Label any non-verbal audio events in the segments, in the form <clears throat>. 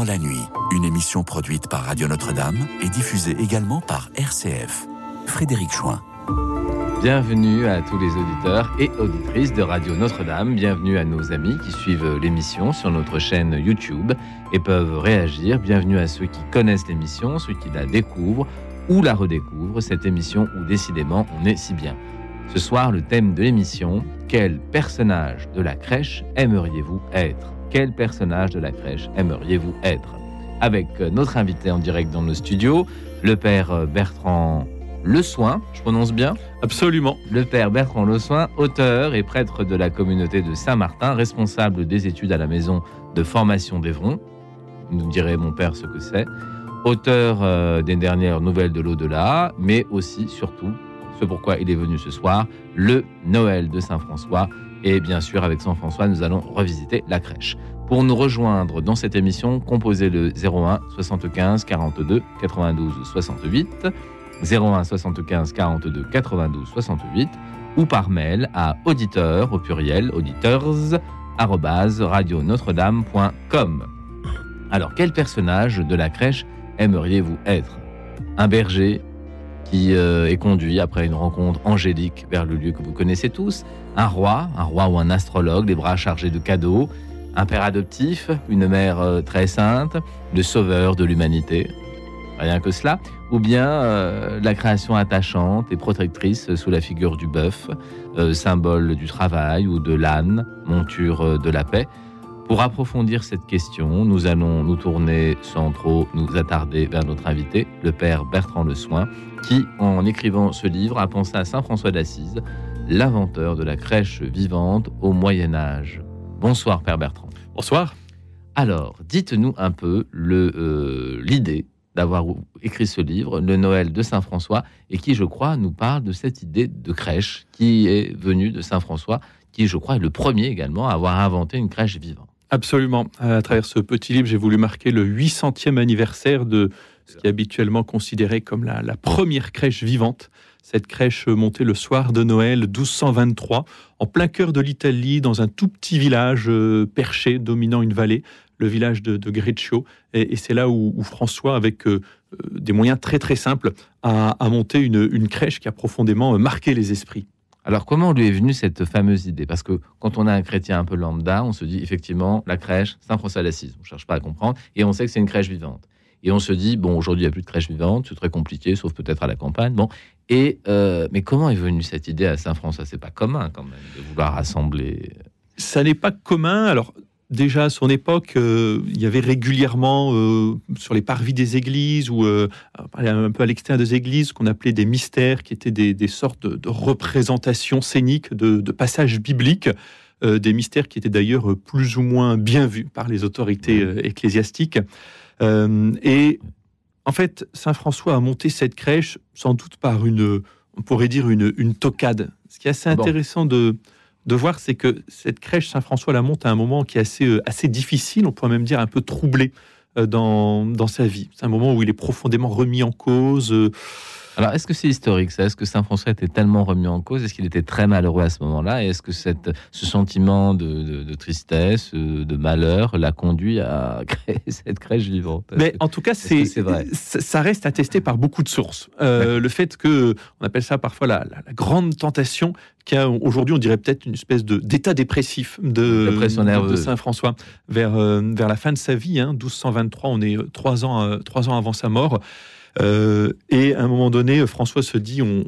Dans la nuit, une émission produite par Radio Notre-Dame et diffusée également par RCF. Frédéric Chouin. Bienvenue à tous les auditeurs et auditrices de Radio Notre-Dame. Bienvenue à nos amis qui suivent l'émission sur notre chaîne YouTube et peuvent réagir. Bienvenue à ceux qui connaissent l'émission, ceux qui la découvrent ou la redécouvrent, cette émission où décidément on est si bien. Ce soir, le thème de l'émission, quel personnage de la crèche aimeriez-vous être? Quel personnage de la crèche aimeriez-vous être? Avec notre invité en direct dans nos studios, le père Bertrand Le Soin, je prononce bien? Absolument. Le père Bertrand Le Soin, auteur et prêtre de la communauté de Saint-Martin, responsable des études à la maison de formation d'Evron. Nous dirait mon père ce que c'est. Auteur euh, des dernières nouvelles de l'au-delà, mais aussi, surtout, ce pourquoi il est venu ce soir, le Noël de Saint-François. Et bien sûr, avec Saint-François, nous allons revisiter la crèche. Pour nous rejoindre dans cette émission, composez le 01 75 42 92 68, 01 75 42 92 68, ou par mail à auditeur au pluriel auditeurs radionotre-dame.com. Alors, quel personnage de la crèche aimeriez-vous être? Un berger, qui euh, est conduit après une rencontre angélique vers le lieu que vous connaissez tous. Un roi, un roi ou un astrologue, les bras chargés de cadeaux. Un père adoptif, une mère euh, très sainte, le sauveur de l'humanité. Rien que cela. Ou bien euh, la création attachante et protectrice sous la figure du bœuf, symbole du travail ou de l'âne, monture de la paix. Pour approfondir cette question, nous allons nous tourner sans trop nous attarder vers notre invité, le père Bertrand Le Soin, qui, en écrivant ce livre, a pensé à Saint François d'Assise, l'inventeur de la crèche vivante au Moyen Âge. Bonsoir, Père Bertrand. Bonsoir. Alors, dites-nous un peu euh, l'idée d'avoir écrit ce livre, Le Noël de Saint François, et qui, je crois, nous parle de cette idée de crèche qui est venue de Saint François, qui, je crois, est le premier également à avoir inventé une crèche vivante. Absolument. À travers ce petit livre, j'ai voulu marquer le 800e anniversaire de ce qui est habituellement considéré comme la, première crèche vivante. Cette crèche montée le soir de Noël 1223, en plein cœur de l'Italie, dans un tout petit village euh, perché dominant une vallée, le village de, Greccio. Et, c'est là où, François, avec euh, euh, des moyens très très simples, a, monté une crèche qui a profondément marqué les esprits. Alors, comment lui est venue cette fameuse idée? Parce que quand on a un chrétien un peu lambda, on se dit effectivement, la crèche, Saint-François d'Assise. On ne cherche pas à comprendre. Et on sait que c'est une crèche vivante. Et on se dit, bon, aujourd'hui, il n'y a plus de crèche vivante, c'est très compliqué, sauf peut-être à la campagne. Bon. Et, euh, mais comment est venue cette idée à Saint-François? C'est pas commun, quand même, de vouloir rassembler. Ça n'est pas commun. Alors, déjà à son époque, euh, il y avait régulièrement euh, sur les parvis des églises ou euh, un peu à l'extérieur des églises, ce qu'on appelait des mystères, qui étaient des, sortes de, représentations scéniques de, passages bibliques, des mystères qui étaient d'ailleurs plus ou moins bien vus par les autorités ecclésiastiques. et en fait, Saint François a monté cette crèche sans doute par une, on pourrait dire une, une tocade. Ce qui est assez intéressant de de voir, c'est que cette crèche Saint-François la monte à un moment qui est assez, euh, assez difficile, on pourrait même dire un peu troublé euh, dans, dans sa vie. C'est un moment où il est profondément remis en cause. Alors, est-ce que c'est historique ça? Est-ce que Saint François était tellement remis en cause? Est-ce qu'il était très malheureux à ce moment-là? Est-ce que cette, ce sentiment de, tristesse, euh, de malheur, l'a conduit à <laughs> créer cette crèche vivante? Mais en tout cas, c'est vrai? Ça reste attesté par beaucoup de sources. Euh, le fait que, on appelle ça parfois la, grande tentation, qui a aujourd'hui, on dirait peut-être une espèce d'état dépressif de, de Saint François vers, euh, vers la fin de sa vie, hein, 1223, on est trois ans, trois ans avant sa mort. Euh, et à un moment donné, François se dit on,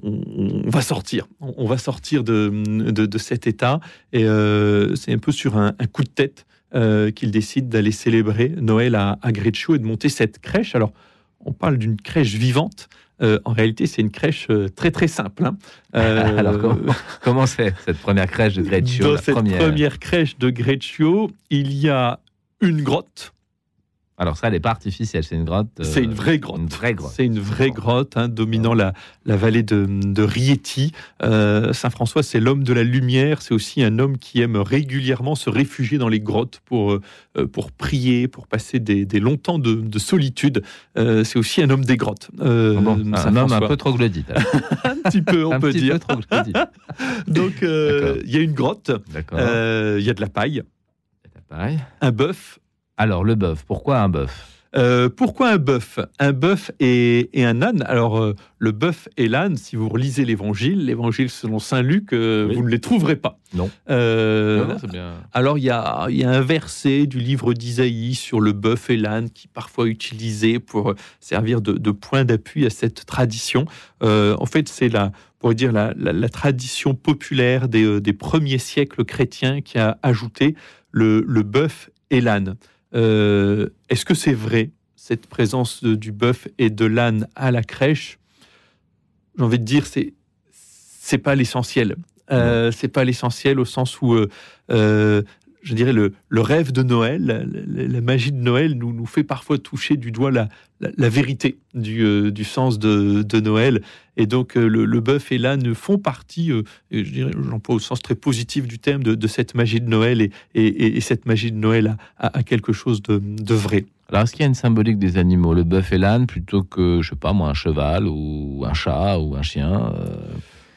va sortir, on, va sortir de, de, cet état. Et euh, c'est un peu sur un, coup de tête euh, qu'il décide d'aller célébrer Noël à, à Greccio et de monter cette crèche. Alors, on parle d'une crèche vivante. en réalité, c'est une crèche très très simple. Hein. <laughs> Alors, <laughs> comment c'est cette première crèche de Greccio Dans cette première crèche de Greccio, il y a une grotte alors ça, elle n'est pas artificielle, c'est une grotte. c'est une vraie grotte. C'est une vraie grotte hein, dominant la, vallée de, Rieti. Euh, Saint François, c'est l'homme de la lumière. C'est aussi un homme qui aime régulièrement se réfugier dans les grottes pour, euh, pour prier, pour passer des, longs temps de, solitude. Euh, c'est aussi un homme des grottes. un homme un peu troglodyte. <laughs> un petit peu, on peut dire. <laughs> Donc il y a une grotte. Il y a de la paille. paille. Un bœuf Alors, le bœuf, pourquoi un bœuf? Euh, pourquoi un bœuf? Un bœuf et, un âne. Alors, euh, le bœuf et l'âne, si vous relisez l'évangile, l'évangile selon saint Luc, euh, vous ne les trouverez pas. Non. bien. Alors, il y a, y a, un verset du livre d'Isaïe sur le bœuf et l'âne qui est parfois utilisé pour servir de, point d'appui à cette tradition. en fait, c'est la, pour dire la, la, tradition populaire des, des, premiers siècles chrétiens qui a ajouté le, le bœuf et l'âne. Euh, est-ce que c'est vrai, cette présence du bœuf et de l'âne à la crèche? J'ai envie de dire, c'est c'est pas l'essentiel. Euh, c'est pas l'essentiel au sens où euh, je dirais, le, rêve de Noël, la, magie de Noël nous, fait parfois toucher du doigt la, vérité du, euh, sens de, Noël. Et donc, euh, le, bœuf et l'âne font partie, euh, je dirais, au sens très positif du thème, de, cette magie de Noël. Et, et, et, cette magie de Noël a, quelque chose de, de vrai. Alors, est-ce qu'il y a une symbolique des animaux, le bœuf et l'âne, plutôt que, je sais pas moi, un cheval ou un chat ou un chien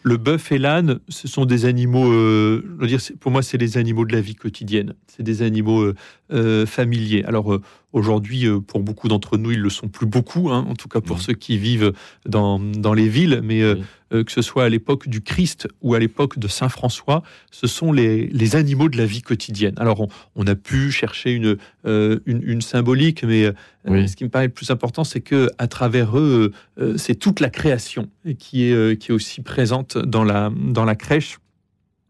le bœuf et l'âne, ce sont des animaux, euh, je veux dire, pour moi, c'est des animaux de la vie quotidienne. C'est des animaux euh, euh, familiers. Alors aujourd'hui, pour beaucoup d'entre nous, ils le sont plus beaucoup, hein, en tout cas pour ceux qui vivent dans, dans les villes, mais que ce soit à l'époque du Christ ou à l'époque de Saint François, ce sont les, les, animaux de la vie quotidienne. Alors on, a pu chercher une, euh, une, symbolique, mais euh, ce qui me paraît le plus important, c'est que à travers eux, c'est toute la création qui est, qui est aussi présente dans la, dans la crèche.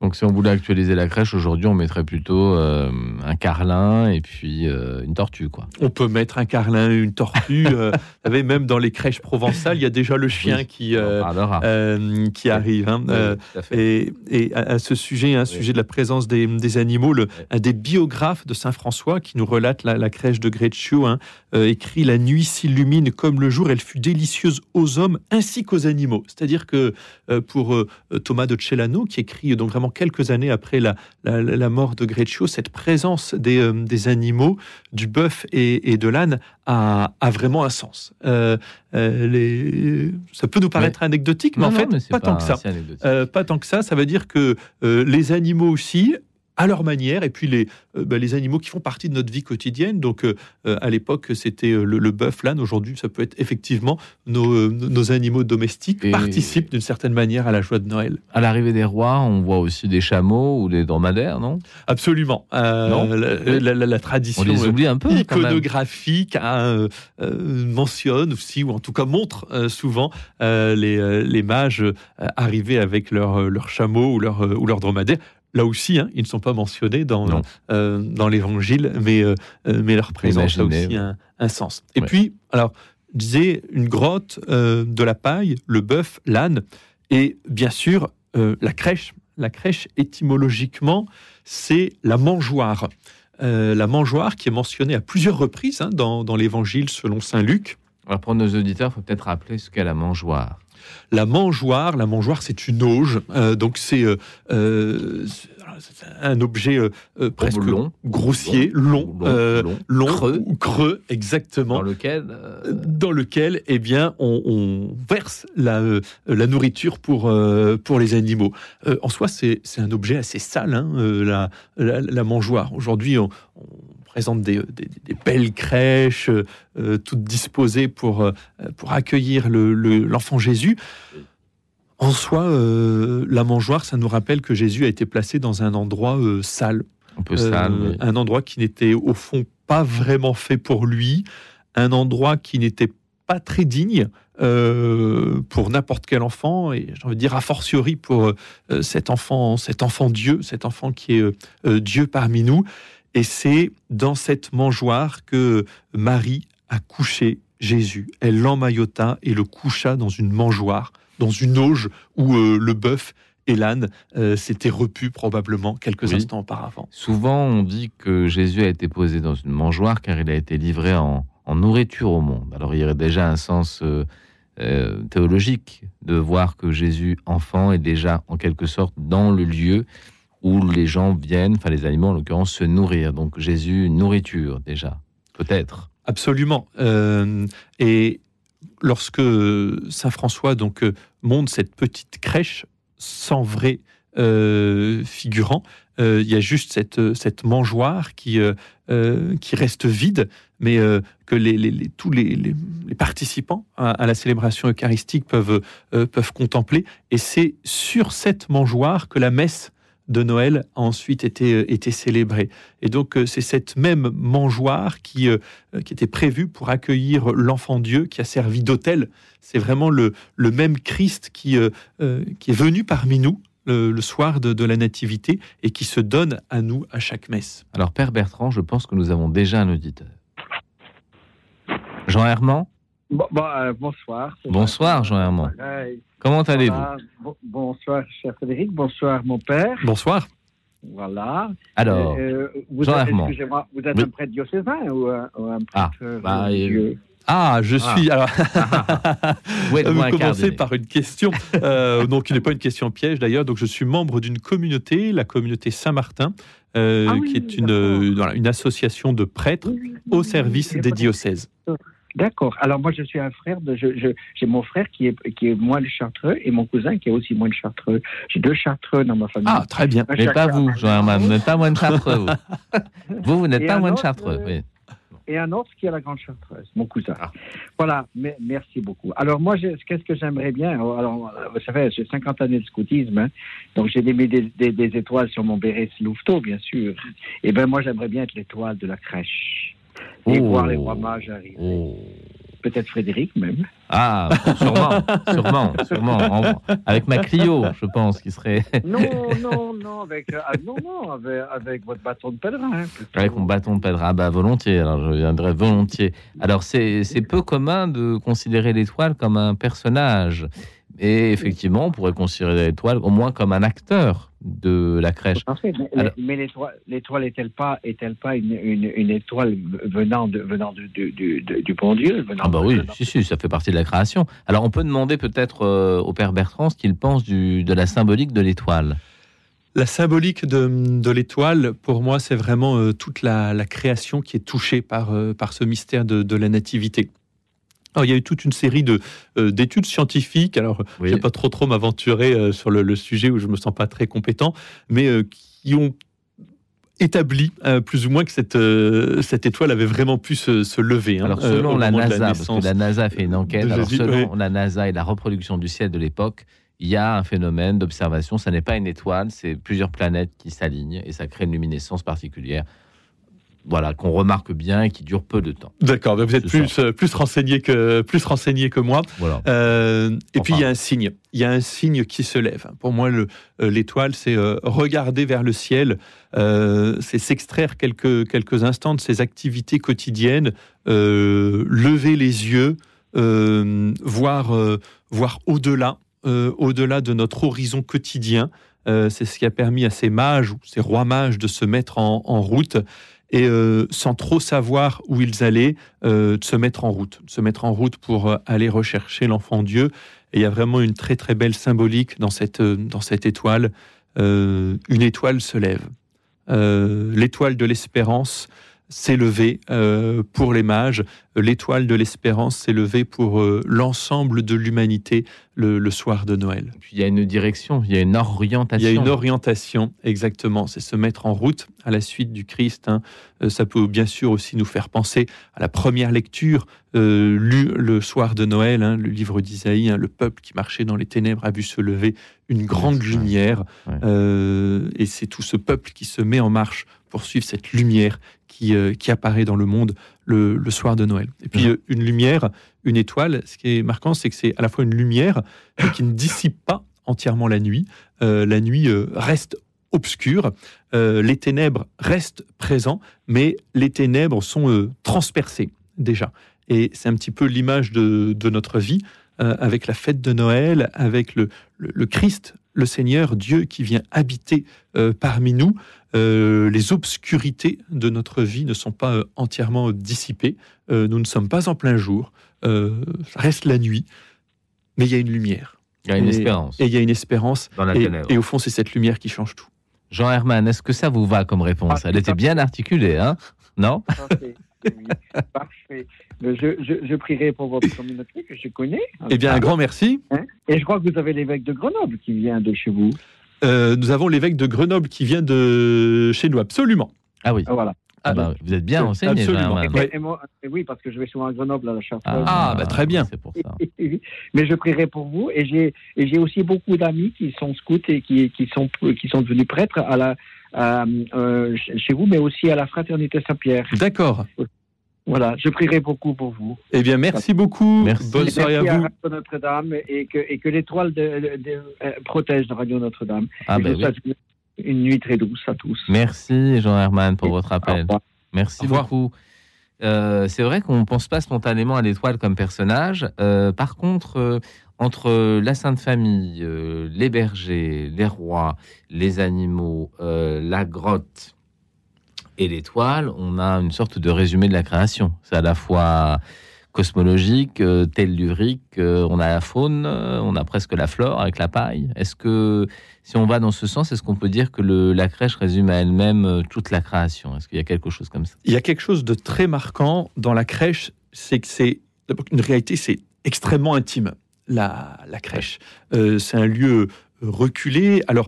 Donc, si on voulait actualiser la crèche, aujourd'hui, on mettrait plutôt euh, un carlin et puis euh, une tortue, quoi. On peut mettre un carlin, une tortue. euh, <laughs> vous savez, même dans les crèches provençales, il y a déjà le chien qui, euh, qui arrive. Hein. et, et à, ce sujet, un hein, sujet de la présence des, des animaux, le, un des biographes de Saint François qui nous relate la, crèche de Greccio hein, écrit La nuit s'illumine comme le jour, elle fut délicieuse aux hommes ainsi qu'aux animaux. C'est-à-dire que pour Thomas de Celano, qui écrit donc vraiment quelques années après la, la, mort de Greccio, cette présence des, euh, des animaux, du bœuf et, de l'âne, a, a, vraiment un sens. Euh, euh, les... Ça peut nous paraître anecdotique, mais en fait, pas, tant que ça. pas tant que ça. Ça veut dire que les animaux aussi à leur manière, et puis les, euh, bah, les animaux qui font partie de notre vie quotidienne. Donc, euh, euh, à l'époque, c'était le, bœuf, l'âne. Aujourd'hui, ça peut être effectivement nos, nos animaux domestiques participent d'une certaine manière à la joie de Noël. À l'arrivée des rois, on voit aussi des chameaux ou des dromadaires, non? Absolument. la, tradition on les oublie un peu, iconographique hein, mentionne aussi, ou en tout cas montre souvent les, les mages arriver avec leurs leur chameaux ou leurs ou leur dromadaires là aussi, hein, ils ne sont pas mentionnés dans, euh, dans l'évangile, mais, euh, euh, mais leur présence a aussi un, sens. Et puis, alors, je disais, une grotte, de la paille, le bœuf, l'âne, et bien sûr, la crèche. La crèche, étymologiquement, c'est la mangeoire. la mangeoire qui est mentionnée à plusieurs reprises hein, dans, dans l'évangile selon saint Luc. Alors pour nos auditeurs, il faut peut-être rappeler ce qu'est la mangeoire. La mangeoire, la mangeoire, c'est une auge. Euh, donc c'est euh, un objet presque long, grossier, long, long, creux. creux, exactement. Dans lequel, dans lequel, eh bien, on, verse la, la, nourriture pour pour les animaux. en soi, c'est un objet assez sale, hein, la, la, mangeoire. Aujourd'hui, on présente des, belles crèches, euh, toutes disposées pour, euh, pour accueillir l'enfant Jésus. En soi, euh, la mangeoire, ça nous rappelle que Jésus a été placé dans un endroit sale. Un peu sale. Un endroit qui n'était au fond pas vraiment fait pour lui, un endroit qui n'était pas très digne pour n'importe quel enfant, et j'ai envie de dire a fortiori pour cet enfant, cet enfant Dieu, cet enfant qui est Dieu parmi nous. Et c'est dans cette mangeoire que Marie a couché Jésus. Elle l'emmaillota et le coucha dans une mangeoire, dans une auge où euh, le bœuf et l'âne euh, s'étaient repus probablement quelques instants auparavant. Souvent, on dit que Jésus a été posé dans une mangeoire car il a été livré en, nourriture au monde. Alors il y aurait déjà un sens euh, théologique de voir que Jésus, enfant, est déjà en quelque sorte dans le lieu où les gens viennent, enfin les animaux en l'occurrence, se nourrir. Donc Jésus, nourriture déjà, peut-être. Absolument. Euh, et lorsque Saint François donc euh, monte cette petite crèche sans vrai figurants. il y a juste cette, cette mangeoire qui, qui reste vide, mais que les, tous les, participants à, la célébration eucharistique peuvent, peuvent contempler. Et c'est sur cette mangeoire que la messe de Noël a ensuite été, euh, été célébrée. Et donc euh, c'est cette même mangeoire qui, euh, qui était prévue pour accueillir l'enfant Dieu, qui a servi d'autel. C'est vraiment le, même Christ qui, est venu parmi nous le, soir de, la Nativité et qui se donne à nous à chaque messe. Alors Père Bertrand, je pense que nous avons déjà un auditeur. Jean Herman bonsoir. Bonsoir Jean Herman. Comment allez-vous Bonsoir, cher Frédéric. Bonsoir, mon père. Bonsoir. Voilà. Alors, euh, vous, êtes, excusez-moi, vous êtes un prêtre diocésain ou un, prêtre ah, bah, ah, je ah. suis. Alors, <laughs> vous <laughs> commencez par une question, euh, donc qui n'est pas une question piège d'ailleurs. Donc, je suis membre d'une communauté, la communauté Saint-Martin, euh, ah qui est une, une association de prêtres au service des diocèses. D'accord. Alors moi, je suis un frère de, j'ai mon frère qui est qui est moine chartreux et mon cousin qui est aussi moine chartreux. J'ai deux chartreux dans ma famille. Ah, très bien. Mais pas vous, Jean-Hermann, vous n'êtes pas moine chartreux. Vous, <laughs> vous, vous n'êtes pas moine chartreux. Oui. Et un autre qui est la grande chartreuse, mon cousin. Ah. Voilà, mais, merci beaucoup. Alors moi, qu'est-ce que j'aimerais bien Alors, vous savez, j'ai 50 années de scoutisme, hein. donc j'ai mis des, des, étoiles sur mon béret Louveteau, bien sûr. Et eh ben moi, j'aimerais bien être l'étoile de la crèche et oh. voir les rois mages arriver. Oh. Peut-être Frédéric même. Ah, <laughs> sûrement, sûrement, sûrement. avec ma Clio, je pense, qui serait. non, non, non, avec, euh, non, non, avec, votre bâton de pèlerin. Hein, avec mon bâton de pèlerin, bah volontiers. Alors je viendrai volontiers. Alors c'est peu commun de considérer l'étoile comme un personnage. Et effectivement, on pourrait considérer l'étoile au moins comme un acteur de la crèche. mais, l'étoile est-elle pas, est-elle pas une, une, étoile venant, de, venant de, du bon Dieu venant Ah bah oui, si, si, ça fait partie de la création. Alors on peut demander peut-être euh, au Père Bertrand ce qu'il pense du, de la symbolique de l'étoile. La symbolique de, de l'étoile, pour moi, c'est vraiment euh, toute la, la, création qui est touchée par, euh, par ce mystère de, de la nativité. Alors, il y a eu toute une série de euh, d'études scientifiques. Alors, je ne vais pas trop trop m'aventurer euh, sur le, sujet où je me sens pas très compétent, mais euh, qui ont établi plus ou moins que cette, cette étoile avait vraiment pu se, lever. Hein, alors selon la NASA, la parce que la NASA fait une enquête, alors selon la NASA et la reproduction du ciel de l'époque, il y a un phénomène d'observation, ça n'est pas une étoile, c'est plusieurs planètes qui s'alignent et ça crée une luminescence particulière voilà, qu'on remarque bien et qui dure peu de temps. D'accord, vous êtes plus, euh, plus, renseigné que, plus renseigné que moi. Voilà. Euh, et puis il y a un signe, il y a un signe qui se lève. Pour moi, euh, l'étoile, c'est regarder vers le ciel, c'est s'extraire quelques, quelques instants de ses activités quotidiennes, lever les yeux, voir, voir au-delà, au-delà de notre horizon quotidien. c'est ce qui a permis à ces mages ou ces rois mages de se mettre en, en route et euh, sans trop savoir où ils allaient, euh, de se mettre en route, se mettre en route pour euh, aller rechercher l'enfant Dieu. Et il y a vraiment une très très belle symbolique dans cette, dans cette étoile. une étoile se lève. L'étoile de l'espérance s'est levée pour les mages. L'étoile de l'espérance s'est levée pour l'ensemble de l'humanité le, soir de Noël. il y a une direction, il y a une orientation. Il y a une orientation, exactement. C'est se mettre en route à la suite du Christ. Hein. Euh, ça peut bien sûr aussi nous faire penser à la première lecture euh, lue le soir de Noël, hein, le livre d'Isaïe. Hein, le peuple qui marchait dans les ténèbres a vu se lever une grande lumière. Euh, et c'est tout ce peuple qui se met en marche pour suivre cette lumière qui, qui apparaît dans le monde le, le, soir de Noël. Et puis une lumière, une étoile, ce qui est marquant, c'est que c'est à la fois une lumière qui ne dissipe pas entièrement la nuit. Euh, la nuit euh, reste obscure, euh, les ténèbres restent présents, mais les ténèbres sont transpercées déjà. Et c'est un petit peu l'image de, de, notre vie, avec la fête de Noël, avec le, le, Christ, le Seigneur, Dieu qui vient habiter parmi nous. les obscurités de notre vie ne sont pas entièrement dissipées. nous ne sommes pas en plein jour euh, reste la nuit, mais il y a une lumière. Il y a une espérance. Et il y a une espérance. et, au fond, c'est cette lumière qui change tout. Jean Herman, est-ce que ça vous va comme réponse? Ah, Elle était bien articulée, hein? Non? Parfait. Je, je, prierai pour votre communauté que je connais. Eh bien, un grand merci. Hein et je crois que vous avez l'évêque de Grenoble qui vient de chez vous. Euh, nous avons l'évêque de Grenoble qui vient de chez nous, absolument. Ah oui. Ah, Voilà. Ah bah, vous êtes bien renseigné, Absolument. Ouais. Et moi- et oui, parce que je vais souvent à Grenoble, à la Chartreuse. Ah, bah, très bien. C'est pour ça. <laughs> Mais je prierai pour vous et j'ai et j'ai aussi beaucoup d'amis qui sont scouts et qui, qui sont qui sont devenus prêtres à la à, euh, chez vous, mais aussi à la fraternité Saint-Pierre. D'accord. Voilà, je prierai beaucoup pour vous. Eh bien, merci beaucoup. Merci. Bonne soirée à Merci vous. Radio Notre-Dame et que et que l'étoile de, de- euh, protège Radio Notre-Dame. Ah oui. souhaite une- une nuit très douce à tous. Merci Jean-Herman pour votre appel. Merci beaucoup. Euh, c'est vrai qu'on ne pense pas spontanément à l'étoile comme personnage. Euh, par contre, euh, entre la Sainte Famille, euh, les bergers, les rois, les animaux, euh, la grotte et l'étoile, on a une sorte de résumé de la création. C'est à la fois cosmologique, euh, tellurique, euh, on a la faune, euh, on a presque la flore avec la paille. Est-ce que, si on va dans ce sens, est-ce qu'on peut dire que la crèche résume à elle-même euh, toute la création? Est-ce qu'il y a quelque chose comme ça? Il y a quelque chose de très marquant dans la crèche, c'est que c'est une réalité, c'est extrêmement intime. La, la crèche, c'est un lieu reculé. Alors,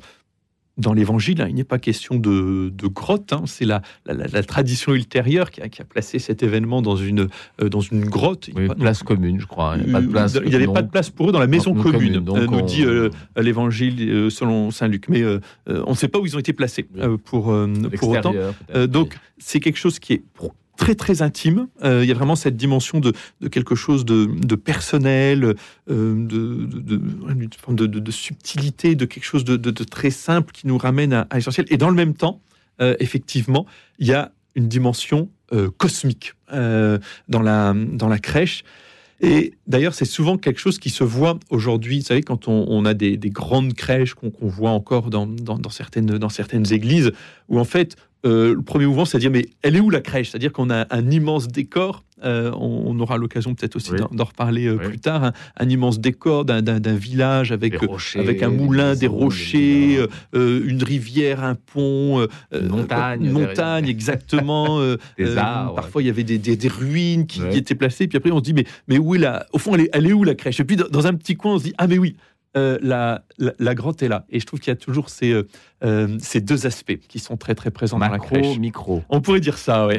dans l'Évangile, hein, il n'est pas question de, de grotte. hein, c'est la, la- la- la tradition ultérieure qui a, qui a placé cet événement dans une, euh, dans une grotte. Il n'y a Oui, pas- place commune, je crois. Il n'y a pas de place. il n'y avait non. pas de place pour eux dans la maison Non, commune, commune, donc euh, nous on- dit euh, l'évangile euh, selon saint Luc. Mais euh, euh, on ne sait pas où ils ont été placés euh, pour, euh, pour autant. Euh, donc, c'est quelque chose qui est très très intime. Euh, il y a vraiment cette dimension de, quelque chose de, personnel, euh, de, de, subtilité, de quelque chose de, très simple qui nous ramène à, à l'essentiel. Et dans le même temps, euh, effectivement, il y a une dimension cosmique dans, la, dans la crèche. Et d'ailleurs, c'est souvent quelque chose qui se voit aujourd'hui. Vous savez, quand on, a des, des grandes crèches qu'on voit encore dans- dans certaines, dans certaines églises, où en fait, euh, le premier mouvement, c'est à dire, mais elle est où la crèche? C'est-à-dire qu'on a un immense décor. euh, on, on aura l'occasion peut-être aussi Oui. d'en- reparler euh, Oui. plus tard. Un, un immense décor d'un- village avec, rochers, avec un moulin, des rochers, une rivière, un pont, Une montagne une montagne, exactement. <laughs> Des arbres. Parfois, il y avait des, des- des ruines qui, Ouais. qui étaient placées. Puis après, on se dit, mais, mais où est la. Au fond, elle est, elle est où la crèche? Et puis, dans, dans un petit coin, on se dit, ah, mais oui, euh, la, la, la grotte est là. Et je trouve qu'il y a toujours ces, euh, euh, ces deux aspects qui sont très, très présents dans la Macro, crèche. micro. On pourrait dire ça, oui.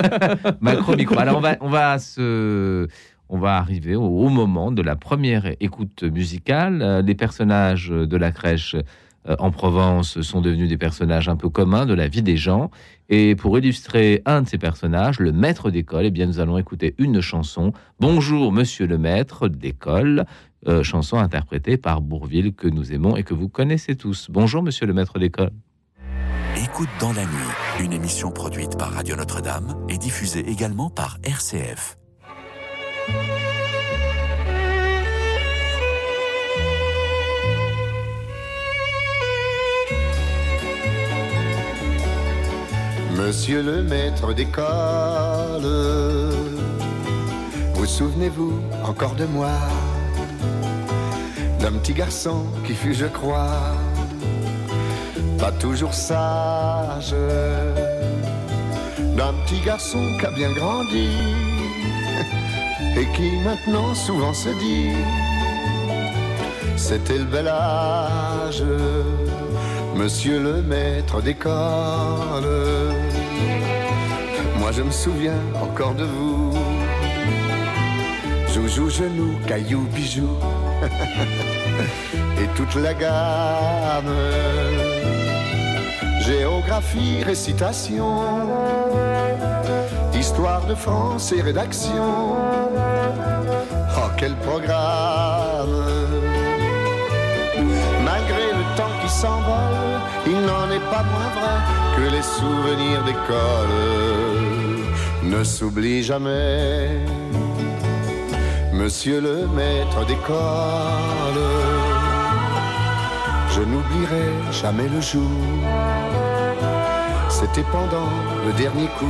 <laughs> Macro, micro. Alors, on va, on va se. On va arriver au, au moment de la première écoute musicale. Les personnages de la crèche en Provence sont devenus des personnages un peu communs de la vie des gens. Et pour illustrer un de ces personnages, le maître d'école, eh bien, nous allons écouter une chanson. Bonjour, monsieur le maître d'école. Euh, chanson interprétée par Bourville que nous aimons et que vous connaissez tous. Bonjour, monsieur le maître d'école. Écoute dans la nuit, une émission produite par Radio Notre-Dame et diffusée également par RCF. Monsieur le maître d'école, vous souvenez-vous encore de moi? D'un petit garçon qui fut, je crois, pas toujours sage. D'un petit garçon qui a bien grandi <laughs> et qui maintenant souvent se dit C'était le bel âge. Monsieur le maître d'école. Moi je me souviens encore de vous. Joujou, genou, caillou, bijou. <laughs> Et toute la gamme. Géographie, récitation. Histoire de France et rédaction. Oh, quel programme! Malgré le temps qui s'envole, il n'en est pas moins vrai que les souvenirs d'école ne s'oublient jamais. Monsieur le maître d'école, je n'oublierai jamais le jour. C'était pendant le dernier cours,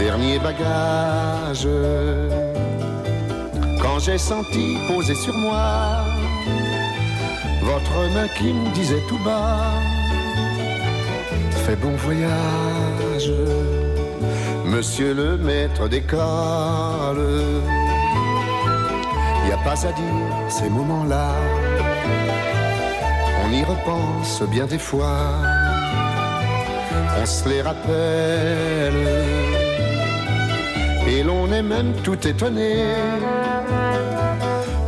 dernier bagage. Quand j'ai senti poser sur moi votre main qui me disait tout bas Fais bon voyage, monsieur le maître d'école. Y a pas à dire ces moments-là. on y repense bien des fois, on se les rappelle, et l'on est même tout étonné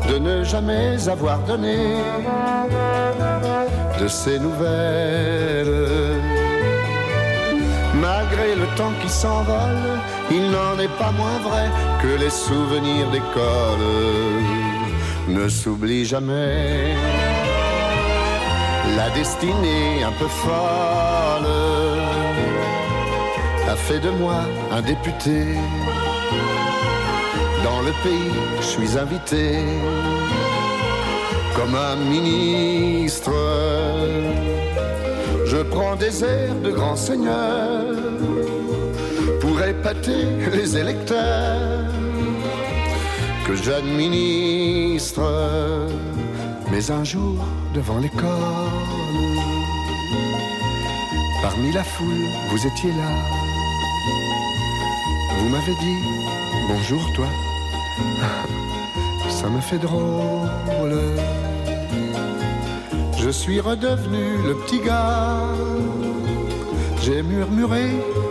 de ne jamais avoir donné de ces nouvelles. Temps qui s'envole, il n'en est pas moins vrai que les souvenirs d'école ne s'oublient jamais. La destinée un peu folle a fait de moi un député. Dans le pays, je suis invité comme un ministre. Je prends des airs de grand seigneur épater les électeurs que j'administre. Mais un jour, devant l'école, parmi la foule, vous étiez là. Vous m'avez dit bonjour toi. Ça me fait drôle. Je suis redevenu le petit gars. J'ai murmuré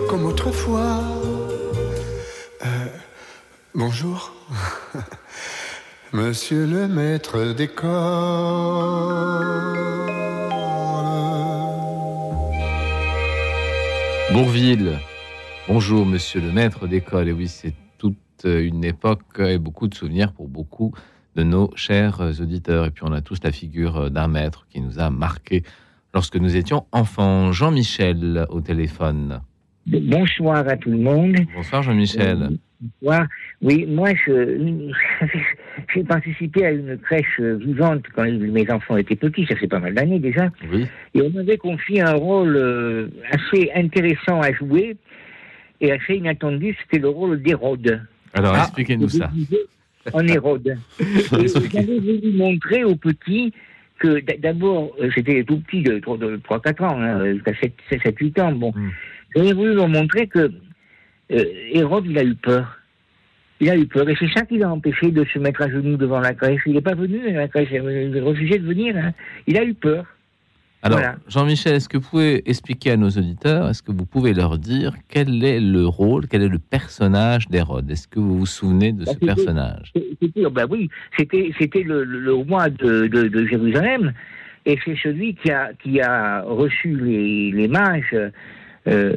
comme autrefois. Monsieur le maître d'école. Bourville. Bonjour, monsieur le maître d'école. Et oui, c'est toute une époque et beaucoup de souvenirs pour beaucoup de nos chers auditeurs. Et puis, on a tous la figure d'un maître qui nous a marqué lorsque nous étions enfants. Jean-Michel au téléphone. Bonsoir à tout le monde. Bonsoir, Jean-Michel. Bonsoir. Oui, moi, je, j'ai participé à une crèche vivante quand mes enfants étaient petits, ça fait pas mal d'années déjà. Oui. Et on m'avait confié un rôle euh, assez intéressant à jouer et assez inattendu, c'était le rôle d'Hérode. Alors, Ah, expliquez-nous ça. En Hérode. <laughs> J'avais voulu montrer aux petits que d'abord, euh, j'étais tout petit de 3-4 ans, hein, jusqu'à 7-8 ans. Bon, Mm. j'avais voulu leur montrer que euh, Hérode, il a eu peur. Il a eu peur. Et c'est ça qui l'a empêché de se mettre à genoux devant la crèche. Il n'est pas venu la crèche, il a refusé de venir. hein. Il a eu peur. Alors, Voilà. Jean-Michel, est-ce que vous pouvez expliquer à nos auditeurs, est-ce que vous pouvez leur dire quel est le rôle, quel est le personnage d'Hérode Est-ce que vous vous souvenez de Bah, ce personnage? C'était, ben oui, c'était, c'était le, le- le roi de, de- de Jérusalem, et c'est celui qui a, qui a reçu les, les mages, euh,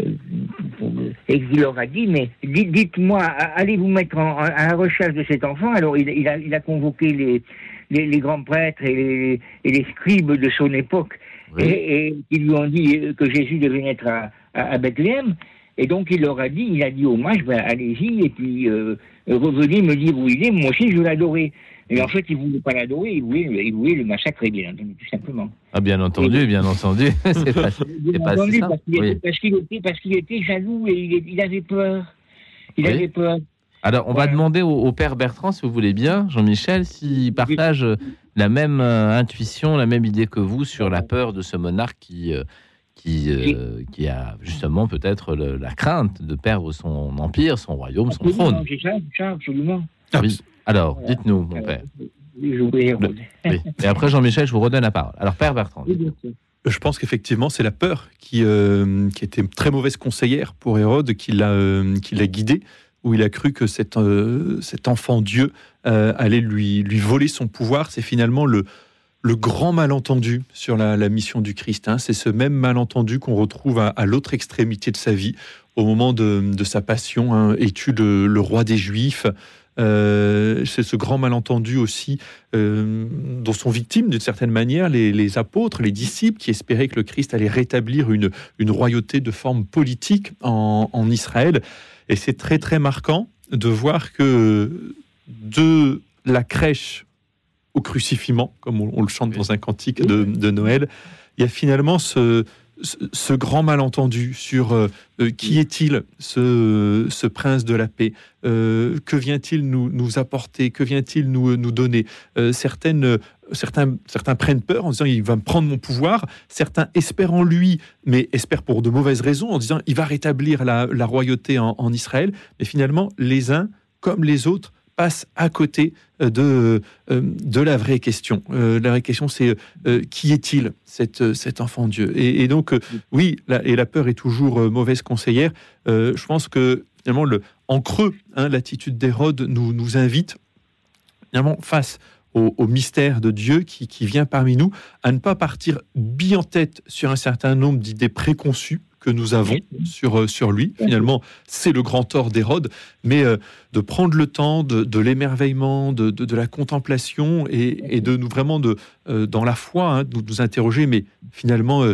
et qui leur a dit, mais dites- dites-moi, allez vous mettre en- à la recherche de cet enfant. Alors il, il a, il a convoqué les, les, les grands prêtres et les, et les scribes de son époque, Oui. et, et ils lui ont dit que Jésus devait naître à, à, à Bethléem. Et donc il leur a dit, il a dit aux mages, ben, allez-y, et puis euh, revenez me dire où il est, moi aussi je veux l'adorer. Et en fait, il ne voulait pas l'adorer, il voulait, il voulait le massacrer, bien entendu, tout simplement. Ah, bien entendu, bien entendu. <laughs> <laughs> c'est pas, Bien pas entendu, ça. parce qu'il Oui. était, parce qu'il était, parce qu'il était jaloux et il, il avait peur. Il Oui. avait peur. Alors, on va demander au, au père Bertrand, si vous voulez bien, Jean-Michel, s'il partage euh, la même euh, intuition, la même idée que vous sur la peur de ce monarque qui, euh, qui, euh, qui a justement peut-être la crainte de perdre son empire, son royaume, son Absolument, trône. Ça, c'est ça, absolument. Oui. Alors, Voilà. dites-nous, mon Euh, père. Hérode. Oui. Et après, Jean-Michel, je vous redonne la parole. Alors, père Bertrand. Je pense qu'effectivement, c'est la peur qui, euh, qui était très mauvaise conseillère pour Hérode, qui l'a euh, qui l'a guidé, où il a cru que cet, euh, cet enfant Dieu euh, allait lui, lui voler son pouvoir. C'est finalement le, le grand malentendu sur la, la mission du Christ. hein. C'est ce même malentendu qu'on retrouve à, à l'autre extrémité de sa vie, au moment de, de sa passion. hein. Es-tu le, le roi des Juifs Euh, c'est ce grand malentendu aussi euh, dont sont victimes d'une certaine manière les, les apôtres, les disciples qui espéraient que le Christ allait rétablir une, une royauté de forme politique en, en Israël. Et c'est très très marquant de voir que de la crèche au crucifiement, comme on, on le chante dans un cantique de, de Noël, il y a finalement ce, ce, grand malentendu sur euh, euh, qui est-il, ce, ce prince de la paix Euh, Que vient-il nous, nous apporter Que vient-il nous, nous donner Euh, certaines, certains, certains prennent peur en disant il va me prendre mon pouvoir. Certains espèrent en lui, mais espèrent pour de mauvaises raisons en disant il va rétablir la, la royauté en, en Israël. Mais finalement, les uns comme les autres passe à côté de, de la vraie question. la vraie question, c'est qui est-il, cet, cet enfant Dieu? Et, donc, oui, la, et la peur est toujours mauvaise conseillère. je pense que finalement, le, en creux, hein, l'attitude d'Hérode nous, nous invite finalement face au, mystère de Dieu qui, vient parmi nous, à ne pas partir bien en tête sur un certain nombre d'idées préconçues que nous avons sur, euh, sur lui. Finalement, c'est le grand tort d'Hérode, mais euh, de prendre le temps de, l'émerveillement, de, de, la contemplation et, de nous vraiment, de, euh, dans la foi, hein, nous, nous interroger, mais finalement,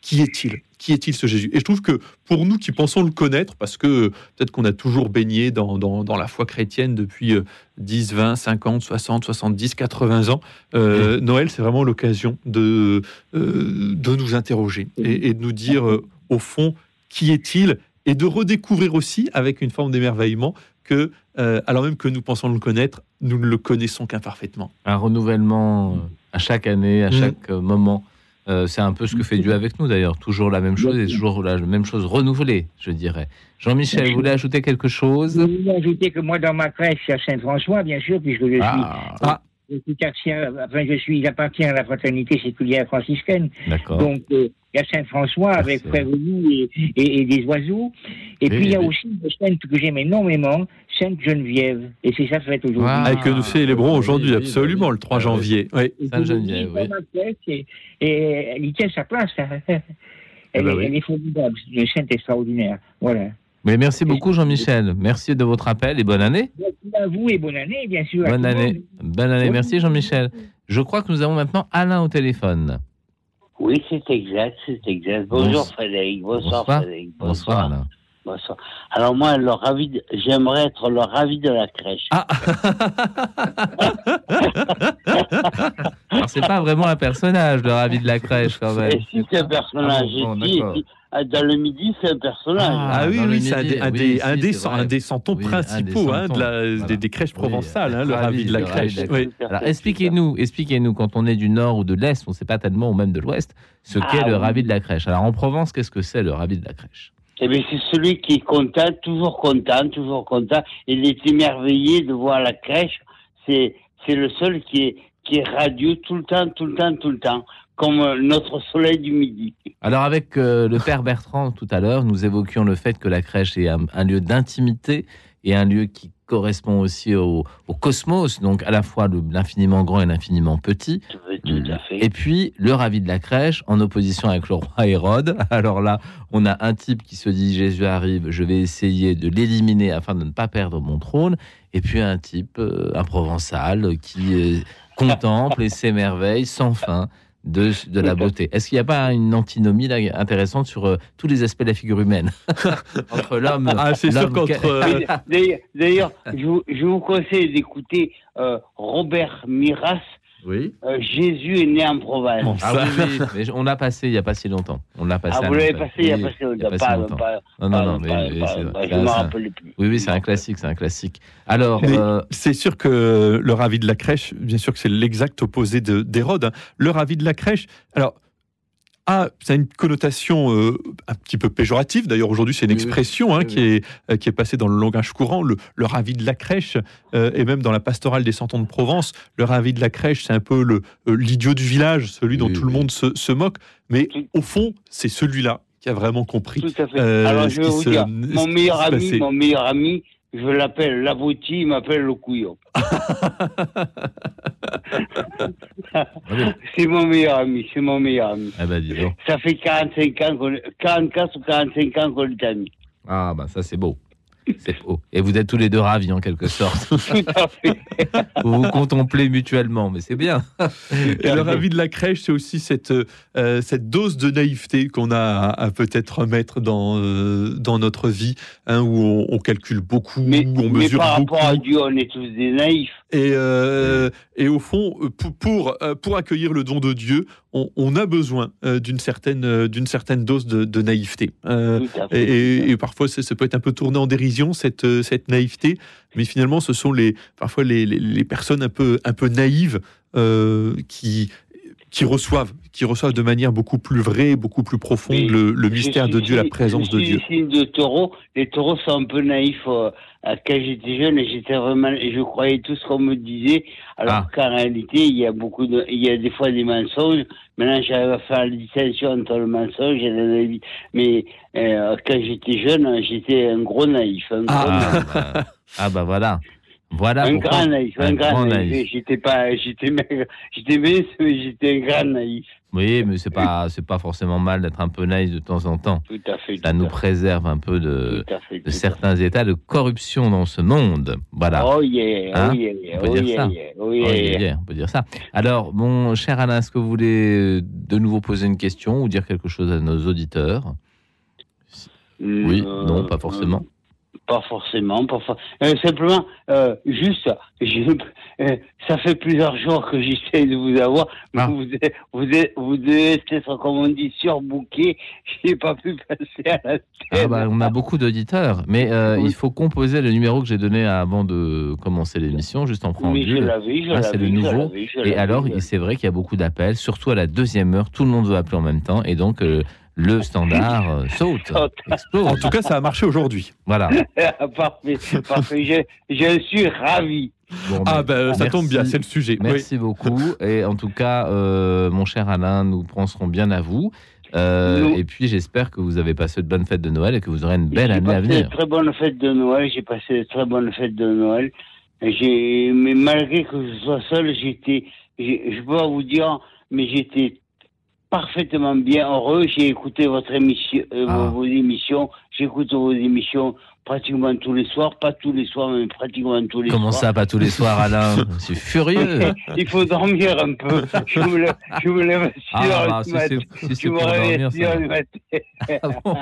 qui est-il? Qui est-il ce Jésus? Et je trouve que pour nous qui pensons le connaître, parce que peut-être qu'on a toujours baigné dans, dans, la foi chrétienne depuis 10, 20, 50, 60, 70, 80 ans, euh, Noël, c'est vraiment l'occasion de, euh, de nous interroger et, de nous dire, euh, au fond, qui est-il Et de redécouvrir aussi, avec une forme d'émerveillement, que, alors même que nous pensons le connaître, nous ne le connaissons qu'imparfaitement. Un renouvellement à chaque année, à mm. chaque moment. Euh, c'est un peu ce que fait Dieu avec nous d'ailleurs, toujours la même chose et toujours la même chose renouvelée, je dirais. Jean-Michel, vous voulez ajouter quelque chose? Je voulais ajouter que moi, dans ma crèche, à Saint-François, bien sûr, puisque je suis ah. Ah. Je suis, enfin, je suis, j'appartiens à la fraternité séculière franciscaine. Donc, euh, il y a Saint-François avec Frère et, et, des oiseaux. Et puis, il y a aussi une sainte que j'aime énormément, Sainte Geneviève. Et c'est ça fête aujourd'hui. Ah, et que nous célébrons aujourd'hui, absolument, le 3 janvier. Oui. Sainte Geneviève, oui. Et, elle y tient sa place. Elle, eh ben elle est formidable, c'est une sainte extraordinaire. Voilà merci beaucoup, Jean-Michel. Merci de votre appel et bonne année. Merci à vous et bonne année, bien sûr. Bonne année. Bonne année. Merci, Jean-Michel. Je crois que nous avons maintenant Alain au téléphone. Oui, c'est exact, c'est exact. Bonjour Frédéric. Bonsoir, Frédéric. Bonsoir, Alain. Bonsoir. Alors moi, le ravi j'aimerais être le ravi de la crèche. Ah <laughs> Alors c'est pas vraiment un personnage, le ravi de la crèche quand même. si c'est un personnage, ah, dans le midi, c'est un personnage. Ah, ah oui, oui, c'est un, des, un, des, un des santons principaux hein, de la, des, crèches provençales, hein, le ravi de la crèche. Alors expliquez-nous, expliquez-nous, quand on est du nord ou de l'est, on ne sait pas tellement, ou même de l'ouest, ce qu'est le ravi de la crèche. Alors en Provence, qu'est-ce que c'est le ravi de la crèche? Eh bien, c'est celui qui est content, toujours content, toujours content. Il est émerveillé de voir la crèche. C'est, c'est le seul qui est, qui est radieux tout le temps, tout le temps, tout le temps, comme notre soleil du midi. Alors, avec euh, le père Bertrand tout à l'heure, nous évoquions le fait que la crèche est un lieu d'intimité et un lieu qui correspond aussi au, cosmos, donc à la fois l'infiniment grand et l'infiniment petit. Et puis le ravi de la crèche en opposition avec le roi Hérode. <laughs> Alors là, on a un type qui se dit Jésus arrive, je vais essayer de l'éliminer afin de ne pas perdre mon trône. Et puis un type, euh, un provençal, qui euh, contemple et s'émerveille sans fin de, de la beauté. <laughs> Est-ce qu'il n'y a pas une antinomie là, intéressante sur euh, tous les aspects de la figure humaine? <laughs> Entre l'homme. Ah, c'est sûr qu'entre. Euh, d'ailleurs, je, je, vous conseille d'écouter euh, Robert Miras oui. Euh, Jésus est né en province. Ah oui, <laughs> mais on l'a passé il n'y a pas si longtemps. On l'a passé. Ah, vous l'avez passé il n'y a pas si longtemps. non, non, non, mais, je me rappelle plus. Oui, oui, c'est un classique, c'est un classique. Alors, euh... c'est sûr que le ravi de la crèche, bien sûr que c'est l'exact opposé d'Hérode. Hein. Le ravi de la crèche. Alors, ah, ça a une connotation euh, un petit peu péjorative. D'ailleurs, aujourd'hui, c'est une expression hein, qui, Est, euh, qui est passée dans le langage courant, le, ravi de la crèche, euh, et même dans la pastorale des Santons de Provence, le ravi de la crèche, c'est un peu le l'idiot du village, celui dont tout le monde se, moque. Mais au fond, c'est celui-là qui a vraiment compris. Tout à fait. Alors, je vais vous dire, mon meilleur ami, mon meilleur ami, je l'appelle l'abouti, il m'appelle le couillon. <laughs> <laughs> c'est mon meilleur ami, c'est mon meilleur ami. Eh ben, dis donc. Ça fait 45 ans, 44 ou 45 ans qu'on est amis. Ah, bah ça c'est beau. <laughs> C'est beau. Et vous êtes tous les deux ravis en quelque sorte. <laughs> <laughs> vous vous contemplez mutuellement, mais c'est bien. Et le ravi de la crèche, c'est aussi cette, euh, cette dose de naïveté qu'on a à, peut-être remettre dans, euh, dans notre vie, hein, où on, calcule beaucoup, mais, où on mesure mais par rapport à Dieu, on est tous des naïfs. Et, euh, et au fond, pour, pour, pour, accueillir le don de Dieu, on, a besoin d'une certaine, d'une certaine dose de, de naïveté. Et, et, parfois, ça, ça peut être un peu tourné en dérision cette, euh, cette naïveté, mais finalement, ce sont les, parfois les, les, personnes un peu, un peu naïves euh, qui, qui reçoivent, qui reçoivent de manière beaucoup plus vraie, beaucoup plus profonde le, mystère suis- de Dieu, la je présence de Dieu. signe de taureau. Les taureaux sont un peu naïfs. euh, quand j'étais jeune, et j'étais vraiment, et je croyais tout ce qu'on me disait, alors Ah. qu'en réalité, il y a beaucoup de, il y a des fois des mensonges. Maintenant, j'arrive à faire la distinction entre le mensonge et la naïveté. Mais euh, quand j'étais jeune, j'étais un gros naïf. Un, gros Ah. naïf. Ah <laughs> ah bah voilà. Voilà un pourquoi- grand naïf, un, un grand grand naïf. naïf. J'étais pas, j'étais maigre, <laughs> j'étais mince, mais j'étais un grand naïf. Oui, mais c'est pas, c'est pas forcément mal d'être un peu naïf de temps en temps. Tout à fait. Ça nous préserve un peu de, fait, certains états de corruption dans ce monde. Voilà. Oh yeah, Hein oh yeah, On peut oh dire yeah, ça. yeah, oh Oh, yeah, on peut dire ça. Alors, mon cher Alain, est-ce que vous voulez euh, de nouveau poser une question ou dire quelque chose à nos auditeurs? Oui, Euh, non, pas forcément. Pas forcément, pas for- euh, simplement, euh, juste, je- euh, ça fait plusieurs jours que j'essaie de vous avoir, mais Ah. vous, êtes- vous, êtes- vous devez être, comme on dit, surbooké. Je n'ai pas pu passer à la tête. Ah bah, on a beaucoup d'auditeurs, mais Oui. il faut composer le numéro que j'ai donné avant de commencer l'émission, juste en oui, je préambule. Ah, c'est le nouveau. Et alors, c'est vrai qu'il y a beaucoup d'appels, surtout à la deuxième heure. Tout le monde veut appeler en même temps, et donc le standard euh, saute, explose. En tout cas, ça a marché aujourd'hui. Voilà. <laughs> parfait, parfait. Je, je suis ravi. Bon, Ah ben, ça tombe bien, c'est le sujet. Oui. Merci beaucoup. <laughs> Et en tout cas, euh, mon cher Alain, nous penserons bien à vous. Euh, et puis, j'espère que vous avez passé de bonnes fêtes de Noël et que vous aurez une belle J'ai année à passé venir. de très bonnes fêtes de Noël. J'ai passé de très bonnes fêtes de Noël. J'ai, mais malgré que je sois seul, j'étais, j'ai- je peux pas vous dire, mais j'étais parfaitement bien heureux. J'ai écouté votre émission, euh, Ah. vos, vos émissions. J'écoute vos émissions pratiquement tous les soirs, pas tous les soirs, mais pratiquement tous les Comment soirs. ça, pas tous les soirs, Alain <laughs> suis furieux. <laughs> Il faut dormir un peu. Je me lève, je me lève à Ah, heures si matin. c'est si c'est Je me pour réveille à dormir, six ça heures va. du matin. <laughs> Ah bon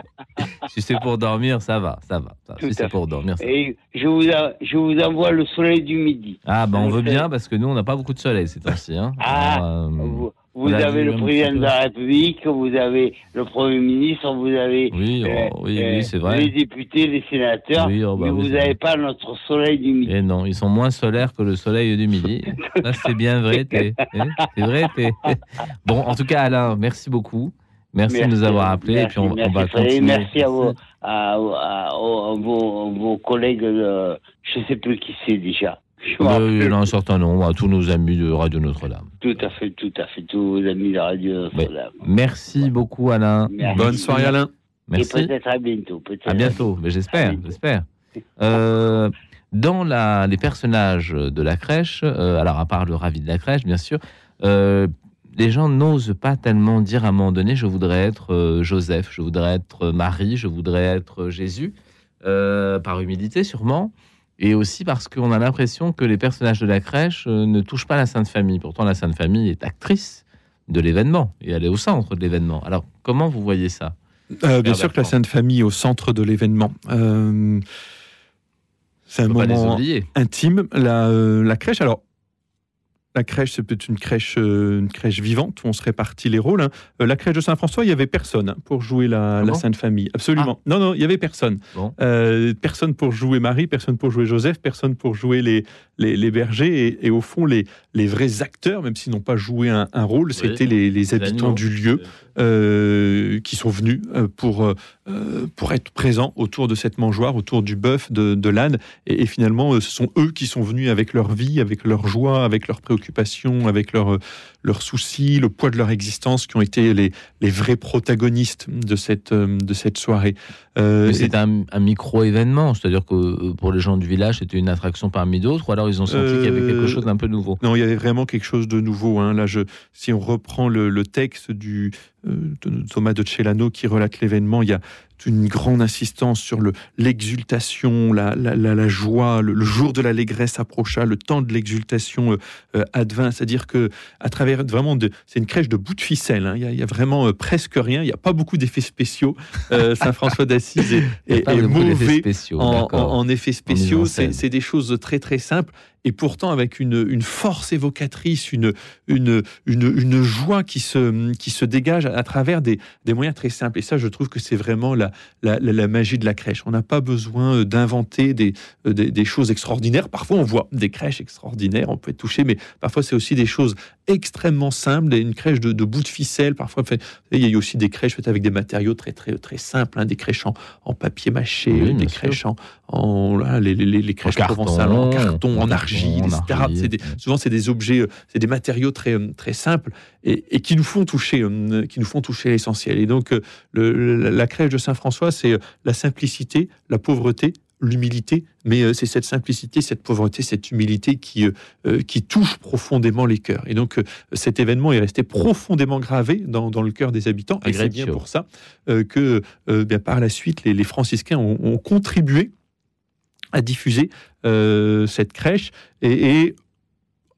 si c'est pour dormir, ça va, ça va. Tout Si c'est pour dormir, ça va. Et je vous, a- je vous envoie le soleil du midi. Ah, ben on veut bien parce que nous, on n'a pas beaucoup de soleil ces temps-ci. Hein. Ah, Alors, euh, Vous, vous l'a avez le président de la République, vous avez le Premier ministre, vous avez oui, euh, oh, oui, euh, oui, vrai. les députés, les sénateurs, oh, bah mais vous n'avez pas notre soleil du midi. Et non, ils sont moins solaires que le soleil du midi. <laughs> C'est bien vrai, hein, C'est vrai. <laughs> Bon, en tout cas, Alain, merci beaucoup. Merci, de nous avoir appelés. et puis, on, merci, on va merci, continuer. Merci à, vos, à, à- à vos, vos collègues, de, je ne sais plus qui c'est déjà. Je me Euh, rappelle il y en a un certain nombre, à tous nos amis de Radio Notre-Dame. Tout à fait, tout à fait, tous vos amis de radio. Ouais. Notre-Dame. Merci beaucoup, Alain. Merci. Bonne soirée, Alain. Et Merci. peut-être à bientôt. peut-être À bientôt, mais j'espère, bientôt. j'espère. Euh, dans la, les personnages de la crèche, euh, alors à part le ravi de la crèche, bien sûr, euh, les gens n'osent pas tellement dire à un moment donné je voudrais être euh, Joseph, je voudrais être Marie, je voudrais être Jésus, euh, par humilité sûrement, et aussi parce qu'on a l'impression que les personnages de la crèche euh, ne touchent pas la Sainte Famille. Pourtant, la Sainte Famille est actrice de l'événement et elle est au centre de l'événement. Alors, comment vous voyez ça Euh, bien sûr que la. Sainte Famille est au centre de l'événement. Euh, c'est un moment intime. La, euh, la crèche, alors, la crèche, c'est peut-être une crèche, euh, une crèche vivante où on se répartit les rôles. hein. Euh, la crèche de Saint-François, il y avait personne pour jouer la, Ah la Sainte Famille. Absolument. Non, non, il y avait personne. Bon. Euh, personne pour jouer Marie, personne pour jouer Joseph, personne pour jouer les, les, les bergers. Et, et au fond, les, les vrais acteurs, même s'ils n'ont pas joué un, un rôle, c'était les, les habitants du lieu euh, qui sont venus euh, pour, euh, pour être présents autour de cette mangeoire, autour du bœuf, de, l'âne. Et, finalement, ce sont eux qui sont venus avec leur vie, avec leur joie, avec leurs préoccupations, avec leurs soucis, le poids de leur existence, qui ont été les, les vrais protagonistes de cette, de cette soirée. Euh, c'est un, un micro-événement, c'est-à-dire que euh, pour les gens du village, c'était une attraction parmi d'autres, ou alors ils ont senti qu'il y avait quelque Euh, chose d'un peu nouveau? Non, il y avait vraiment quelque chose de nouveau. hein. Là, je, si on reprend le, le texte du, de Thomas de Celano qui relate l'événement, il y a une grande insistance sur le- l'exultation, la, la, la, la joie. Le, le jour de l'allégresse approcha, le temps de l'exultation euh, euh, advint. C'est-à-dire que à travers vraiment, c'est une crèche de bout de ficelle. hein. Il, y a, il y a vraiment euh, presque rien. Il n'y a pas beaucoup d'effets spéciaux. Euh, <laughs> Saint François d'Assise est, mauvais spéciaux, en, d'accord. en- en effets spéciaux. c'est des choses très très simples. Et pourtant avec une, force évocatrice, une, une, une, joie qui se, qui se dégage à travers des, des moyens très simples. Et ça, je trouve que c'est vraiment la, la, la, magie de la crèche. On n'a pas besoin d'inventer des, des, des, choses extraordinaires. Parfois, on voit des crèches extraordinaires, on peut être touché, mais parfois, c'est aussi des choses extrêmement simples. Une crèche de, de bout de ficelle, parfois, il y a aussi des crèches faites avec des matériaux très, très, très simples, hein, des crèches en, en papier mâché, des crèches en, en les, les, les, crèches en provençales en carton, en argile, etc. souvent, c'est des objets, euh, c'est des matériaux très, très simples et, et, qui nous font toucher, euh, qui nous font toucher l'essentiel. Et donc, euh, le, la crèche de Saint-François, c'est la simplicité, la pauvreté, l'humilité, mais c'est cette simplicité, cette pauvreté, cette humilité qui, qui touche profondément les cœurs. Et donc cet événement est resté profondément gravé dans, dans le cœur des habitants. Et c'est bien pour ça que bien, par la suite, les, les franciscains ont, ont contribué à diffuser euh, cette crèche. Et, et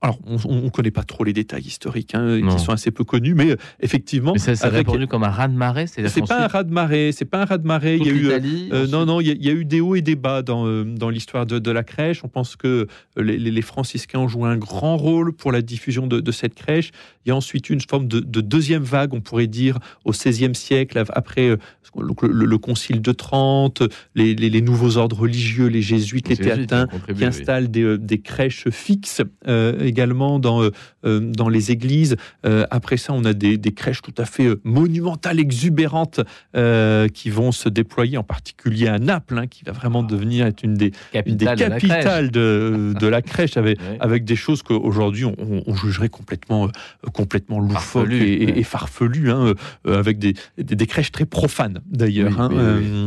alors, on ne connaît pas trop les détails historiques, hein, qui sont assez peu connus, mais euh, effectivement. Mais ça s'est répandu comme un raz-de-marée C'est pas un raz-de-marée, c'est pas un raz-de-marée. Il y a eu, euh, non, non, il y, a, eu des hauts et des bas dans, euh, dans l'histoire de, de, la crèche. On pense que les, les, franciscains ont joué un grand rôle pour la diffusion de, de cette crèche. Il y a ensuite une forme de, de deuxième vague, on pourrait dire, au XVIe siècle, après le, le, Concile de Trente, les, les, nouveaux ordres religieux, les jésuites, les, théatins, qui installent des, des, crèches fixes également dans, euh, euh, dans les églises. Euh, après ça, on a des, crèches tout à fait monumentales, exubérantes, qui vont se déployer, en particulier à Naples, hein, qui va vraiment ah. devenir être une des, capitales, des capitales de, de, la crèche, avec, avec des choses qu'aujourd'hui on, on, jugerait complètement, complètement loufoques et, farfelues, hein, avec des, des, crèches très profanes d'ailleurs. Hein,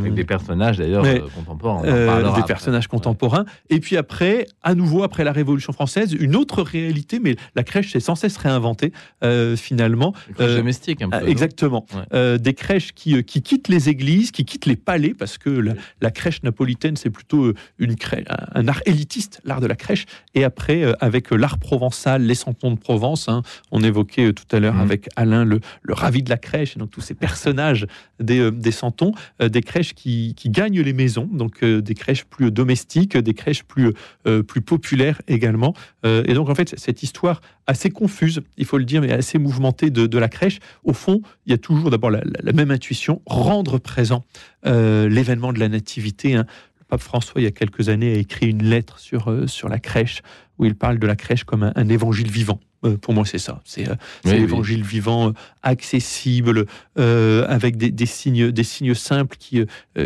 avec des personnages d'ailleurs contemporains. des personnages contemporains. Et puis après, à nouveau, après la Révolution française, une autre réalité, mais la crèche s'est sans cesse réinventée euh, finalement. Euh, domestique un peu. exactement. Euh, des crèches qui, qui quittent les églises, qui quittent les palais, parce que la, crèche napolitaine, c'est plutôt une crèche, un art élitiste, l'art de la crèche. Et après, avec l'art provençal, les santons de Provence, hein, on évoquait tout à l'heure mmh. avec Alain le, le ravi de la crèche, et donc tous ces personnages des, des santons, des crèches qui, qui, gagnent les maisons, donc des crèches plus domestiques, des crèches plus, plus populaires également. et donc en fait, cette histoire assez confuse, il faut le dire, mais assez mouvementée de, la crèche, au fond, il y a toujours d'abord la, même intuition, rendre présent euh, l'événement de la nativité. Hein. Le pape François, il y a quelques années, a écrit une lettre sur, euh, sur la crèche, où il parle de la crèche comme un, évangile vivant. Euh, pour moi, c'est ça. C'est l'évangile vivant, accessible, avec des, signes, des signes simples qui,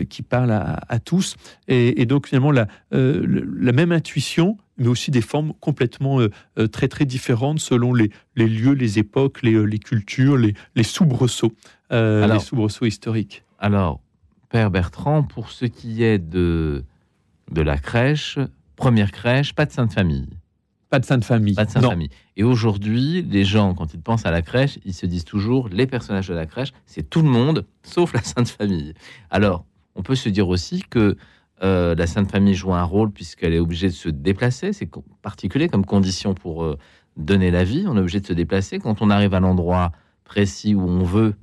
qui parlent à, tous. Et, donc, finalement, la, la même intuition, mais aussi des formes complètement euh, euh, très très différentes selon les, les lieux, les époques, les, euh, les cultures, les, les soubresauts, les soubresauts historiques. Alors, Père Bertrand, pour ce qui est de, de la crèche, première crèche, pas de sainte famille. Pas de sainte famille. Pas de sainte famille. Et aujourd'hui, les gens, quand ils pensent à la crèche, ils se disent toujours les personnages de la crèche, c'est tout le monde sauf la sainte famille. Alors, on peut se dire aussi que euh, la Sainte Famille joue un rôle puisqu'elle est obligée de se déplacer. C'est particulier comme condition pour euh, donner la vie. On est obligé de se déplacer. Quand on arrive à l'endroit précis où on veut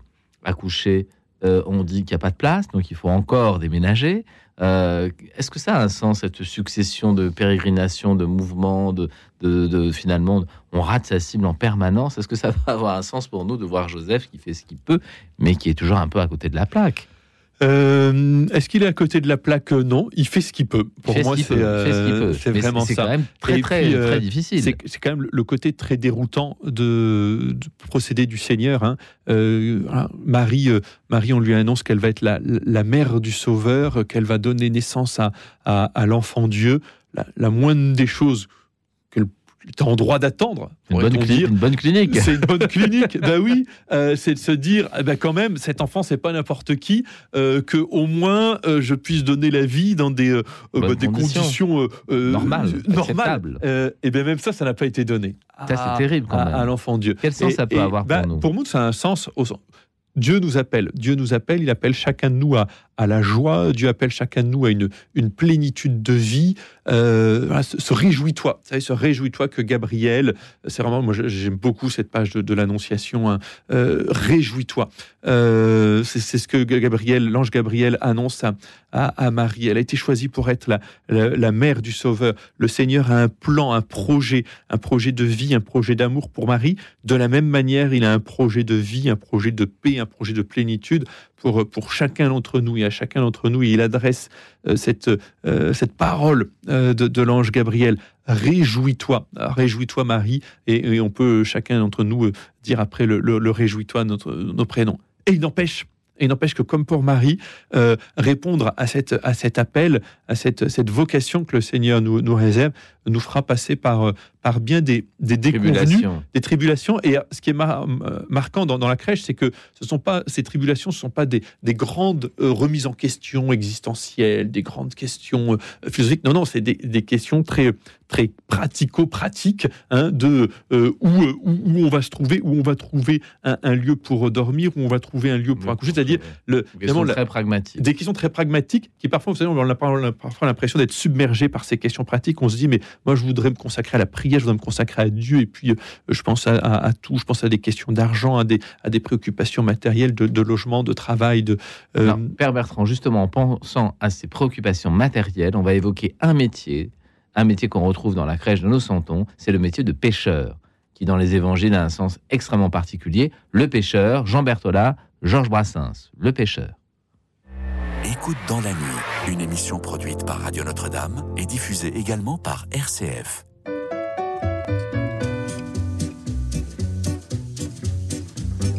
accoucher, euh, on dit qu'il n'y a pas de place, donc il faut encore déménager. Est-ce que ça a un sens, cette succession de pérégrinations, de mouvements, de, de, finalement, on rate sa cible en permanence? Est-ce que ça <laughs> va avoir un sens pour nous de voir Joseph qui fait ce qu'il peut, mais qui est toujours un peu à côté de la plaque? Euh, Est-ce qu'il est à côté de la plaque Non, il fait ce qu'il peut. Pour moi, c'est euh, vraiment ça. C'est quand même très, très, euh, très difficile. C'est quand même le côté très déroutant de, de procéder du Seigneur. Hein. Euh, Marie, euh, Marie, on lui annonce qu'elle va être la, la, mère du Sauveur, qu'elle va donner naissance à, à, à l'enfant Dieu. La, la moindre des choses tu en droit d'attendre. Une, bonne clinique. Une bonne clinique. C'est une bonne <laughs> clinique. ben oui, euh, c'est de se dire, eh ben quand même, cet enfant, c'est pas n'importe qui, euh, que au moins euh, je puisse donner la vie dans des, euh, bah, des conditions normales. normales. et bien même ça, ça n'a pas été donné. Ça, c'est terrible quand même. À, l'enfant Dieu. Quel sens ça peut avoir pour ben, nous Pour nous, ça a un sens. Au, Dieu nous appelle. Dieu nous appelle. Il appelle chacun de nous à, à la joie. Dieu appelle chacun de nous à une, plénitude de vie. euh, voilà, se, se réjouis-toi. Se réjouis-toi que Gabriel, c'est vraiment, moi j'aime beaucoup cette page de, l'Annonciation, hein, euh, réjouis-toi. Euh, c'est ce que Gabriel, l'ange Gabriel annonce à, Marie. Elle a été choisie pour être la, mère du Sauveur. Le Seigneur a un plan, un projet, un projet de vie, un projet d'amour pour Marie. De la même manière, il a un projet de vie, un projet de paix, un projet de plénitude pour, pour chacun d'entre nous. Chacun d'entre nous, il adresse euh, cette, euh, cette parole euh, de, l'ange Gabriel. Réjouis-toi, réjouis-toi Marie. Et, on peut chacun d'entre nous dire après le, réjouis-toi nos prénoms. Et il n'empêche, et n'empêche que comme pour Marie, euh, répondre à, cette, à cet appel, à cette, cette vocation que le Seigneur nous, nous réserve, nous fera passer par, euh, par bien des, des déconvenues, Tribulation. des tribulations. Et euh, ce qui est mar- marquant dans, dans la crèche, c'est que ce sont pas ces tribulations, ce sont pas des, des grandes remises en question existentielles, des grandes questions philosophiques. Non, non, c'est des, des questions très très pratico-pratiques hein, de euh, où, où, où on va se trouver, où on va trouver un, un lieu pour dormir, où on va trouver un lieu pour accoucher, c'est-à-dire le, Question évidemment, la- très pragmatique. des questions très pragmatiques qui parfois, vous savez, on a parfois l'impression d'être submergé par ces questions pratiques. On se dit, mais moi, je voudrais me consacrer à la prière, je voudrais me consacrer à Dieu, et puis euh, je pense à, à- à tout, je pense à des questions d'argent, à des, à des préoccupations matérielles, de, de logement, de travail, de euh, Alors, Père Bertrand, justement, en pensant à ces préoccupations matérielles, on va évoquer un métier, un métier qu'on retrouve dans la crèche de nos santons, c'est le métier de pêcheur, qui dans les évangiles a un sens extrêmement particulier. Le pêcheur, Jean Berthollat, Georges Brassens, le pêcheur. Écoute dans la nuit, une émission produite par Radio Notre-Dame et diffusée également par RCF.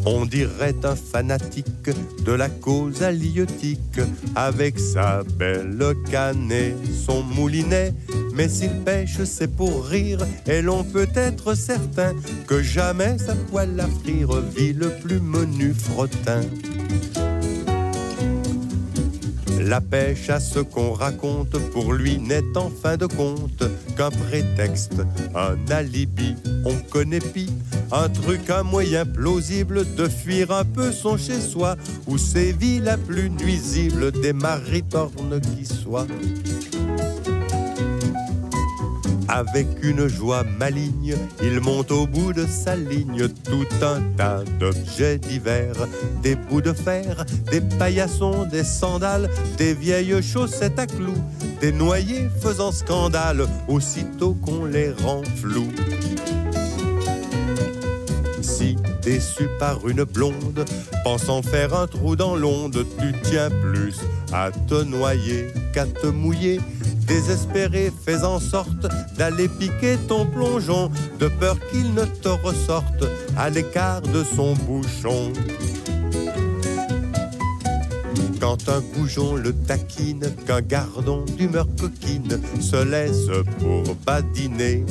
On dirait un fanatique de la cause halieutique avec sa belle canne et son moulinet. Mais s'il pêche, c'est pour rire, et l'on peut être certain que jamais sa poêle à frire vit le plus menu frottin. La pêche à ce qu'on raconte pour lui n'est en fin de compte qu'un prétexte, un alibi, on connaît pis, un truc, un moyen plausible de fuir un peu son chez-soi où sévit la plus nuisible des maritornes qui soient. Avec une joie maligne, il monte au bout de sa ligne tout un tas d'objets divers, des bouts de fer, des paillassons, des sandales, des vieilles chaussettes à clous, des noyés faisant scandale aussitôt qu'on les rend flous. Déçu par une blonde, pensant faire un trou dans l'onde, tu tiens plus à te noyer qu'à te mouiller. Désespéré, fais en sorte d'aller piquer ton plongeon, de peur qu'il ne te ressorte à l'écart de son bouchon. Quand un goujon le taquine, qu'un gardon d'humeur coquine se laisse pour badiner,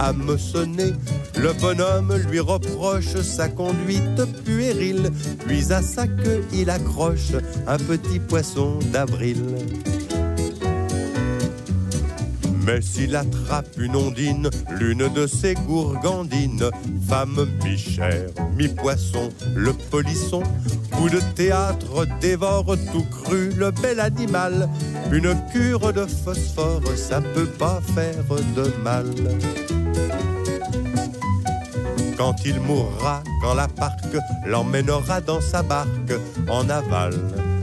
hameçonner, le bonhomme lui reproche sa conduite puérile, puis à sa queue il accroche un petit poisson d'avril. Mais s'il attrape une ondine, l'une de ses gourgandines, femme mi-chair, mi-poisson, le polisson, coup de théâtre dévore tout cru le bel animal. Une cure de phosphore, ça peut pas faire de mal. Quand il mourra, quand la parque l'emmènera dans sa barque, en aval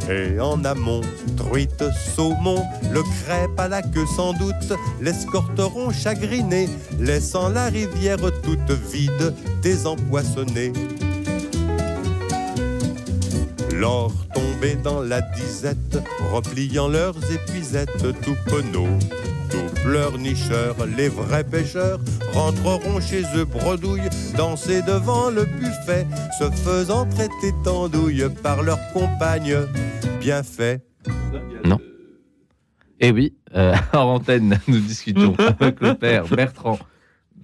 et en amont, truite, saumon, le crêpe à la queue sans doute, l'escorteront chagriné, laissant la rivière toute vide, désempoissonnée. L'or tombé dans la disette, repliant leurs épuisettes, tout penaud, pleurnicheurs, les vrais pêcheurs rentreront chez eux bredouille, danser devant le buffet, se faisant traiter d'andouille par leurs compagnes. Bien fait. Et oui, euh, <laughs> hors antenne, nous discutons <laughs> avec le père Bertrand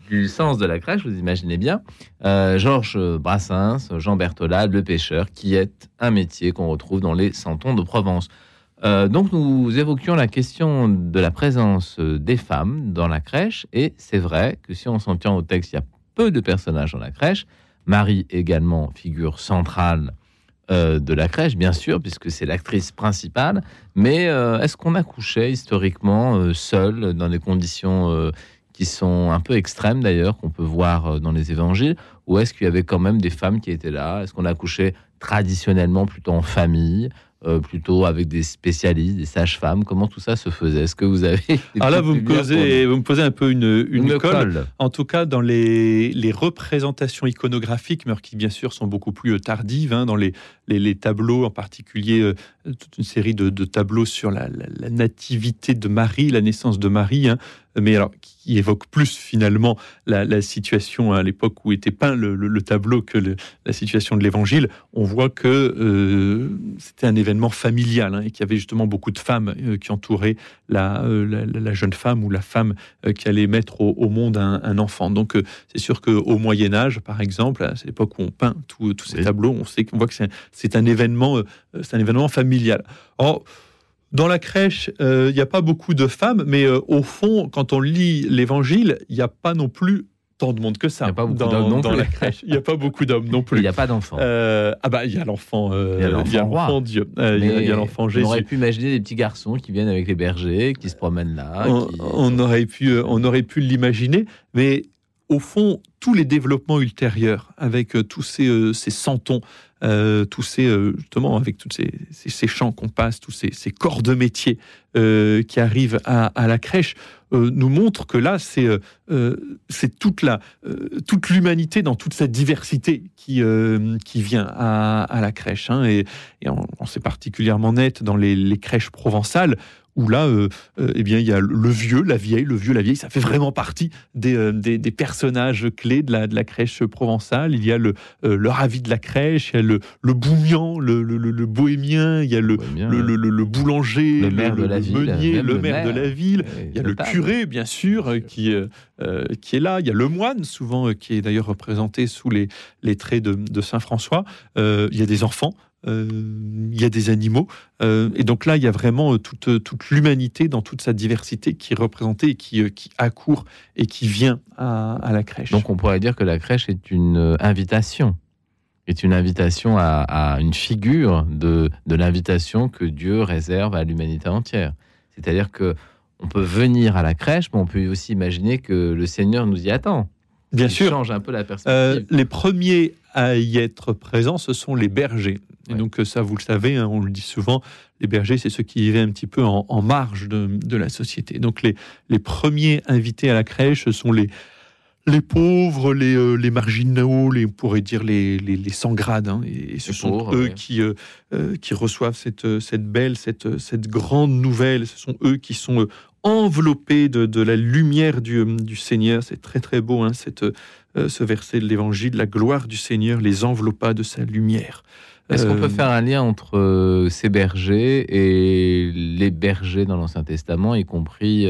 du sens de la crèche, vous imaginez bien. Euh, Georges Brassens, Jean Berthollat, le pêcheur, qui est un métier qu'on retrouve dans les santons de Provence. Euh, donc nous évoquions la question de la présence des femmes dans la crèche, et c'est vrai que si on s'en tient au texte, il y a peu de personnages dans la crèche. Marie également figure centrale euh, de la crèche, bien sûr, puisque c'est l'actrice principale. Mais euh, est-ce qu'on accouchait historiquement euh, seul, dans des conditions qui sont un peu extrêmes d'ailleurs, qu'on peut voir dans les évangiles? Ou est-ce qu'il y avait quand même des femmes qui étaient là? Est-ce qu'on accouchait traditionnellement plutôt en famille? Euh, plutôt avec des spécialistes, des sages-femmes, comment tout ça se faisait? Est-ce que vous avez Alors <laughs> là, vous me, posez, vous me posez un peu une, une, Une colle. colle. En tout cas, dans les, les représentations iconographiques, mais qui bien sûr sont beaucoup plus euh, tardives, hein, dans les, les, les tableaux, en particulier euh, toute une série de, de tableaux sur la, la- la nativité de Marie, la naissance de Marie, hein, mais alors qui évoque plus finalement la, la situation à l'époque où était peint le, le- le tableau que le- la situation de l'Évangile. On voit que euh, c'était un événement familial hein, et qu'il y avait justement beaucoup de femmes euh, qui entouraient la, euh, la, jeune femme ou la femme euh, qui allait mettre au, au monde un, un enfant. Donc euh, c'est sûr qu'au Moyen Âge, par exemple, à- l'époque où on peint tous ces Oui. tableaux, on sait qu'on voit que c'est un- un événement, euh, c'est un événement familial. Or, dans la crèche, euh, il n'y a pas beaucoup de femmes, mais euh, au fond, quand on lit l'Évangile, il n'y a pas non plus tant de monde que ça Il y a pas beaucoup d'hommes non dans plus. la crèche. Il n'y a pas beaucoup d'hommes non Il plus. n'y a pas d'enfants. Euh, ah bah il y a l'enfant, euh, Il y a l'enfant il Dieu, Euh, il y a- il l'enfant On Jésus. aurait pu imaginer des petits garçons qui viennent avec les bergers, qui se promènent là. on, qui- on aurait pu, euh, on aurait pu l'imaginer, mais au fond, tous les développements ultérieurs, avec euh, tous ces, euh, ces santons, euh, tous ces euh, justement avec tous ces, ces, qu'on passe, tous ces, ces corps de métier euh, qui arrivent à, à la crèche, euh, nous montrent que là, c'est euh, euh, c'est toute la toute l'humanité dans toute cette diversité qui qui vient à, à la crèche. hein. et et on, on c'est particulièrement net dans les, les crèches provençales où là, euh, euh, eh bien, il y a le vieux, la vieille, le vieux, la vieille. Ça fait vraiment partie des, euh, des, des personnages clés de la, de la crèche provençale. Il y a le, le ravi de la crèche, il y a le, le le, le, le- le bohémien, il y a le, Bohémien, boulanger, Le maire de la ville, meunier, le, maire de la ville. Il y a le curé, bien sûr, qui, euh, qui est là. Il y a le moine, souvent, qui est d'ailleurs représenté sous les, les traits de, de Saint François. Euh, il y a des enfants. Euh, il y a des animaux. Euh, et donc là, il y a vraiment euh, toute, toute l'humanité dans toute sa diversité qui est représentée et qui, qui accourt et qui vient à, à la crèche. Donc on pourrait dire que la crèche est une invitation, est une invitation à, à une figure de, de l'invitation que Dieu réserve à l'humanité entière. C'est-à-dire que on peut venir à la crèche, mais on peut aussi imaginer que le Seigneur nous y attend. bien Il sûr, change un peu la Euh, perspective. les premiers à y être présents, ce sont les bergers. Et Ouais. donc euh, ça, vous le savez, hein, on le dit souvent, les bergers, c'est ceux qui vivaient un petit peu en, en marge de, de la société. Donc les, les premiers invités à la crèche, ce sont les, les pauvres, les, euh, les marginaux, les, on pourrait dire les, les, les sans grade. hein. et, et ce sont pauvres, eux ouais. qui, euh, euh, qui reçoivent cette, cette belle, cette, cette grande nouvelle. Ce sont eux qui sont enveloppés de, de la lumière du, du Seigneur. C'est très très beau, hein, cette, euh, ce verset de l'Évangile. La gloire du Seigneur les enveloppa de sa lumière. Est-ce qu'on peut faire un lien entre ces bergers et les bergers dans l'Ancien Testament, y compris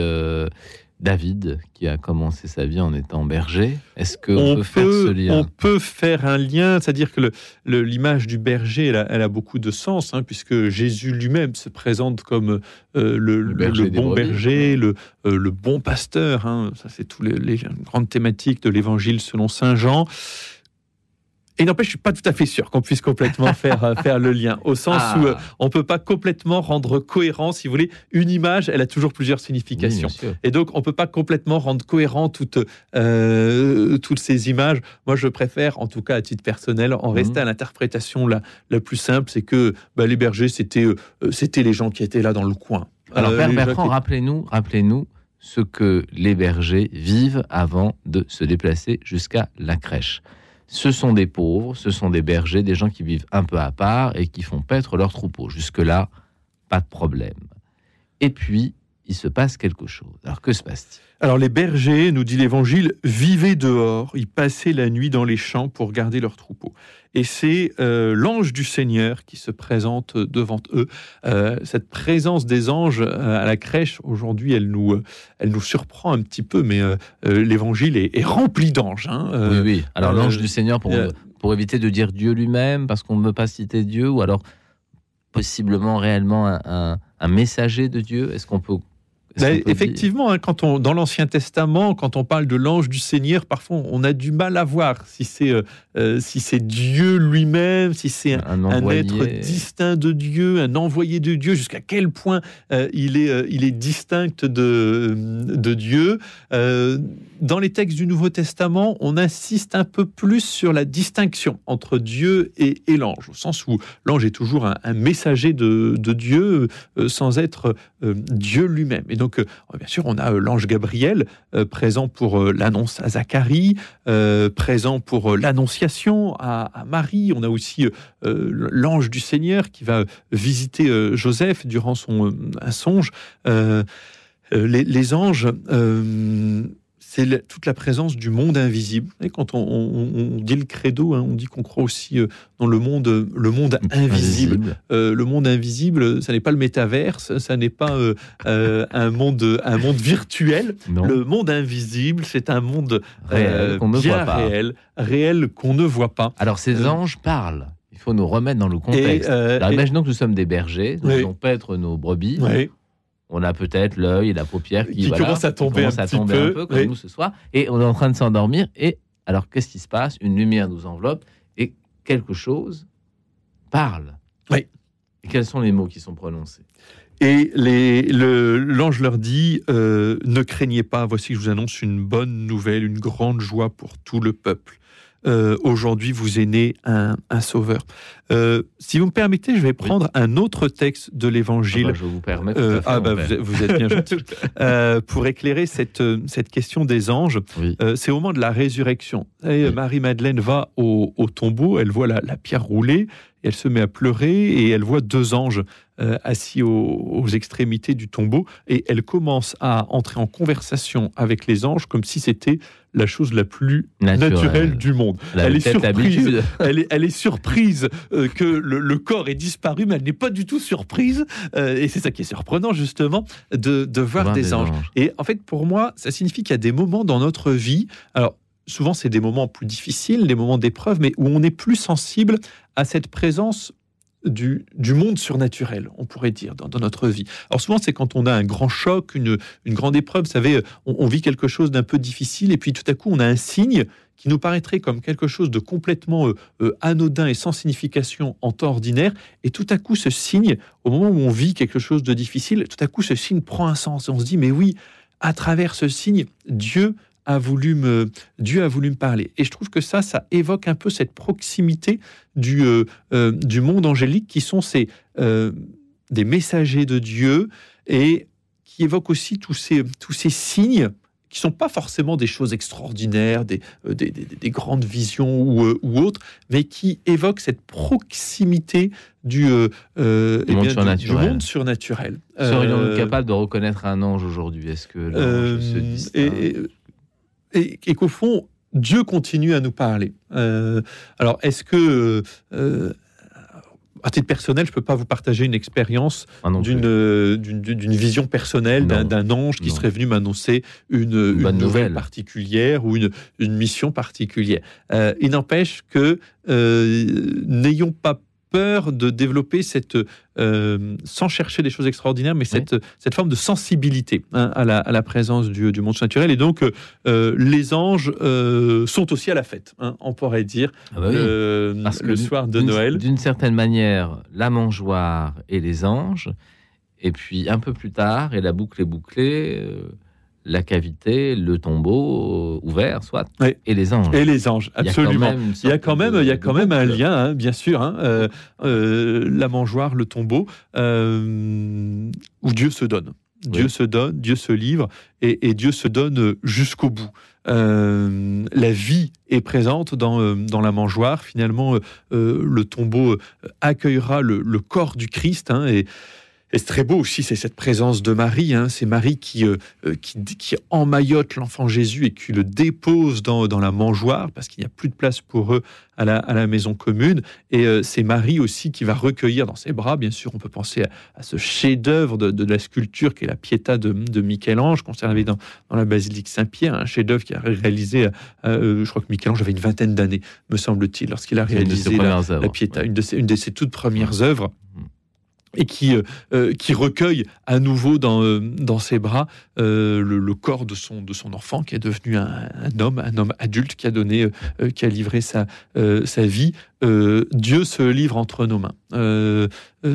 David, qui a commencé sa vie en étant berger Est-ce qu'on peut, faire ce lien on peut faire un lien, c'est-à-dire que l'image du berger, elle a, elle a beaucoup de sens, hein, puisque Jésus lui-même se présente comme euh, le, le- berger le des bon berger, le, euh, le bon pasteur. hein. ça, c'est toutes les, les grandes thématiques de l'Évangile selon saint Jean. Et n'empêche, je suis pas tout à fait sûr qu'on puisse complètement <laughs> faire, euh, faire le lien, au sens Ah. où euh, on peut pas complètement rendre cohérent, si vous voulez, une image, elle a toujours plusieurs significations. Et donc, on peut pas complètement rendre cohérent toutes, euh, toutes ces images. Moi, je préfère, en tout cas à titre personnel, en rester à l'interprétation la, la plus simple, c'est que bah, les bergers, c'était euh, c'était les gens qui étaient là dans le coin. Alors, Père Bertrand, qui- rappelez-nous, rappelez-nous ce que les bergers vivent avant de se déplacer jusqu'à la crèche. Ce sont des pauvres, ce sont des bergers, des gens qui vivent un peu à part et qui font paître leur troupeau. Jusque-là, pas de problème. Et puis, il se passe quelque chose. Alors, que se passe-t-il? Alors, les bergers, nous dit l'Évangile, vivaient dehors, ils passaient la nuit dans les champs pour garder leur troupeau. Et c'est euh, l'ange du Seigneur qui se présente devant eux. Euh, cette présence des anges euh, à la crèche, aujourd'hui, elle nous, elle nous surprend un petit peu, mais euh, l'Évangile est, est rempli d'anges. hein. Oui, oui. Alors, l'ange du Seigneur, pour, pour éviter de dire Dieu lui-même, parce qu'on ne veut pas citer Dieu, ou alors possiblement réellement un, un- un messager de Dieu Est-ce qu'on peut, Peut effectivement, hein, quand on, dans l'Ancien Testament, quand on parle de l'ange du Seigneur, parfois on a du mal à voir si c'est euh, euh, si c'est Dieu lui-même, si c'est un, Un un envoyé. être distinct de Dieu, un envoyé de Dieu, jusqu'à quel point euh, il, est, euh, il est distinct de, de Dieu. Dans les textes du Nouveau Testament, on insiste un peu plus sur la distinction entre Dieu et, et l'ange, au sens où l'ange est toujours un, un messager de, de Dieu sans être Dieu lui-même. Et donc, euh, bien sûr, on a euh, l'ange Gabriel euh, présent pour l'annonce à Zacharie, présent pour l'annonciation à, Marie. On a aussi l'ange du Seigneur qui va visiter Joseph durant son un songe. Les, anges, c'est toute la présence du monde invisible. Et quand on, on- on dit le credo, hein, on dit qu'on croit aussi euh, dans le monde, le monde invisible. Euh, le monde invisible, ça n'est pas le métaverse, ça n'est pas euh, euh, un monde, un monde virtuel. Non. Le monde invisible, c'est un monde Réel, qu'on ne bien voit pas. réel, réel qu'on ne voit pas. Alors, ces anges parlent. Il faut nous remettre dans le contexte. Et, Alors, et- imaginons que nous sommes des bergers, nous Oui. allons paître nos brebis. On a peut-être l'œil et la paupière qui, Qui voilà, commence à tomber commence un à petit tomber peu, un peu, comme oui. nous ce soir. Et on est en train de s'endormir. Et alors, qu'est-ce qui se passe? Une lumière nous enveloppe et quelque chose parle. Oui. Et quels sont les mots qui sont prononcés? Et les- le- l'ange leur dit euh, Ne craignez pas, voici que je vous annonce une bonne nouvelle, une grande joie pour tout le peuple. Euh, Aujourd'hui, vous est né un, un sauveur. Euh, si vous me permettez, je vais prendre un autre texte de Ah l'évangile. bah, Je vous permets. Euh, ah bah vous êtes, vous êtes bien <laughs> gentil. Pour éclairer cette, cette question des anges, Oui. c'est au moment de la résurrection. Oui. Marie-Madeleine va au, au tombeau, elle voit la, la pierre rouler, elle se met à pleurer, et elle voit deux anges euh, assis aux, aux extrémités du tombeau, et elle commence à entrer en conversation avec les anges comme si c'était la chose la plus Naturel. naturelle du monde. Elle est surprise. <laughs> Elle est, elle est surprise euh, que le, le corps ait disparu, mais elle n'est pas du tout surprise, euh, et c'est ça qui est surprenant justement, de, de voir Voir des, des anges. anges. Et en fait, pour moi, ça signifie qu'il y a des moments dans notre vie, alors souvent c'est des moments plus difficiles, des moments d'épreuve, mais où on est plus sensible à cette présence du, monde surnaturel, on pourrait dire, dans, dans notre vie. Alors souvent, c'est quand on a un grand choc, une, une grande épreuve, vous savez, on, on vit quelque chose d'un peu difficile, et puis tout à coup, on a un signe qui nous paraîtrait comme quelque chose de complètement euh, euh, anodin et sans signification en temps ordinaire, et tout à coup, ce signe, au moment où on vit quelque chose de difficile, tout à coup, ce signe prend un sens, et on se dit, mais oui, à travers ce signe, Dieu a voulu me, Dieu a voulu me parler. Et je trouve que ça, ça évoque un peu cette proximité du, euh, euh, du monde angélique qui sont ces, euh, des messagers de Dieu et qui évoquent aussi tous ces, tous ces signes qui sont pas forcément des choses extraordinaires, des, euh, des, des- des grandes visions ou, euh, ou autres, mais qui évoquent cette proximité du, euh, Du monde du- monde surnaturel. Serions-nous Euh, capables de reconnaître un ange aujourd'hui Est-ce que l'ange euh, se distingue et, qu'au fond, Dieu continue à nous parler. Euh, alors, est-ce que, euh, à titre personnel, je ne peux pas vous partager une expérience Ah d'une euh, d'une vision personnelle d'un ange qui Non. serait venu m'annoncer une, nouvelle nouvelle. particulière ou une, une mission particulière. Il n'empêche que n'ayons pas peur de développer cette, euh, sans chercher des choses extraordinaires, mais cette, cette forme de sensibilité hein, à, la, à la présence du, du monde naturel. Et donc, euh, les anges euh, sont aussi à la fête, hein, on pourrait dire, Ah bah oui. euh, Parce que le soir de Noël. D'une certaine manière, la mangeoire et les anges, et puis un peu plus tard, et la boucle est bouclée, euh, la cavité, le tombeau euh, ouvert, soit, Oui. et les anges. Et les anges, Il y a quand absolument. même Il y a quand même, il y a quand même un lien, hein, bien sûr. hein, euh, euh, la mangeoire, le tombeau, euh, où Dieu se donne. Dieu Oui. se donne, Dieu se livre, et, et Dieu se donne jusqu'au bout. Euh, la vie est présente dans, dans la mangeoire. Finalement, euh, le tombeau accueillera le, le corps du Christ. hein, et, et c'est très beau aussi, c'est cette présence de Marie. hein, c'est Marie qui, euh, euh, qui, qui emmaillote l'enfant Jésus et qui le dépose dans, dans la mangeoire parce qu'il n'y a plus de place pour eux à la, à la maison commune. Et euh, c'est Marie aussi qui va recueillir dans ses bras, bien sûr, on peut penser à, à ce chef-d'œuvre de, de la sculpture qui est la Pietà de, de Michel-Ange, conservé dans, dans la basilique Saint-Pierre, un chef-d'œuvre qui a réalisé, euh, je crois que Michel-Ange avait une vingtaine d'années, me semble-t-il, lorsqu'il a réalisé la, la. Pietà, une, de ses, une de ses toutes premières œuvres. Et qui, euh, euh, qui recueille à nouveau dans, euh, dans ses bras le, le corps de son, de son enfant qui est devenu un, homme, un homme adulte qui a donné, qui a livré sa, sa vie. Dieu se livre entre nos mains.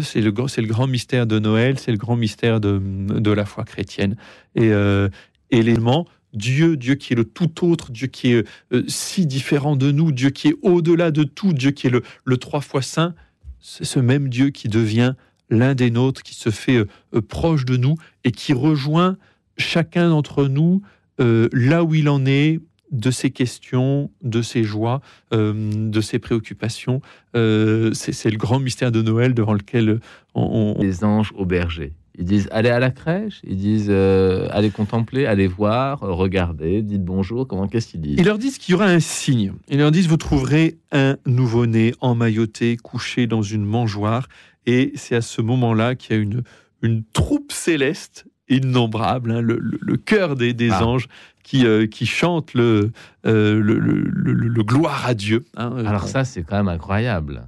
C'est le, le grand mystère de Noël, c'est le grand mystère de, de la foi chrétienne. Et, et l'élément, Dieu, Dieu qui est le tout autre, Dieu qui est si différent de nous, Dieu qui est au-delà de tout, Dieu qui est le, le trois fois saint, c'est ce même Dieu qui devient l'un des nôtres, qui se fait euh, euh, proche de nous et qui rejoint chacun d'entre nous euh, là où il en est de ses questions, de ses joies, euh, de ses préoccupations. Euh, c'est le grand mystère de Noël devant lequel on, on- Les anges au berger. Ils disent allez à la crèche, ils disent euh, allez contempler, allez voir, regardez, dites bonjour. Comment qu'est-ce qu'ils disent? Ils leur disent qu'il y aura un signe. Ils leur disent vous trouverez un nouveau-né emmailloté, couché dans une mangeoire. Et c'est à ce moment-là qu'il y a une, une troupe céleste innombrable, hein, le, le- le cœur des, des Ah. anges qui, euh, qui chante le, euh, le, gloire à Dieu. hein. Alors ça, c'est quand même incroyable.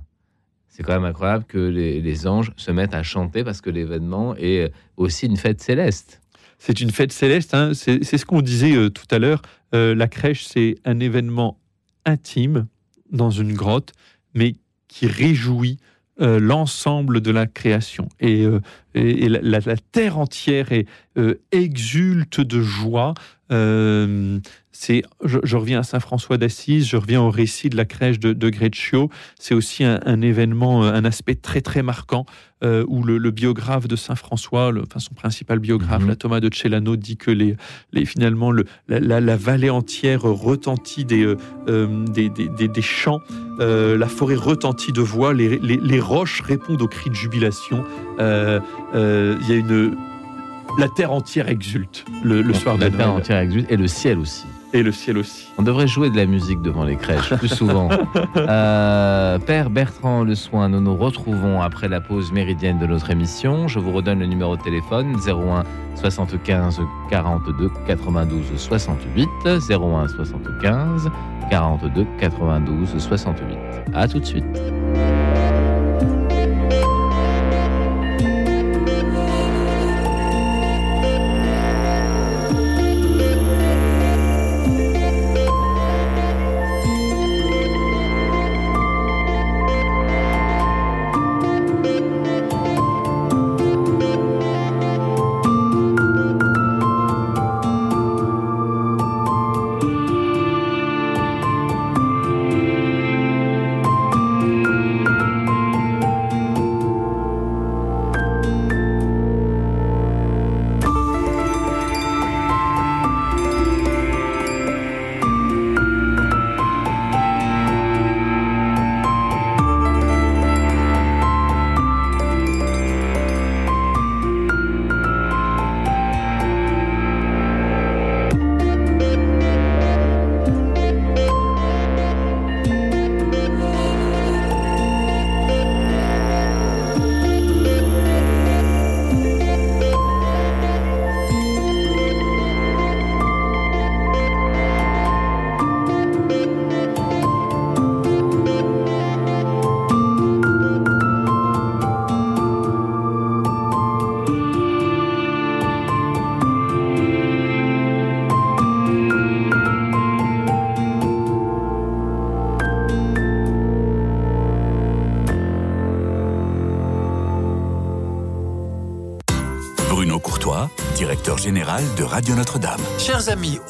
C'est quand même incroyable que les, les anges se mettent à chanter parce que l'événement est aussi une fête céleste. C'est une fête céleste. hein. C'est c'est ce qu'on disait euh, tout à l'heure. Euh, la crèche, c'est un événement intime dans une grotte, mais qui réjouit euh, l'ensemble de la création. Et, euh, la terre entière est, euh, exulte de joie. C'est, je, je reviens à Saint François d'Assise, je reviens au récit de la crèche de, de Greccio. C'est aussi un, un événement, euh, un aspect très très marquant euh, où le, le biographe de Saint François, le- enfin son principal biographe, Mhm. la Thomas de Celano, dit que les, les finalement le, la, la- la vallée entière retentit des, euh, euh, des, des, des- des chants, euh, la forêt retentit de voix, les, les, les roches répondent aux cris de jubilation. Il y a une la terre entière exulte le, le soir de la terre Noël. entière exulte et le ciel aussi. Et le ciel aussi. On devrait jouer de la musique devant les crèches plus souvent. <laughs> Euh, Père Bertrand Le Soin, nous nous retrouvons après la pause méridienne de notre émission. Je vous redonne le numéro de téléphone 01 75 42 92 68 01 75 42 92 68. À tout de suite.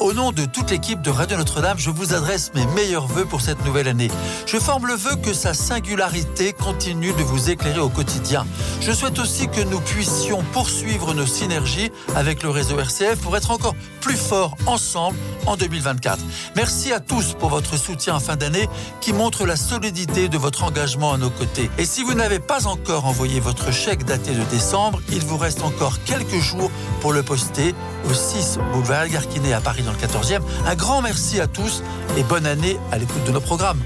Au nom de toute l'équipe de Radio Notre-Dame, je vous adresse mes meilleurs voeux pour cette nouvelle année. Je forme le vœu que sa singularité continue de vous éclairer au quotidien. Je souhaite aussi que nous puissions poursuivre nos synergies avec le réseau RCF pour être encore plus forts ensemble en 2024. Merci à tous pour votre soutien en fin d'année qui montre la solidité de votre engagement à nos côtés. Et si vous n'avez pas encore envoyé votre chèque daté de décembre, il vous reste encore quelques jours pour le poster au 6 boulevard Algarquinet à Paris dans 14e. Un grand merci à tous et bonne année à l'écoute de nos programmes.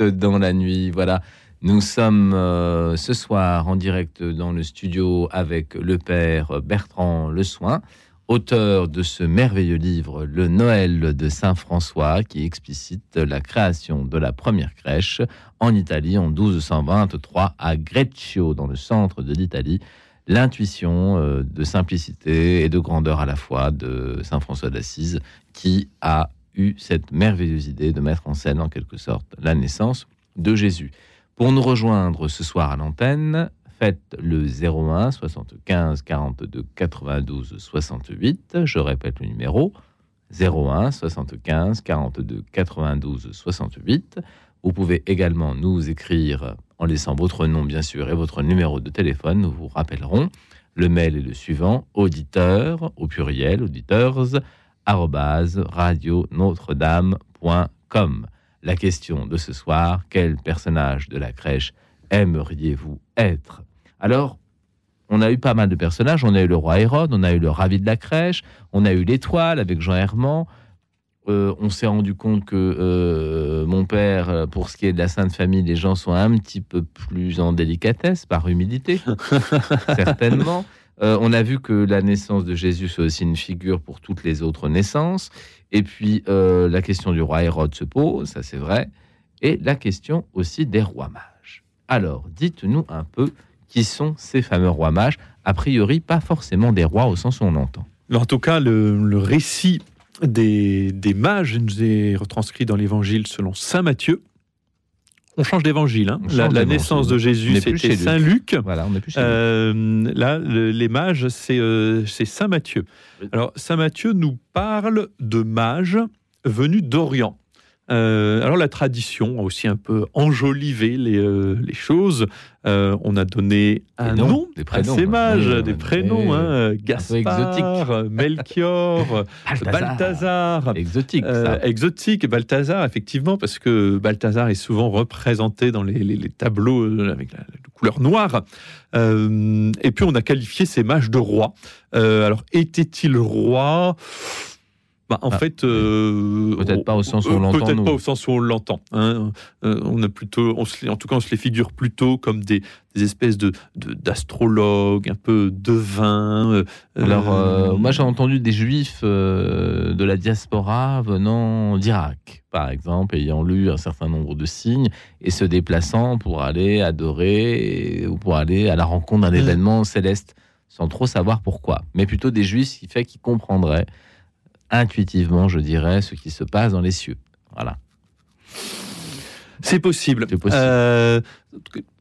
Dans la nuit, voilà. Nous sommes euh, ce soir en direct dans le studio avec le père Bertrand Le Soin, auteur de ce merveilleux livre Le Noël de Saint François, qui explicite la création de la première crèche en Italie en 1223 à Greccio, dans le centre de l'Italie. L'intuition euh, de simplicité et de grandeur à la fois de Saint François d'Assise, qui a eu cette merveilleuse idée de mettre en scène en quelque sorte la naissance de Jésus. Pour nous rejoindre ce soir à l'antenne, faites le 01 75 42 92 68. Je répète le numéro 01 75 42 92 68. Vous pouvez également nous écrire en laissant votre nom, bien sûr, et votre numéro de téléphone. Nous vous rappellerons. Le mail est le suivant auditeur au pluriel, auditeurs, radio notre-dame.com. La question de ce soir, quel personnage de la crèche aimeriez-vous être? Alors, on a eu pas mal de personnages. On a eu le roi Hérode, on a eu le ravi de la crèche, on a eu l'étoile avec Jean Herman. Euh, on s'est rendu compte que euh, mon père, euh, pour ce qui est de la Sainte Famille, les gens sont un petit peu plus en délicatesse, par humilité, <laughs> certainement. On a vu que la naissance de Jésus, c'est aussi une figure pour toutes les autres naissances. Et puis, euh, la question du roi Hérode se pose, ça c'est vrai, et la question aussi des rois mages. Alors, dites-nous un peu qui sont ces fameux rois mages, a priori pas forcément des rois au sens où on l'entend. En tout cas, le, récit des, des, mages nous est retranscrit dans l'évangile selon Saint Matthieu, on change d'évangile. Hein. La, naissance de Jésus, c'était Saint Luc. Voilà, on plus euh, là, les mages, euh, c'est Saint Matthieu. Alors, Saint Matthieu nous parle de mages venus d'Orient. Euh, alors la tradition a aussi un peu enjolivé les, euh, les choses. Euh, on a donné un nom des prénoms, à ces mages, des prénoms, hein, Gaspard, <laughs> Melchior, Balthazar. Exotique, ça. exotique, Balthazar, effectivement, parce que Balthazar est souvent représenté dans les, les, tableaux avec la, couleur noire. et puis on a qualifié ces mages de rois. alors était-il roi? Bah, en ah, fait, euh, peut-être pas au sens où on l'entend. Peut-être pas au sens où on l'entend. Hein. Euh, on a plutôt, on se, en tout cas, on se les figure plutôt comme des, des espèces de d'astrologues, un peu devins. Euh, Alors, moi, j'ai entendu des juifs de la diaspora venant d'Irak, par exemple, ayant lu un certain nombre de signes et se déplaçant pour aller adorer ou pour aller à la rencontre d'un événement céleste, sans trop savoir pourquoi. Mais plutôt des juifs qui fait qu'ils comprendraient intuitivement, je dirais, ce qui se passe dans les cieux. Voilà. C'est possible. Euh,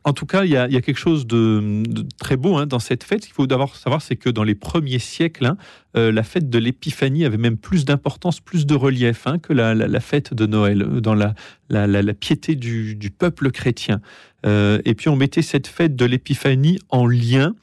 en tout cas, il y, a quelque chose de, très beau hein, dans cette fête. Ce qu'il faut d'abord savoir, c'est que dans les premiers siècles, hein, euh, la fête de l'Épiphanie avait même plus d'importance, plus de relief hein, que la, fête de Noël, euh, dans la, la piété du, peuple chrétien. et puis on mettait cette fête de l'Épiphanie en lien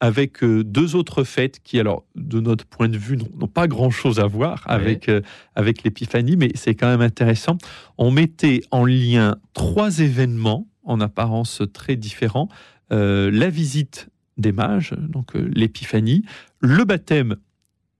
avec euh, deux autres fêtes qui, alors, de notre point de vue, n'ont pas grand-chose à voir avec, euh, avec l'épiphanie, mais c'est quand même intéressant. On mettait en lien trois événements, en apparence très différents. Euh, la visite des mages, donc l'épiphanie, le baptême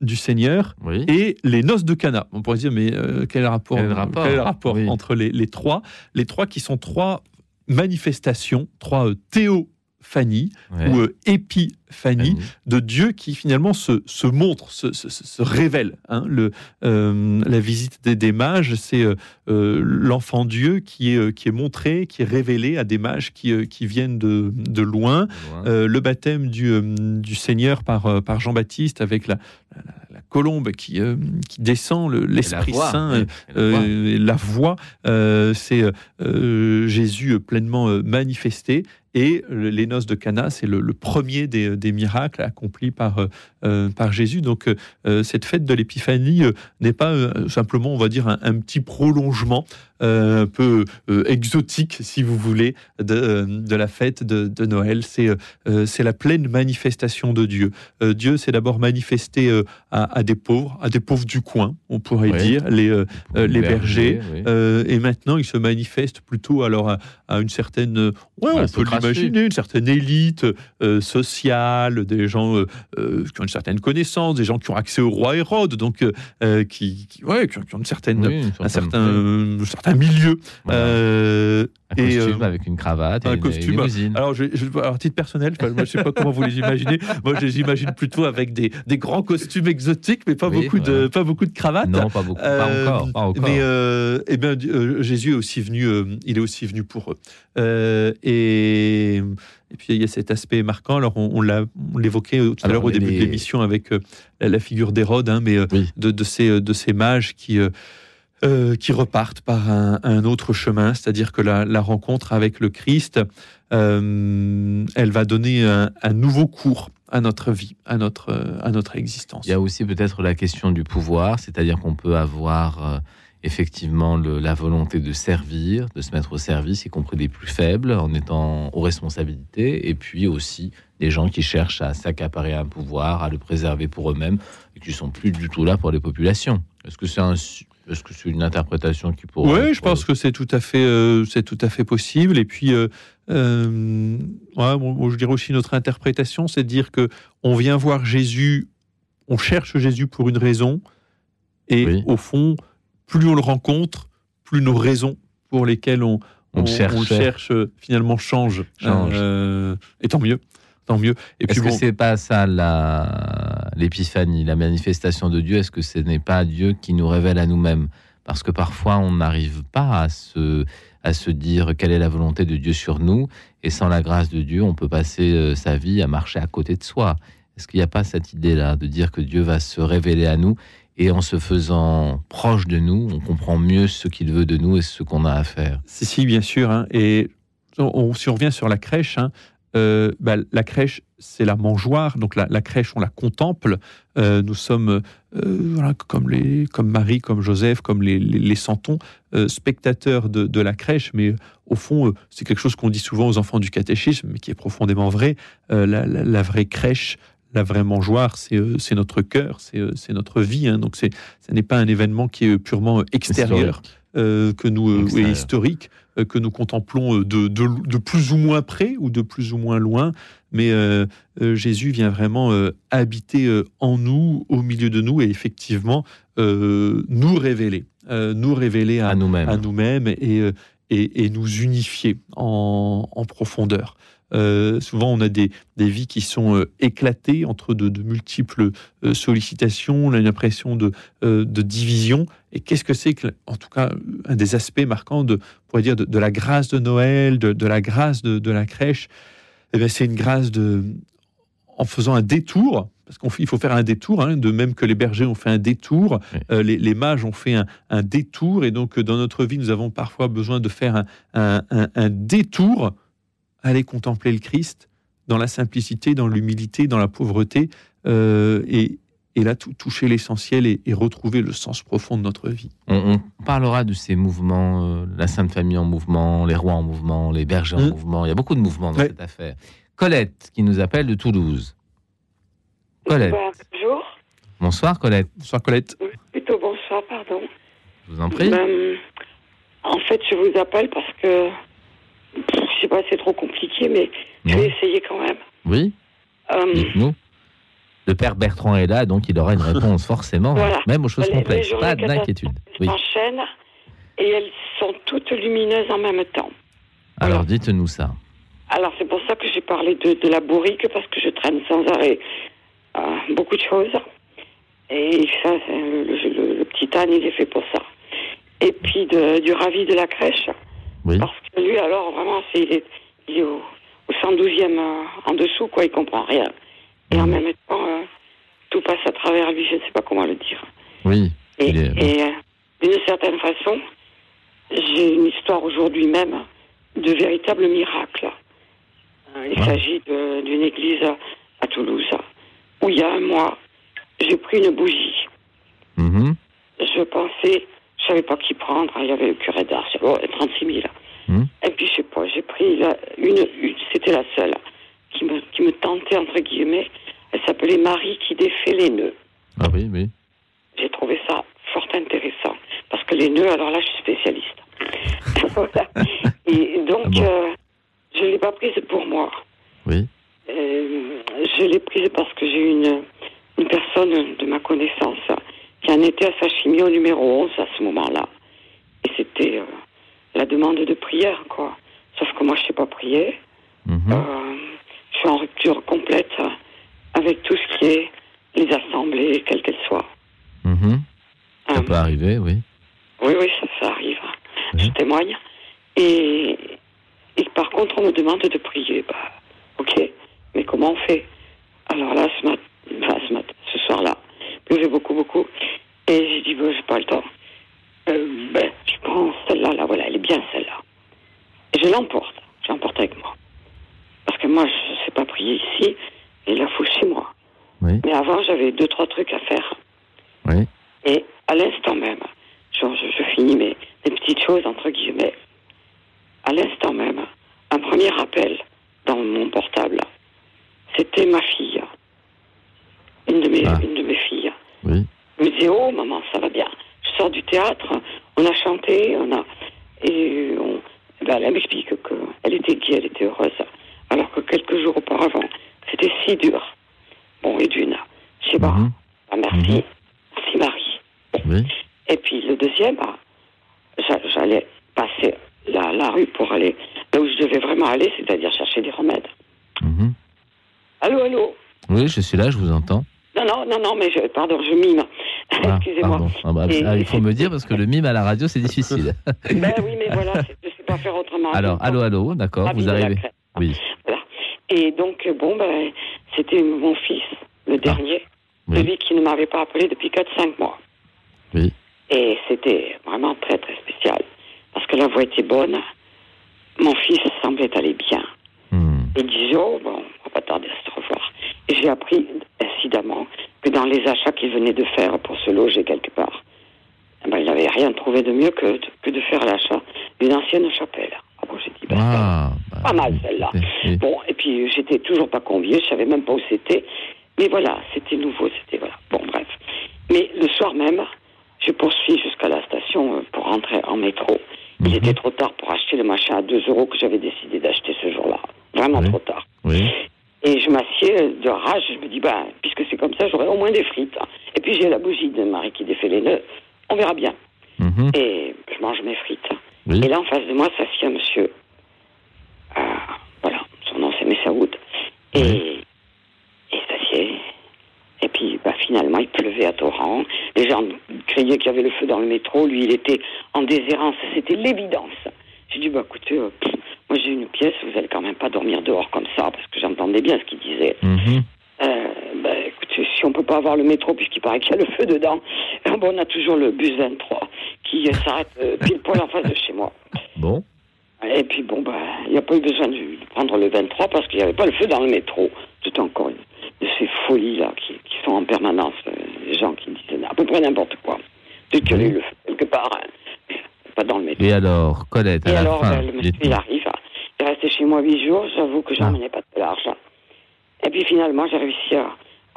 du Seigneur et les noces de Cana. On pourrait dire, mais quel rapport, quel rapport, entre les, les, trois? Les trois qui sont trois manifestations, trois théo Fanny ou euh, Épiphanie de Dieu qui finalement se, se montre, se, se, révèle. Hein. Le, euh, la visite des, mages, c'est euh, l'enfant Dieu qui est, qui est montré, qui est révélé à des mages qui, qui viennent de, de loin. le baptême du, du Seigneur par, par Jean-Baptiste avec la, la, colombe qui, qui descend, l'Esprit Saint, la voix, c'est Jésus pleinement manifesté. Et les noces de Cana, c'est le, premier des, miracles accomplis par, euh, euh, par Jésus. Donc euh, cette fête de l'Épiphanie n'est pas simplement, on va dire, un, petit prolongement un peu exotique, si vous voulez, de, de la fête de, de Noël. C'est c'est la pleine manifestation de Dieu. Dieu s'est d'abord manifesté à, à des pauvres, à des pauvres du coin, on pourrait Oui. dire, les, les bergers. oui. Et maintenant, il se manifeste plutôt alors à, à une certaine, ouais, on peut L'imaginer, une certaine élite euh, sociale, des gens euh, euh, qui ont une certaine connaissance, des gens qui ont accès au roi Hérode, donc euh, qui, qui, ouais, qui ont, qui ont une certaine, Oui, une un certain, milieu. Voilà. Euh, un et, costume euh, avec une cravate et un une, costume. une. Alors, je, je, alors, à titre personnel, je sais pas comment vous les imaginez. Moi, je les imagine plutôt avec des, des grands costumes exotiques, mais pas Oui, beaucoup de, voilà. pas beaucoup de cravates. non, pas beaucoup, Euh, pas encore, pas encore. Mais euh, eh ben, euh, Jésus est aussi venu, euh, il est aussi venu pour eux. Euh, et, et puis il y a cet aspect marquant. Alors on, on l'évoquait tout à l'heure au les- début de l'émission avec euh, la, la figure d'Hérode, hein, mais euh, Oui. de, de ces de ces mages qui euh, euh, qui repartent par un, autre chemin, c'est-à-dire que la, rencontre avec le Christ, euh, elle va donner un, nouveau cours à notre vie, à notre existence. Il y a aussi peut-être la question du pouvoir, c'est-à-dire qu'on peut avoir euh, effectivement la volonté de servir, de se mettre au service, y compris des plus faibles, en étant aux responsabilités, et puis aussi des gens qui cherchent à s'accaparer un pouvoir, à le préserver pour eux-mêmes, et qui sont plus du tout là pour les populations. Est-ce que c'est un, est-ce que c'est une interprétation qui pourrait Oui, être- je pense que c'est tout à fait, euh, c'est tout à fait possible. Et puis, euh, euh, ouais, bon, bon, je dirais aussi notre interprétation, c'est de dire que on vient voir Jésus, on cherche Jésus pour une raison, et Oui. au fond, plus on le rencontre, plus nos raisons pour lesquelles on, On le cherche. cherche, euh, finalement changent. Change. Euh, et tant mieux, tant mieux. Et puis Est-ce que bon, c'est pas ça la l'épiphanie, la manifestation de Dieu? Est-ce que ce n'est pas Dieu qui nous révèle à nous-mêmes? Parce que parfois on n'arrive pas à se à se dire quelle est la volonté de Dieu sur nous, et sans la grâce de Dieu, on peut passer euh, sa vie à marcher à côté de soi. Est-ce qu'il n'y a pas cette idée-là de dire que Dieu va se révéler à nous? Et en se faisant proche de nous, on comprend mieux ce qu'il veut de nous et ce qu'on a à faire Si, si, bien sûr. hein. Et on, on- si on revient sur la crèche, hein, euh, bah, la crèche, c'est la mangeoire. Donc la, la crèche, on la contemple. Euh, nous sommes, euh, voilà, comme, les, comme Marie, comme Joseph, comme les, les, les santons, spectateurs de, de la crèche. Mais au fond, c'est quelque chose qu'on dit souvent aux enfants du catéchisme, mais qui est profondément vrai. La, la- la vraie crèche, la vraie mangeoire, c'est notre cœur, c'est notre vie. hein. Donc ce n'est pas un événement qui est purement extérieur que nous euh, et historique euh, que nous contemplons euh, de, de, de plus ou moins près ou de plus ou moins loin, mais euh, euh, Jésus vient vraiment euh, habiter euh, en nous, au milieu de nous, et effectivement euh, nous révéler, euh, nous révéler à, à nous-mêmes. à nous-mêmes et, euh, et, et nous unifier en, en profondeur. Euh, souvent, on a des, des vies qui sont euh, éclatées entre de, de multiples euh, sollicitations, on a une impression de, de division. Et qu'est-ce que c'est que, en tout cas, un des aspects marquants de, on pourrait dire, de, de la grâce de Noël, de, la grâce de, la crèche Eh bien, c'est une grâce de, en faisant un détour, parce qu'il faut faire un détour, hein, de même que les bergers ont fait un détour, Oui. euh, les, les mages ont fait un, un détour, et donc dans notre vie, nous avons parfois besoin de faire un- un détour, aller contempler le Christ dans la simplicité, dans l'humilité, dans la pauvreté, euh, et, et là, tou- toucher l'essentiel et, et retrouver le sens profond de notre vie. On, on parlera de ces mouvements, euh, la Sainte Famille en mouvement, les rois en mouvement, les bergers en Mm. mouvement. Il y a beaucoup de mouvements dans Ouais. cette affaire. Colette, qui nous appelle de Toulouse. Colette. Bonjour. Bonsoir, Colette. Bonsoir Colette. Plutôt bonsoir, pardon. Je vous en prie. Ben, en fait, je vous appelle parce que je sais pas, c'est trop compliqué, mais je vais essayer quand même. Oui, Euh, dites-nous. Le père Bertrand est là, donc il aura une réponse forcément, Voilà. même aux choses Les- les complexes. journées Pas d'inquiétude. Oui. s'enchaînent et elles sont toutes lumineuses en même temps. Alors dites-nous ça. Alors, c'est pour ça que j'ai parlé de, de la bourrique, parce que je traîne sans arrêt euh, beaucoup de choses. Et ça, le, le- le petit âne, il est fait pour ça. Et puis de- du ravi de la crèche, Oui. parce que lui, alors, vraiment, c'est, il est, il est au, au 112e euh, en dessous, quoi, il comprend rien. Et en même temps, euh, tout passe à travers lui, je ne sais pas comment le dire. Oui. Et, Il est- et, euh, d'une certaine façon, j'ai une histoire aujourd'hui même de véritable miracle. Il s'agit d'une église à, à Toulouse où il y a un mois, j'ai pris une bougie. Mhm. Je pensais, Je savais pas qui prendre. Il y avait le curé d'Ars, oh, 36 000. Hmm? Et puis, je sais pas, j'ai pris la- une, une- c'était la seule qui me, qui me tentait, entre guillemets. Elle s'appelait Marie qui défait les nœuds. Ah oui, oui. J'ai trouvé ça fort intéressant. Parce que les nœuds, alors là, je suis spécialiste. <laughs> Voilà. Et donc, Ah bon euh, je ne l'ai pas prise pour moi. Oui. Euh, je l'ai prise parce que j'ai une, une personne de ma connaissance qui en était à sa chimio numéro 11 à ce moment-là. Et c'était euh, la demande de prière, quoi. Sauf que moi, je ne sais pas prier. Mhm. Euh, je suis en rupture complète avec tout ce qui est les assemblées, quelles qu'elles soient. Mhm. Ça Euh, peut arriver, oui. oui, oui, ça, ça arrive. Mhm. Je témoigne. Et, et par contre, on me demande de prier. Bah, ok, mais comment on fait? Alors là, ce, mat enfin, ce, matin, pleuvait beaucoup, beaucoup. Et j'ai dit, bah, j'ai pas le temps. Euh, ben, je prends celle-là, là, voilà, elle est bien celle-là. Et je l'emporte. Je l'emporte avec moi. Parce que moi, je ne sais pas prier ici, et il la faut chez moi. Oui. Mais avant, j'avais deux, trois trucs à faire. Oui. Et à l'instant même, genre, je, je finis mes, mes petites choses, entre guillemets. À l'instant même, un premier appel dans mon portable, c'était ma fille. Une de mes, Ah. une de mes filles. Elle me disait, oh maman, ça va bien. Je sors du théâtre, on a chanté, on a... Et on... eh ben, elle m'explique qu'elle était gaie, elle était heureuse. Alors que quelques jours auparavant, c'était si dur. Bon, et d'une, je sais pas, Mhm. ah, merci, Mhm. merci Marie. Oui. Et puis le deuxième, ah, j'a- j'allais passer la, la rue pour aller là où je devais vraiment aller, c'est-à-dire chercher des remèdes. Mhm. Allô, allô? Oui, je suis là, je vous entends. Non, non, non, non, mais je, pardon, je mime. Ah, <laughs> Excusez-moi. Ah bah, Et- ah, il faut me dire parce que le mime à la radio, c'est difficile. <laughs> Ben oui, mais voilà, <laughs> je ne sais pas faire autrement. Alors, allô, allô, d'accord, vous arrivez. Oui. Voilà. Et donc, bon, ben, c'était mon fils, le dernier. Oui. celui qui ne m'avait pas appelé depuis 4-5 mois. Oui. Et c'était vraiment très, très spécial. Parce que la voix était bonne. Mon fils semblait aller bien. Il disait, oh, bon, on va pas tarder à se revoir. J'ai appris, incidemment, que dans les achats qu'il venait de faire pour se loger quelque part, eh ben, il n'avait rien trouvé de mieux que de, que de faire l'achat d'une ancienne chapelle. Ah bon, j'ai dit, ben, Ah, bah, pas mal oui, celle-là. Bon, et puis j'étais toujours pas conviée, je savais même pas où c'était. Mais voilà, c'était nouveau, c'était voilà. Bon, bref. Mais le soir même, je poursuis jusqu'à la station euh, pour rentrer en métro. Il Mhm. était trop tard pour acheter le machin à 2 euros que j'avais décidé d'acheter ce jour-là. Vraiment Oui. trop tard. Oui. Et je m'assieds de rage, je me dis, bah, puisque c'est comme ça, j'aurai au moins des frites. Et puis j'ai la bougie de Marie qui défait les nœuds. On verra bien. Mhm. Et je mange mes frites. Oui. Et là, en face de moi, s'assied un monsieur. Euh, voilà, son nom c'est Messaoud. Et Oui. s'assied. Et puis, bah, finalement, il pleuvait à torrent. Les gens criaient qu'il y avait le feu dans le métro. Lui, il était en déshérence. C'était l'évidence. J'ai dit, bah, écoutez, euh, pff, pièce, vous allez quand même pas dormir dehors comme ça, parce que j'entendais bien ce qu'il disait. Mhm. Euh, bah, écoutez, si on peut pas avoir le métro, puisqu'il paraît qu'il y a le feu dedans, euh, <laughs> bon, on a toujours le bus 23 qui euh, s'arrête euh, pile poil en face de chez moi. Bon. Et puis bon, bah, il n'y a pas eu besoin de, de prendre le 23 parce qu'il n'y avait pas le feu dans le métro. Tout encore une de ces folies-là qui, qui sont en permanence. les gens qui disent à peu près n'importe quoi. Dès qu'il y a eu le feu quelque part, hein, pas dans le métro. Et alors, Colette, à Et la alors, fin, le monsieur, il dites-moi. arrive. Il est resté chez moi huit jours. J'avoue que j'en Ah. menais pas de l'argent. Et puis finalement, j'ai réussi à,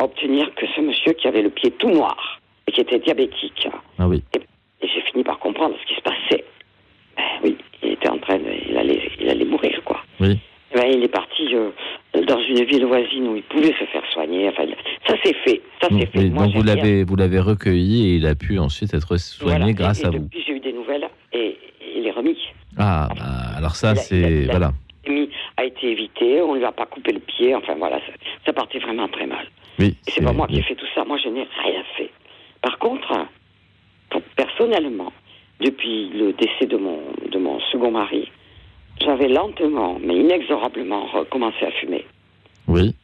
obtenir que ce monsieur qui avait le pied tout noir et qui était diabétique, Ah oui. et j'ai fini par comprendre ce qui se passait. Ben oui, il était en train de, il allait, il allait mourir quoi. Oui. Eh ben, il est parti euh, dans une ville voisine où il pouvait se faire soigner. Enfin, ça s'est fait, ça s'est fait. Moi, donc vous l'avez, vous l'avez recueilli et il a pu ensuite être soigné Voilà. grâce et, à et vous. Depuis, j'ai eu des nouvelles et, et il est remis. Ah, bah, alors ça, c'est voilà. Amy a été évité, on lui a pas coupé le pied, enfin voilà, ça, ça partait vraiment très mal. Oui. Et c'est pas moi qui ai fait tout ça, moi je n'ai rien fait. Par contre, personnellement, depuis le décès de mon, de mon second mari, j'avais lentement, mais inexorablement recommencé à fumer. Oui.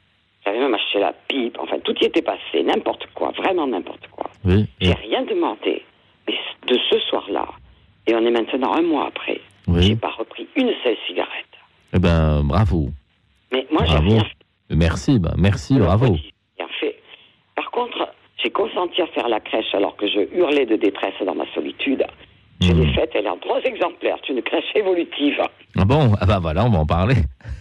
J'avais même acheté la pipe, enfin tout y était passé, n'importe quoi, vraiment n'importe quoi. Oui. Et- J'ai rien demandé, mais de ce soir-là, et on est maintenant un mois après, j'ai oui. pas repris une seule cigarette. Eh ben, bravo. Mais moi j'ai Bravo. rien Merci, Le bravo. petit, Bien fait. Par contre, j'ai consenti à faire la crèche alors que je hurlais de détresse dans ma solitude. Je Hmm. l'ai faite, elle est en trois exemplaires. C'est une crèche évolutive. Ah bon, ah bah voilà, on va en parler.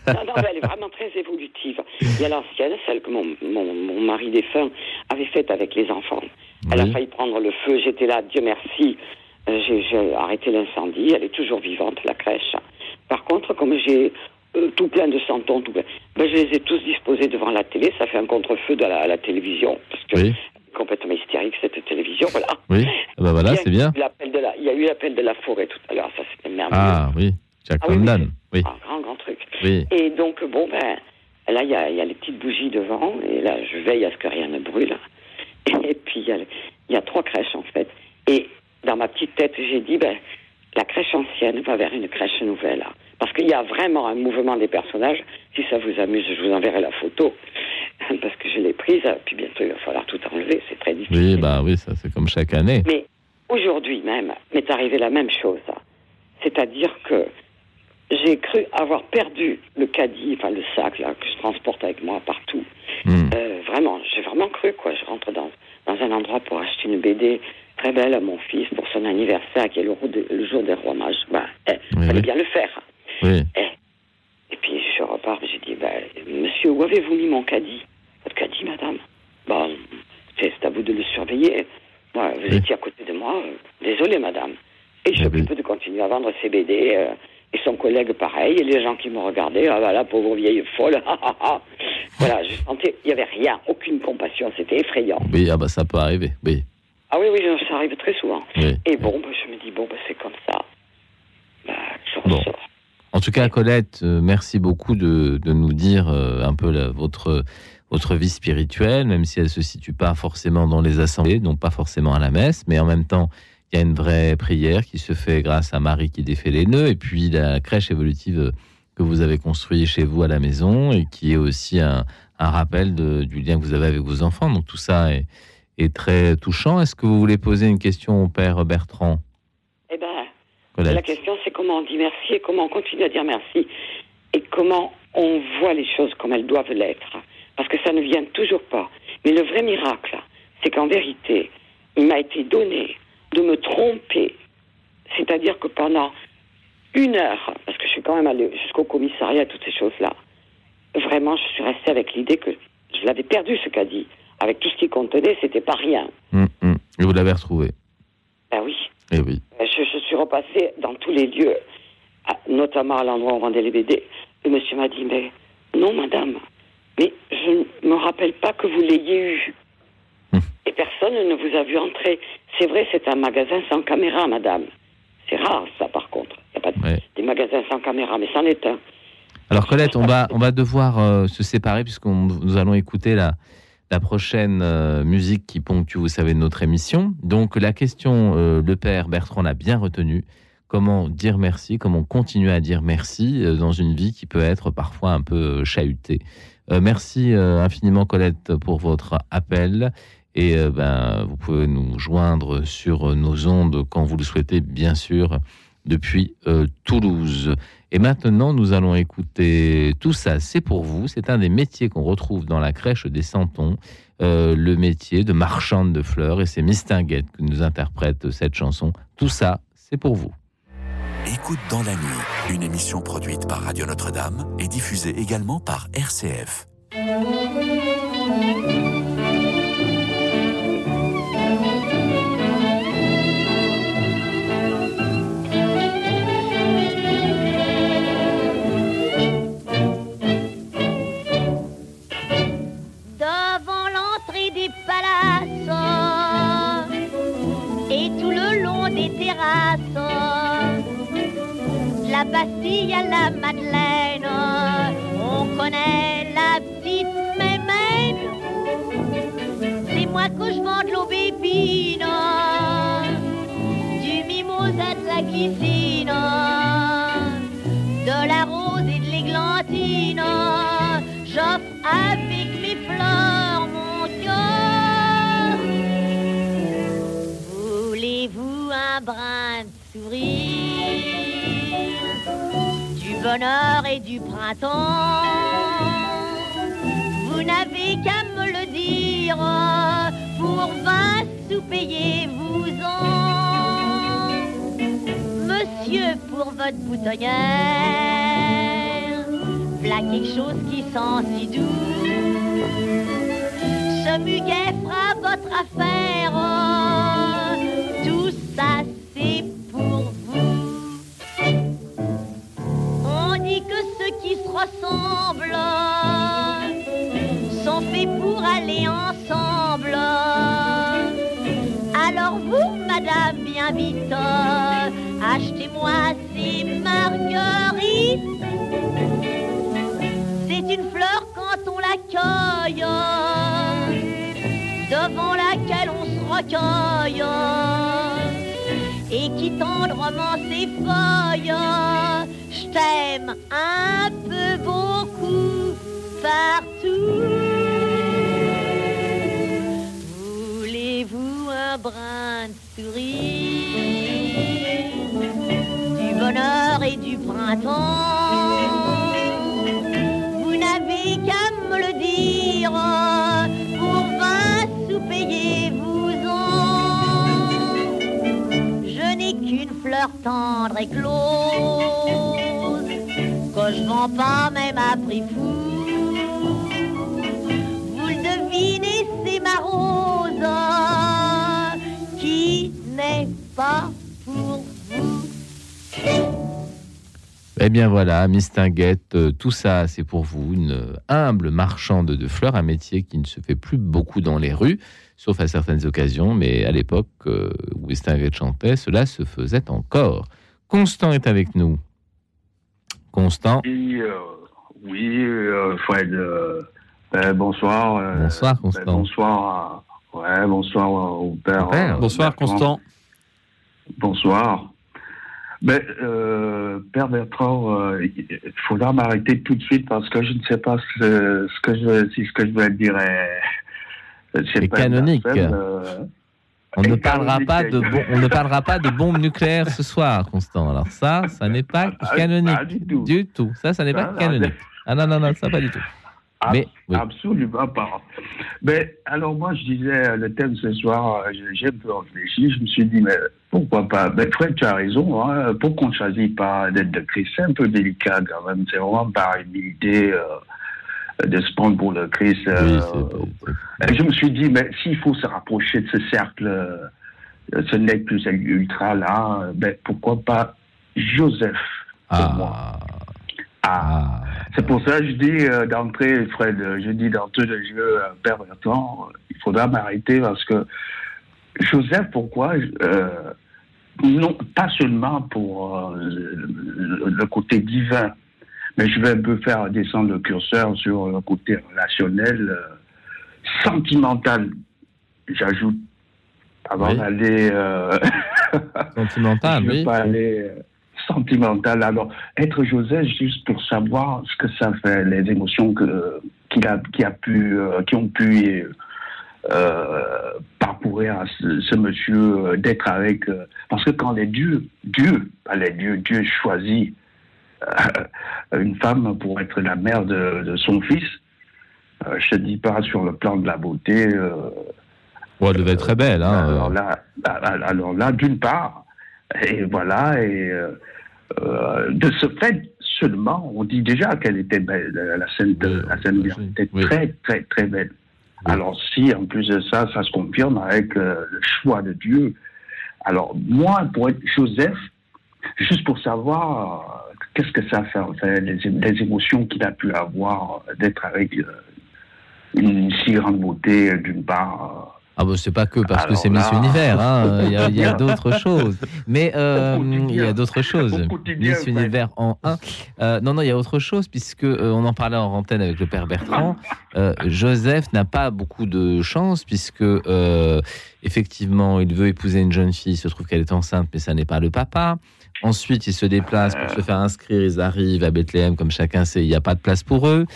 Non, non, mais elle est vraiment très évolutive. Il y a l'ancienne, celle que mon, mon, mon mari défunt avait faite avec les enfants. Elle a failli prendre le feu. J'étais là, Dieu merci. Euh, j'ai arrêté l'incendie. Elle est toujours vivante, la crèche. Par contre, comme j'ai euh, tout plein de santons, tout plein, ben, je les ai tous disposés devant la télé. Ça fait un contre-feu de la, à la télévision. Parce que Oui. complètement hystérique, cette télévision. Voilà. Oui, ah bah voilà, c'est bien. de la- Il y a eu l'appel de la forêt tout à l'heure. Ça, c'était merveilleux. Ah oui, Jack Ah oui, London. Oui, Un grand, grand truc. Et donc, bon, ben, là, il y a, il y a les petites bougies devant, et là, je veille à ce que rien ne brûle. <laughs> Et puis, il y a, y a trois crèches, en fait. Et dans ma petite tête, j'ai dit, ben, la crèche ancienne va vers une crèche nouvelle. Parce qu'il y a vraiment un mouvement des personnages. Si ça vous amuse, je vous enverrai la photo. <laughs> Parce que je l'ai prise, puis bientôt, il va falloir tout enlever. C'est très difficile. Oui, bah oui, ça c'est comme chaque année. Mais aujourd'hui même, m'est arrivé la même chose. C'est-à-dire que j'ai cru avoir perdu le caddie, enfin le sac là, que je transporte avec moi partout. Hmm. Euh, vraiment, j'ai vraiment cru, quoi. Je rentre dans, dans un endroit pour acheter une BD très belle à mon fils pour son anniversaire, qui est le, jour des- le jour des rois mages. Ben, eh, Oui, fallait oui. bien le faire. Oui, Et puis je repars, j'ai dit, ben, monsieur, où avez-vous mis mon caddie? Votre caddie, madame? Bon, c'est c'est à vous de le surveiller. Moi, vous Oui. étiez à côté de moi. Désolé, madame. Et je Eh oui. s'occupe de continuer à vendre ses BD. euh, et son collègue, pareil. Et les gens qui me regardaient, ah bah la pauvre vieille folle. ah, ah, ah. voilà, je sentais, il n'y avait rien, aucune compassion. C'était effrayant. oui, ah bah ça peut arriver. Oui, Ah oui, oui, ça arrive très souvent. oui. Et bon, bah, je me dis, bon, bah, c'est comme ça. Bah, je Bon. En tout cas, Colette, euh, merci beaucoup de, nous dire euh, un peu votre, votre vie spirituelle, même si elle se situe pas forcément dans les assemblées, donc pas forcément à la messe, mais en même temps, il y a une vraie prière qui se fait grâce à Marie qui défait les nœuds, et puis la crèche évolutive euh, que vous avez construite chez vous à la maison, et qui est aussi un, rappel du lien que vous avez avec vos enfants. Donc tout ça est, très touchant. Est-ce que vous voulez poser une question au père Bertrand? Colette La question, c'est comment on dit merci et comment on continue à dire merci et comment on voit les choses comme elles doivent l'être. Parce que ça ne vient toujours pas. Mais le vrai miracle, c'est qu'en vérité, il m'a été donné de me tromper. C'est-à-dire que pendant une heure, parce que je suis quand même allée jusqu'au commissariat, toutes ces choses-là, vraiment, je suis restée avec l'idée que je l'avais perdu, ce caddie. Avec tout ce qu'il contenait, c'était pas rien. Hum. Et vous l'avez retrouvé Ben oui. Eh oui. Je, je suis repassée dans tous les lieux, notamment à l'endroit où on vendait les BD. Le monsieur m'a dit, mais non, madame, mais je ne me rappelle pas que vous l'ayez eu. Hum. Et personne ne vous a vu entrer. C'est vrai, c'est un magasin sans caméra, madame. C'est rare, ça, par contre. Il n'y a pas de- Ouais. des magasins sans caméra, mais c'en est un. Alors Colette, on va, on va devoir euh, se séparer puisque nous allons écouter la, la prochaine euh, musique qui ponctue, vous savez, notre émission. Donc la question, euh, le père Bertrand l'a bien retenue. Comment dire merci, comment continuer à dire merci euh, dans une vie qui peut être parfois un peu chahutée. Merci infiniment Colette pour votre appel. Et ben, vous pouvez nous joindre sur nos ondes quand vous le souhaitez, bien sûr, depuis Toulouse. Et maintenant, nous allons écouter tout ça. C'est pour vous. C'est un des métiers qu'on retrouve dans la crèche des Santons, euh, le métier de marchande de fleurs. Et c'est Miss Tinguette qui nous interprète cette chanson. Tout ça, c'est pour vous. Écoute dans la nuit, une émission produite par Radio Notre-Dame et diffusée également par RCF. La Bastille à la Madeleine, on connaît la petite mémène. C'est moi que je vends de l'aubépine, du mimosa, de la glycine, de la rose et de l'églantine. J'offre avec mes fleurs mon cœur. Voulez-vous un brin de sourire, du bonheur et du printemps Vous n'avez qu'à me le dire, pour vingt sous payez-vous-en. monsieur, pour votre boutonnière. V'là quelque chose qui sent si doux. Ce muguet fera votre affaire. Tout ça, c'est et qui tendrement ses feuilles. Je t'aime un peu beaucoup partout. Voulez-vous un brin de souris, du bonheur et du printemps? Que je vends pas même à prix fou. Vous le devinez, c'est ma rose qui n'est pas pour. Eh bien voilà, Mistinguette, euh, tout ça c'est pour vous, une humble marchande de fleurs, un métier qui ne se fait plus beaucoup dans les rues, sauf à certaines occasions, mais à l'époque euh, où Mistinguette chantait, cela se faisait encore. Constant est avec nous. Constant, Oui, euh, oui euh, Fred. euh, ben, bonsoir. euh, Bonsoir, ben, Constant. bonsoir. à- ouais, bonsoir au père. euh, Bonsoir, Bertrand. Constant. Bonsoir. Euh, Père Bertrand, euh, il faudra m'arrêter tout de suite parce que je ne sais pas ce, ce que je, si ce que je vais dire est, c'est est pas canonique. euh, On ne parlera pas de on ne parlera pas de bombes nucléaires ce soir, Constant. Alors ça, ça n'est pas Ah, canonique pas du tout. du tout. Ça, ça n'est pas Ah, non, canonique. Ah non non non, ça pas du tout. Ab- Mais oui. Absolument pas. Mais alors moi, je disais, euh, le thème ce soir, euh, j'ai- j'ai un peu réfléchi, je me suis dit, mais pourquoi pas? Mais Fred, tu as raison, hein, pourquoi on ne choisit pas d'être de Christ C'est un peu délicat quand même, c'est vraiment par humilité euh, de se prendre pour le Christ. euh, et je me suis dit, mais s'il faut se rapprocher de ce cercle, euh, ce nec plus ultra là, euh, ben, pourquoi pas Joseph pour moi Ah. C'est pour ça que je dis euh, d'entrée, Fred, euh, je dis d'entrée de jeu, euh, euh, il faudra m'arrêter parce que Joseph, pourquoi euh, Non, pas seulement pour euh, le, le côté divin, mais je vais un peu faire descendre le curseur sur le côté relationnel, euh, sentimental, j'ajoute, avant Oui. d'aller... euh, <laughs> Sentimental, je veux oui. pas aller euh, sentimental. Alors, être Joseph, juste pour savoir ce que ça fait, les émotions que qu'il a, qui a pu, euh, qui ont pu euh, parcourir à ce, ce monsieur euh, d'être avec. parce que quand les dieux, Dieu, pas les dieux, Dieu choisit une femme pour être la mère de, de son fils. Euh, je te dis pas sur le plan de la beauté. euh, elle devait être très belle. Hein, alors euh. là, alors là, d'une part, et voilà, et euh, euh, de ce fait seulement, on dit déjà qu'elle était belle, la scène de la scène était très très très belle. Alors si en plus de ça, ça se confirme avec euh, le choix de Dieu. Alors moi, pour être Joseph, juste pour savoir euh, qu'est-ce que ça fait en fait, les, les émotions qu'il a pu avoir euh, d'être avec euh, une si grande beauté euh, d'une part. Ah bon, c'est pas que parce que c'est Miss là- Univers, hein, <laughs> il y a, d'autres choses. Mais euh, il y a d'autres choses. Miss. Univers en 1. non, non, il y a autre chose, puisque euh, on en parlait en antenne avec le père Bertrand. <laughs> Joseph n'a pas beaucoup de chance, puisque effectivement, il veut épouser une jeune fille, il se trouve qu'elle est enceinte, mais ça n'est pas le papa. Ensuite, ils se déplacent pour se faire inscrire, ils arrivent à Bethléem, comme chacun sait, il n'y a pas de place pour eux.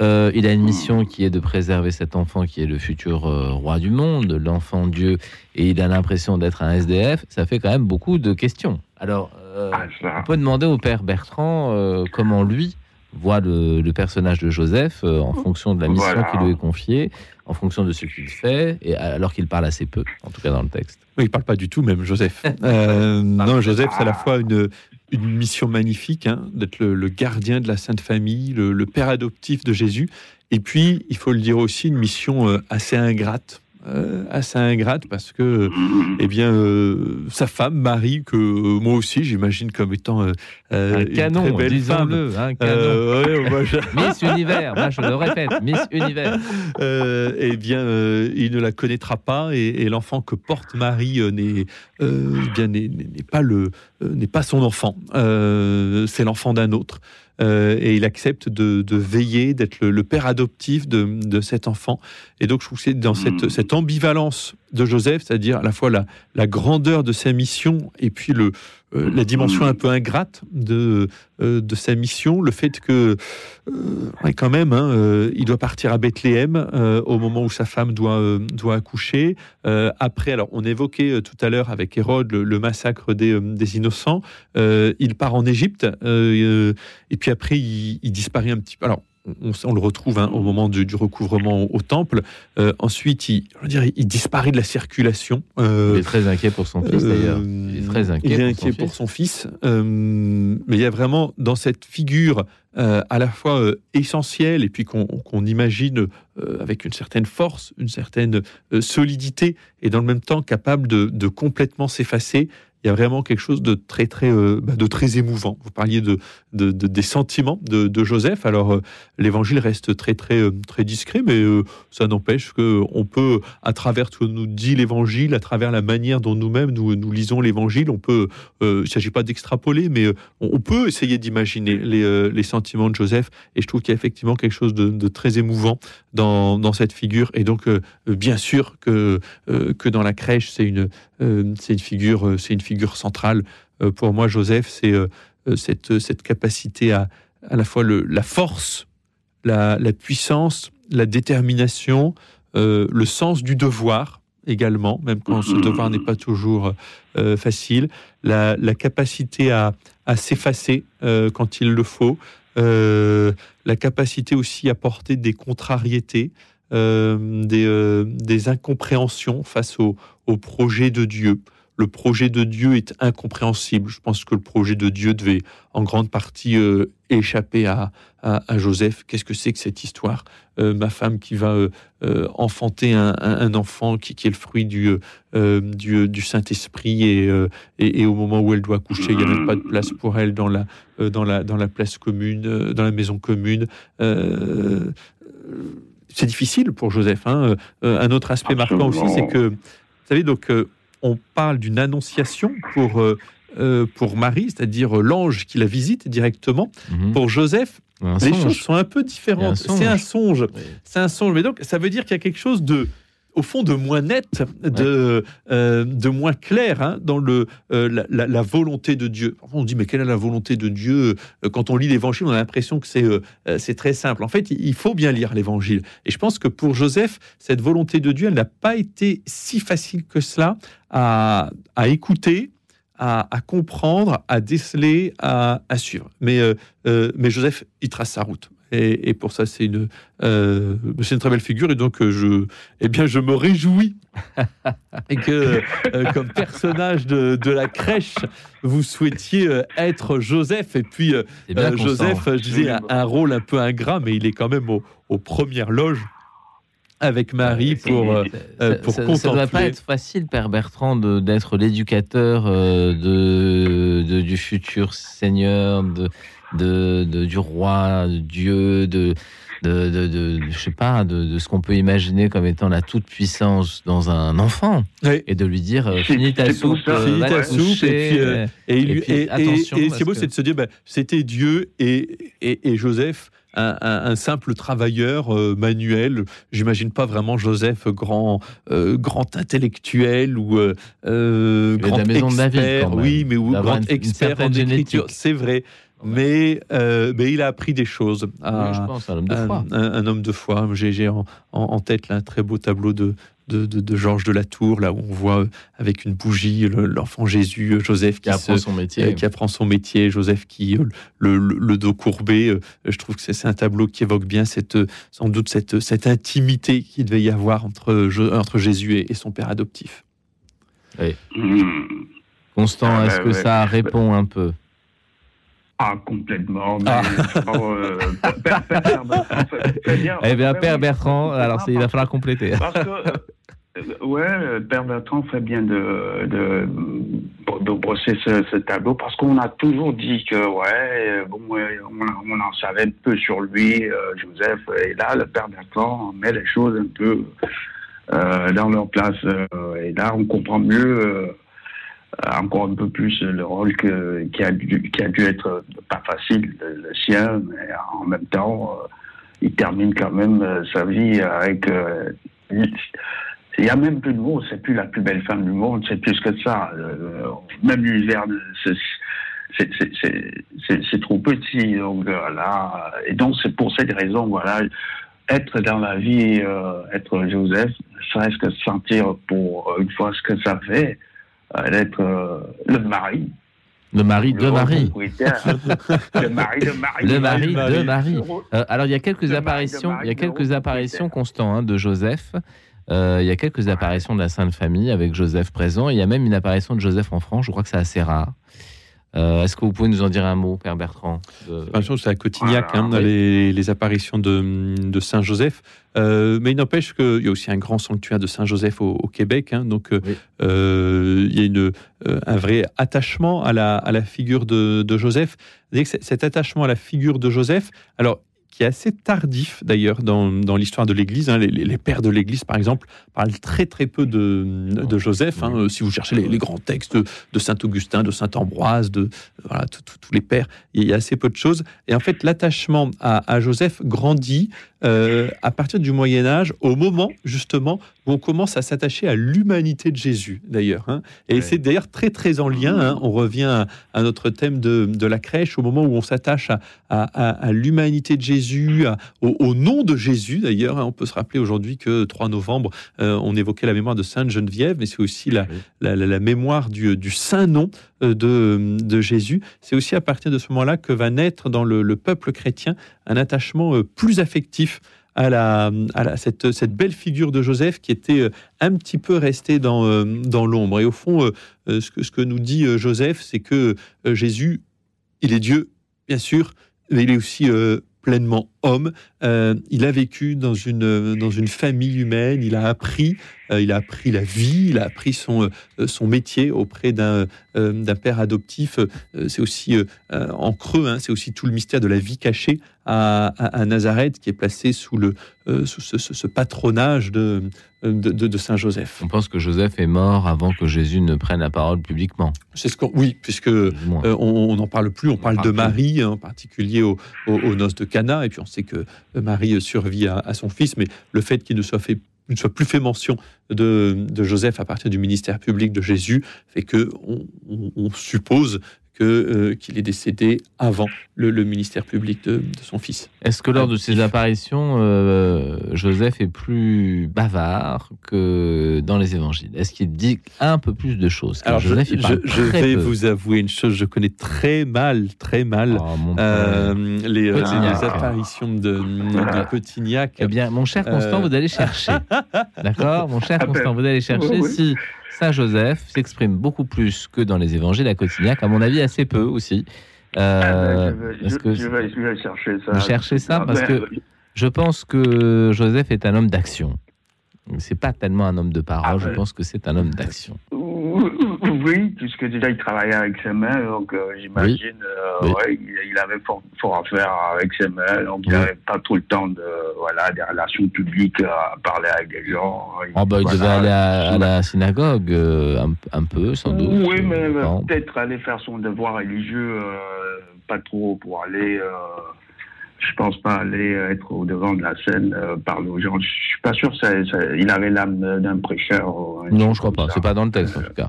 Euh, il a une mission qui est de préserver cet enfant qui est le futur euh, roi du monde, l'enfant Dieu, et il a l'impression d'être un SDF. Ça fait quand même beaucoup de questions. Alors, euh, on peut demander au père Bertrand euh, comment lui voit le, le personnage de Joseph euh, en fonction de la mission Voilà. qui lui est confiée, en fonction de ce qu'il fait, et alors qu'il parle assez peu, en tout cas dans le texte. Il parle pas du tout, même Joseph. <laughs> Euh, non, Joseph, c'est à la fois une, une mission magnifique, hein, d'être le, le gardien de la Sainte Famille, le, le père adoptif de Jésus. Et puis, il faut le dire aussi, une mission euh, assez ingrate. Euh, assez ingrate parce que eh bien euh, sa femme Marie que euh, moi aussi j'imagine comme étant euh, Un une canon, très belle femme disons-le, un canon. Ouais, moi, je- Miss Univers, moi je le répète, Miss Univers. <laughs> eh bien, il ne la connaîtra pas et, et l'enfant que porte Marie n'est eh bien n'est pas le n'est pas son enfant. C'est l'enfant d'un autre. Euh, et il accepte de, de veiller, d'être le, le père adoptif de, de cet enfant. Et donc, je trouve que c'est dans cette, cette ambivalence de Joseph, c'est-à-dire à la fois la, grandeur de sa mission et puis le, euh, la dimension un peu ingrate de, euh, de sa mission, le fait que, euh, quand même, hein, il doit partir à Bethléem au moment où sa femme doit, doit accoucher. Après, alors, on évoquait tout à l'heure avec Hérode le, massacre des, des innocents. Il part en Égypte et puis après, il, il disparaît un petit peu. Alors, on, on le retrouve hein, au moment du, du recouvrement au, au temple. Euh, ensuite, il, disparaît de la circulation. Euh, Il est très inquiet pour son fils d'ailleurs. Il est très inquiet, il est pour, inquiet son pour fils. son fils. Euh, mais il y a vraiment dans cette figure euh, à la fois euh, essentielle et puis qu'on imagine euh, avec une certaine force, une certaine euh, solidité et dans le même temps capable de, de complètement s'effacer. Il y a vraiment quelque chose de très très euh, bah, de très émouvant. Vous parliez de, de- de- des sentiments de, de Joseph. Alors euh, l'évangile reste très très euh, très discret, mais ça n'empêche que on peut, à travers ce que nous dit l'évangile, à travers la manière dont nous-mêmes nous, nous lisons l'évangile, on peut. il s'agit pas d'extrapoler, mais on, on peut essayer d'imaginer les, les sentiments de Joseph. Et je trouve qu'il y a effectivement quelque chose de, de très émouvant dans, cette figure. Et donc, euh, bien sûr que euh, que dans la crèche, c'est une euh, une figure une figure centrale. Pour moi, Joseph, c'est cette cette capacité à à la fois le, la force, la, la puissance, la détermination, le sens du devoir également, même quand ce devoir n'est pas toujours facile, la, la capacité à, à s'effacer quand il le faut, euh, la capacité aussi à porter des contrariétés, euh, des, euh, des incompréhensions face au, au projet de Dieu. Le projet de Dieu est incompréhensible. Je pense que le projet de Dieu devait en grande partie euh, échapper à, à- à Joseph. Qu'est-ce que c'est que cette histoire? Euh, Ma femme qui va euh, enfanter un, enfant qui, qui est le fruit du, du, du Saint-Esprit et, et, et au moment où elle doit coucher, il n'y a même pas de place pour elle dans la, dans la, dans la place commune, dans la maison commune. C'est difficile pour Joseph. hein. Euh, un autre aspect marquant aussi, c'est que, vous savez, donc, euh, on parle d'une annonciation pour, euh, euh, pour Marie, c'est-à-dire euh, l'ange qui la visite directement. Pour Joseph, les choses sont un peu différentes. C'est un songe. songe. C'est un songe. Mais donc, ça veut dire qu'il y a quelque chose de au fond de moins net, de, euh, de moins clair hein, dans le, euh, la, la- la volonté de Dieu. On dit, mais quelle est la volonté de Dieu Euh, Quand on lit l'Évangile, on a l'impression que c'est euh, c'est très simple. En fait, il faut bien lire l'Évangile. Et je pense que pour Joseph, cette volonté de Dieu, elle n'a pas été si facile que cela à, à écouter, à, à comprendre, à déceler, à, à suivre. Mais, mais Joseph, il trace sa route. Et, et pour ça, c'est une, euh, c'est une très belle figure. Et donc, euh, je, eh bien, je me réjouis et <laughs> que, euh, comme personnage de, de la crèche, vous souhaitiez être Joseph. Et puis, bien, Constant. Joseph, je disais, a un rôle un peu ingrat, mais il est quand même au- aux premières loges avec Marie pour, euh, pour ça, contempler. ça doit pas être facile, Père Bertrand, d'être l'éducateur euh, de, de- du futur Seigneur, de, de, de- du roi, de Dieu, de, de, de, de- je sais pas, de, de ce qu'on peut imaginer comme étant la toute puissance dans un enfant, et de lui dire euh, finis ta soupe, euh, Finis ta soupe, coucher, et puis, euh, et, lui- puis, et- attention, et ce qui est beau, que- c'est de se dire, ben, c'était Dieu et, et, et Joseph, un, un- un simple travailleur euh, manuel. J'imagine pas vraiment Joseph grand, euh, grand intellectuel ou euh, euh, de grand la maison de David, expert. quand même. oui, mais ou grand une- une expert en écriture. C'est vrai. Mais, euh, mais il a appris des choses. à- Oui, je pense, un homme de foi. un, un homme de foi. J'ai en, en- en tête là, un très beau tableau de, de, de- de Georges de la Tour, là où on voit euh, avec une bougie le- l'enfant Jésus, euh, Joseph qui, apprend se- son métier. euh, qui apprend son métier, Joseph qui le, le- le dos courbé. Je trouve que c'est un tableau qui évoque bien cette, sans doute cette, cette intimité qu'il devait y avoir entre, Jésus et, et son père adoptif. Oui. Constant, Ah, est-ce bah, que ça répond un peu? Ah, complètement. Mais, euh, Père, bien- Eh bien, Père Bertrand, alors il va falloir compléter. Parce que, euh, ouais, Père Bertrand fait bien de, de, de brosser ce, ce tableau parce qu'on a toujours dit que, ouais, bon, on, on en savait un peu sur lui, euh, Joseph, et là, le Père Bertrand met les choses un peu euh, dans leur place. et là, on comprend mieux. Euh, encore un peu plus le rôle que, qui, a dû, qui a dû être pas facile, le, sien, mais en même temps, euh, il termine quand même euh, sa vie avec. il il y a même plus de mots, c'est plus la plus belle femme du monde, c'est plus que ça. Même l'univers, c'est- trop petit. Donc là, et donc c'est pour cette raison, voilà, être dans la vie, être Joseph, serait-ce que sentir pour une fois ce que ça fait, d'être euh, le mari. Le mari de Marie. <laughs> le mari de Marie. Le mari de Marie. Marie. Euh, alors, il y a quelques apparitions, Marie, il y a quelques apparitions constants hein, de Joseph. Euh, il y a quelques apparitions de la Sainte Famille avec Joseph présent. Il y a même une apparition de Joseph en France. Je crois que c'est assez rare. Euh, Est-ce que vous pouvez nous en dire un mot, Père Bertrand de- c'est à Cotignac, hein, les, les apparitions de, de Saint Joseph. Euh, mais il n'empêche qu'il y a aussi un grand sanctuaire de Saint Joseph au, au Québec. hein, donc euh, euh, il y a une, un vrai attachement à la, à la figure de, de Joseph. Cet attachement à la figure de Joseph, alors qui est assez tardif d'ailleurs dans, dans l'histoire de l'Église. hein. Les, les- les pères de l'Église, par exemple, parlent très très peu de, de Joseph. hein. Si vous cherchez les, les grands textes de Saint Augustin, de Saint Ambroise, de voilà, tous les pères, il y a assez peu de choses. Et en fait, l'attachement à, à Joseph grandit euh, à partir du Moyen Âge, au moment justement où on commence à s'attacher à l'humanité de Jésus, d'ailleurs. hein. Et c'est d'ailleurs très très en lien. hein. On revient à, à notre thème de, de la crèche, au moment où on s'attache à, à- l'humanité de Jésus, au, au nom de Jésus, d'ailleurs. hein. On peut se rappeler aujourd'hui que 3 novembre, euh, on évoquait la mémoire de Sainte Geneviève, mais c'est aussi la, la, la- la mémoire du, du saint nom euh, de, de Jésus. C'est aussi à partir de ce moment-là que va naître dans le, le peuple chrétien un attachement plus affectif à, la, à la- cette, cette belle figure de Joseph qui était euh, un petit peu restée dans, euh, dans l'ombre. Et au fond, euh, ce, que, ce que nous dit Joseph, c'est que Jésus, il est Dieu, bien sûr, mais il est aussi pleinement homme. Euh, il a vécu dans une, dans une famille humaine, il a appris, euh, il a appris la vie, il a appris son, euh, son métier auprès d'un père adoptif. C'est aussi en creux, hein, c'est aussi tout le mystère de la vie cachée à, Nazareth qui est placé sous, le, sous ce patronage de, de, de- de Saint Joseph. On pense que Joseph est mort avant que Jésus ne prenne la parole publiquement. C'est ce qu'on, oui, puisque euh, on n'en parle plus, on, parle parle de. Marie, hein, en particulier au- au- aux noces de Cana, et puis on sait que euh, Marie survit à, à son fils, mais le fait qu'il ne soit fait ne soit plus fait mention de, de Joseph à partir du ministère public de Jésus fait que on, on- on suppose que euh, qu'il est décédé avant le, le ministère public de, de son fils. Est-ce que lors de ces apparitions, euh, Joseph est plus bavard que dans les évangiles? Est-ce qu'il dit un peu plus de choses? Alors, je, il parle vais peu. vous avouer une chose, je connais très mal, très mal euh, les, euh, Cotignac. les apparitions de, de Cotignac. Eh bien, mon cher Constant, Euh, vous allez chercher. <laughs> D'accord? Mon cher Ah ben, Constant, vous allez chercher oui, oui. si Saint Joseph s'exprime beaucoup plus que dans les évangiles à Cotignac, à mon avis assez peu aussi. Euh, Ah ben, je, vais, parce je- que je vais- je vais chercher ça. vous cherchez ça Ah parce ben, que je pense que Joseph est un homme d'action. C'est pas tellement un homme de parole, je ben. pense que c'est un homme d'action. <coughs> Oui, puisque déjà il travaillait avec ses mains, donc euh, j'imagine, euh, Oui. ouais, il, il avait fort, fort à faire avec ses mains, donc il n'avait pas tout le temps de, voilà, des relations publiques à parler avec des gens. Oh bah, il devait aller à, à la synagogue euh, un, un peu, sans doute. Oui, mais euh, peut-être aller faire son devoir religieux, euh, pas trop pour aller. Euh, je pense pas aller être au devant de la scène, euh, parler aux gens. Je suis pas sûr. Ça, ça- il avait l'âme d'un prêcheur. Non, je crois pas. C'est pas dans le texte en tout cas.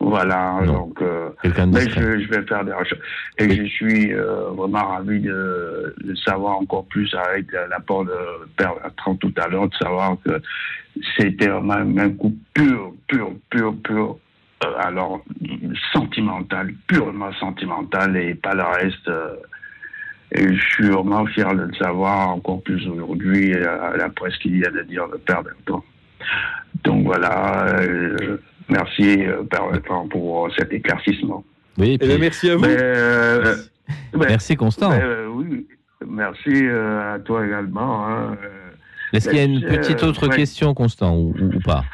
Voilà, Non. donc. euh, mais je, je vais faire des recherches. Et je suis euh, vraiment ravi de, de savoir encore plus avec euh, l'apport de Père Bertrand tout à l'heure, de savoir que c'était vraiment un coup pur, pur, pur, pur, euh, alors sentimental, purement sentimental et pas le reste. Euh, et je suis vraiment fier de le savoir encore plus aujourd'hui, euh, après ce qu'il vient de dire le Père Bertrand. Donc voilà, euh, merci euh, Père Bertrand pour cet éclaircissement. Oui, et Eh bien, merci à vous. Mais, euh, Ben, Merci Constant. ben, euh, oui, merci euh, à toi également. hein. Euh, Est-ce qu'il y a une ben, petite euh, autre Fred- question, Constant, ou, pas?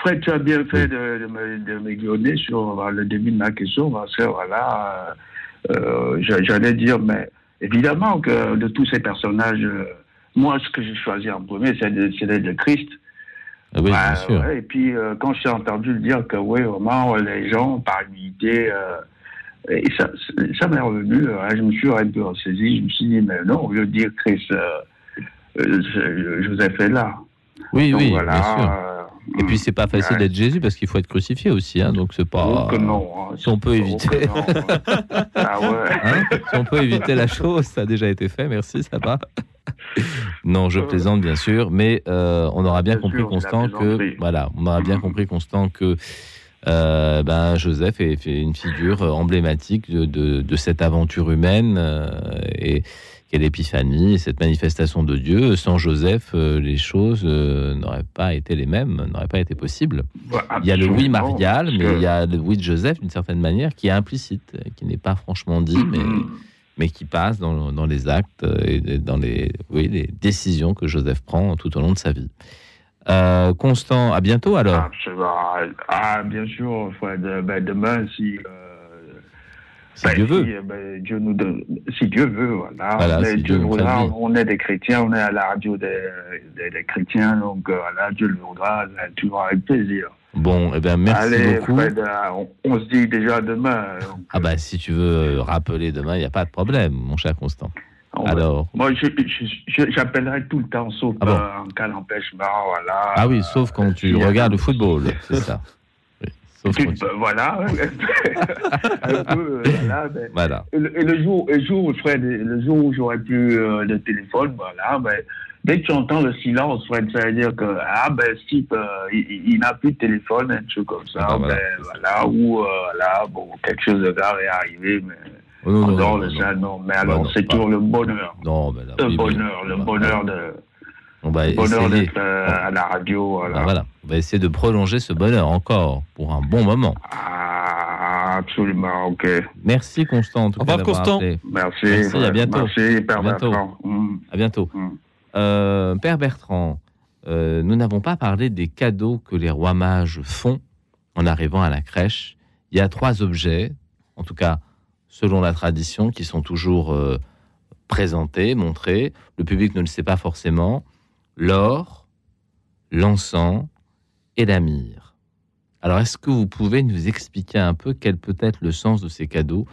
Fred, tu as bien fait de, de me, de me guionner sur euh, le début de ma question parce que voilà, euh, euh, j'a- j'allais dire, mais évidemment que de tous ces personnages, euh, moi, ce que j'ai choisi en premier, c'est d'être le Christ. Ah Oui, bien Ouais, sûr. ouais, et puis, euh, quand j'ai entendu dire que, oui, vraiment, les gens, par unité, euh, et ça, ça m'est revenu, hein, je me suis un peu ressaisi, je me suis dit, mais non, au lieu de dire Christ, euh, euh, Joseph est là. Oui, Donc, oui, voilà, bien sûr. Euh, Et puis c'est pas facile ouais. d'être Jésus parce qu'il faut être crucifié aussi, hein, donc c'est pas. Oh que non, hein. Si on peut Oh éviter, non. <laughs> ah ouais. hein, si on peut éviter la chose, ça a déjà été fait. Merci, ça va. Non, je plaisante bien sûr, mais euh, on aura bien, Bien compris sûr, Constant que voilà, on aura bien compris Constant que euh, ben Joseph est, fait une figure emblématique de, de- de cette aventure humaine euh, et qu'est l'épiphanie, cette manifestation de Dieu. Sans Joseph, euh, les choses euh, n'auraient pas été les mêmes, n'auraient pas été possibles. Il y a le oui marial, mais que- il y a le oui de Joseph d'une certaine manière qui est implicite, qui n'est pas franchement dit, <clears throat> mais, mais qui passe dans, dans les actes euh, et dans les, oui, les décisions que Joseph prend tout au long de sa vie. Euh, Constant, à bientôt alors. Absolument. Ah, bien sûr, Fred. Ben, demain, si. euh, Si ben, Dieu veut. euh, ben, Dieu nous donne, si Dieu veut, voilà. Si Dieu Dieu voudra, on est des chrétiens, on est à la radio des, des, des chrétiens, donc euh, voilà, Dieu le voudra, ben, toujours avec plaisir. Bon, eh bien, merci Allez, beaucoup. Fred, euh, on, on se dit déjà demain. donc, Ah bah si tu veux euh, rappeler demain, il n'y a pas de problème, mon cher Constant. on- Alors, Moi, j'appellerai tout le temps, sauf Ah bon euh, en cas d'empêchement, voilà. ah oui, sauf quand tu regardes le football, c'est ça. <laughs> Ben, voilà. <laughs> un peu, euh, voilà, ben, Voilà. Et le, et le jour, le jour, où Fred, le jour où j'aurai plus euh, de téléphone, voilà, ben, dès que tu entends le silence, Fred, ça veut dire que ah ben Steve, euh, il, il- n'a plus de téléphone, un truc comme ça, Ah, voilà, ben, voilà, ou euh, voilà, bon, quelque chose de grave est arrivé, mais Oh, non, non, non, non, ça, non. non. Mais Bah, alors, c'est toujours le bonheur, Non, ben là, le oui, bonheur, le bonheur de, On va bonheur essayer. d'être euh, à la radio, Ah, voilà. voilà. On va essayer de prolonger ce bonheur encore pour un bon moment. Ah, absolument, ok. Merci Constant. en tout Au revoir, Constant. appelé. Merci. Merci, à bientôt. Merci, Père À bientôt. Bertrand. Mm. À bientôt. Mm. Euh, Père Bertrand, euh, nous n'avons pas parlé des cadeaux que les rois mages font en arrivant à la crèche. Il y a trois objets, en tout cas selon la tradition, qui sont toujours euh, présentés, montrés. Le public ne le sait pas forcément. L'or, l'encens et la myrrhe. Alors, est-ce que vous pouvez nous expliquer un peu quel peut être le sens de ces cadeaux?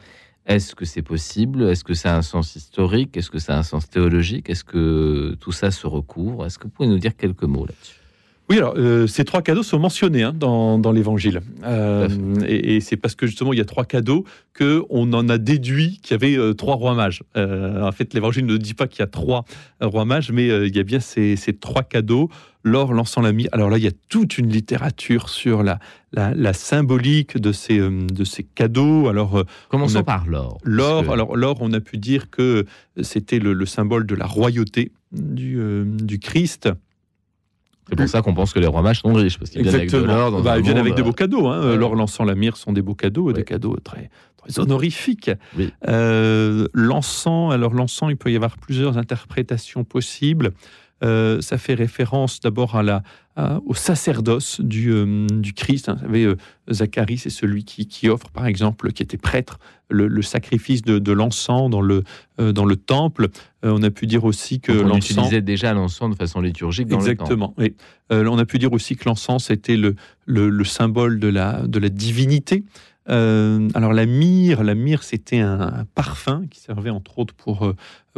Est-ce que c'est possible? Est-ce que ça a un sens historique? Est-ce que ça a un sens théologique? Est-ce que tout ça se recouvre? Est-ce que vous pouvez nous dire quelques mots là-dessus? Oui, alors euh, ces trois cadeaux sont mentionnés hein, dans, dans l'Évangile. Euh, et et c'est parce que justement il y a trois cadeaux que on en a déduit qu'il y avait euh, trois rois mages. En fait, l'Évangile ne dit pas qu'il y a trois rois mages, mais il y a bien ces, ces trois cadeaux l'or, l'encens, la myrrhe. Alors là, il y a toute une littérature sur la, la, la symbolique de ces, de ces cadeaux. Alors Commençons a- par l'or. L'or, que- alors l'or, on a pu dire que c'était le, le symbole de la royauté du, du Christ. C'est pour ça qu'on pense que les rois mages sont riches, parce qu'ils viennent avec de l'or. Bah, ils viennent monde, avec de euh, beaux cadeaux. Hein. L'or, l'encens, la myrrhe sont des beaux cadeaux, des cadeaux très, très honorifiques. Oui. Euh, l'encens, alors l'encens, il peut y avoir plusieurs interprétations possibles. Euh, ça fait référence d'abord à la, à- au sacerdoce du, euh, du Christ. hein. Vous savez, euh, Zacharie, c'est celui qui, qui offre, par exemple, qui était prêtre, le, le sacrifice de, de l'encens dans le, euh, dans le temple. Euh, on a pu dire aussi que donc on l'encens... utilisait déjà l'encens de façon liturgique dans le temps. Exactement. oui. Euh, on a pu dire aussi que l'encens était le, le, le symbole de la, de la divinité. Euh, alors la myrrhe, la myrrhe, c'était un, un parfum qui servait entre autres pour,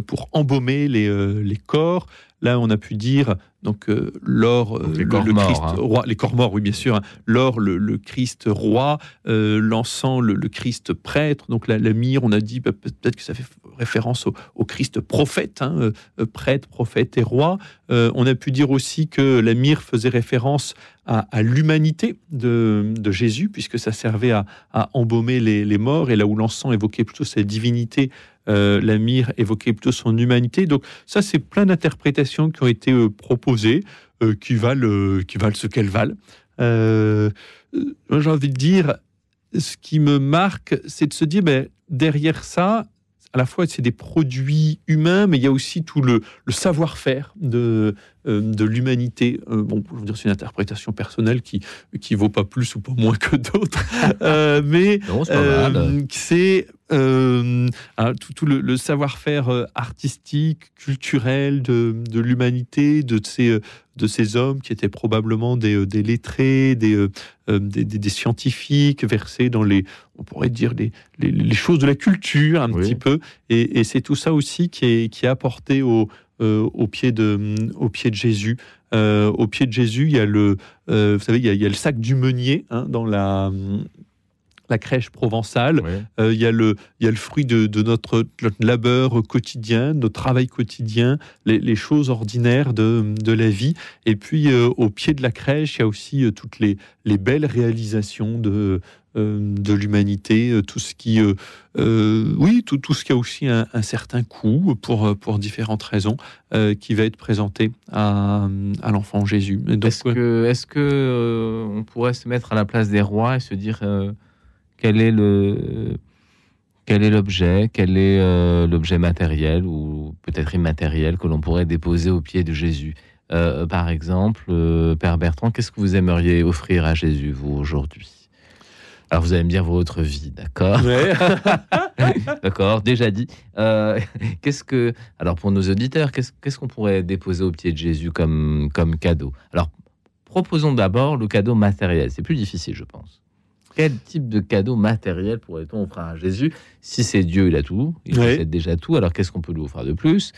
pour embaumer les, euh, les corps. Là, on a pu dire donc euh, l'or, euh, le, corps le morts, Christ hein. roi, les corps morts, oui bien sûr. hein. L'or, le, le Christ roi, euh, l'encens, le, le Christ prêtre. Donc la, la myrrhe, on a dit bah, peut-être que ça fait référence au, au Christ prophète, hein, prêtre, prophète et roi. On a pu dire aussi que la myrrhe faisait référence à, à l'humanité de, de Jésus, puisque ça servait à, à embaumer les, les morts, et là où l'encens évoquait plutôt sa divinité, euh, la myrrhe évoquait plutôt son humanité. Donc ça, c'est plein d'interprétations qui ont été euh, proposées, euh, qui, valent, euh, qui valent ce qu'elles valent. J'ai envie de dire, ce qui me marque, c'est de se dire, ben, derrière ça, à la fois c'est des produits humains, mais il y a aussi tout le, le savoir-faire de, de l'humanité. Euh, bon, je veux dire, c'est une interprétation personnelle qui qui vaut pas plus ou pas moins que d'autres, <laughs> Euh, mais c'est euh, euh, tout, tout le, le savoir-faire euh, artistique, culturel de, de l'humanité, de ces, euh, de ces hommes qui étaient probablement des, euh, des lettrés, des, euh, euh, des, scientifiques versés dans les, on pourrait dire, les, les, les choses de la culture un petit peu. Et, et c'est tout ça aussi qui est, qui est apporté au, euh, au, pied de, au pied de Jésus. Euh, au pied de Jésus, il y a le, euh, vous savez, il y a le sac du meunier hein, dans la, la crèche provençale. Euh, il, y a le, il y a le fruit de, de notre, notre labeur quotidien, notre travail quotidien, les, les choses ordinaires de, de la vie. Et puis, euh, au pied de la crèche, il y a aussi euh, toutes les, les belles réalisations de, de l'humanité, tout ce qui, euh, euh, oui, tout, tout ce qui a aussi un, un certain coût pour, pour différentes raisons, euh, qui va être présenté à, à l'enfant Jésus. Est-ce que, est-ce que on pourrait se mettre à la place des rois et se dire quel est le quel est l'objet, quel est euh, l'objet matériel ou peut-être immatériel que l'on pourrait déposer au pied de Jésus Euh, Par exemple, euh, Père Bertrand, qu'est-ce que vous aimeriez offrir à Jésus vous aujourd'hui? Alors vous allez me dire votre vie, d'accord? <laughs> D'accord, déjà dit. Euh, qu'est-ce que, alors pour nos auditeurs, qu'est-ce qu'on pourrait déposer au pied de Jésus comme, comme cadeau? Alors, proposons d'abord le cadeau matériel. C'est plus difficile, je pense. Quel type de cadeau matériel pourrait-on offrir à Jésus? Si c'est Dieu, il a tout, il Ouais. possède déjà tout. Alors qu'est-ce qu'on peut lui offrir de plus?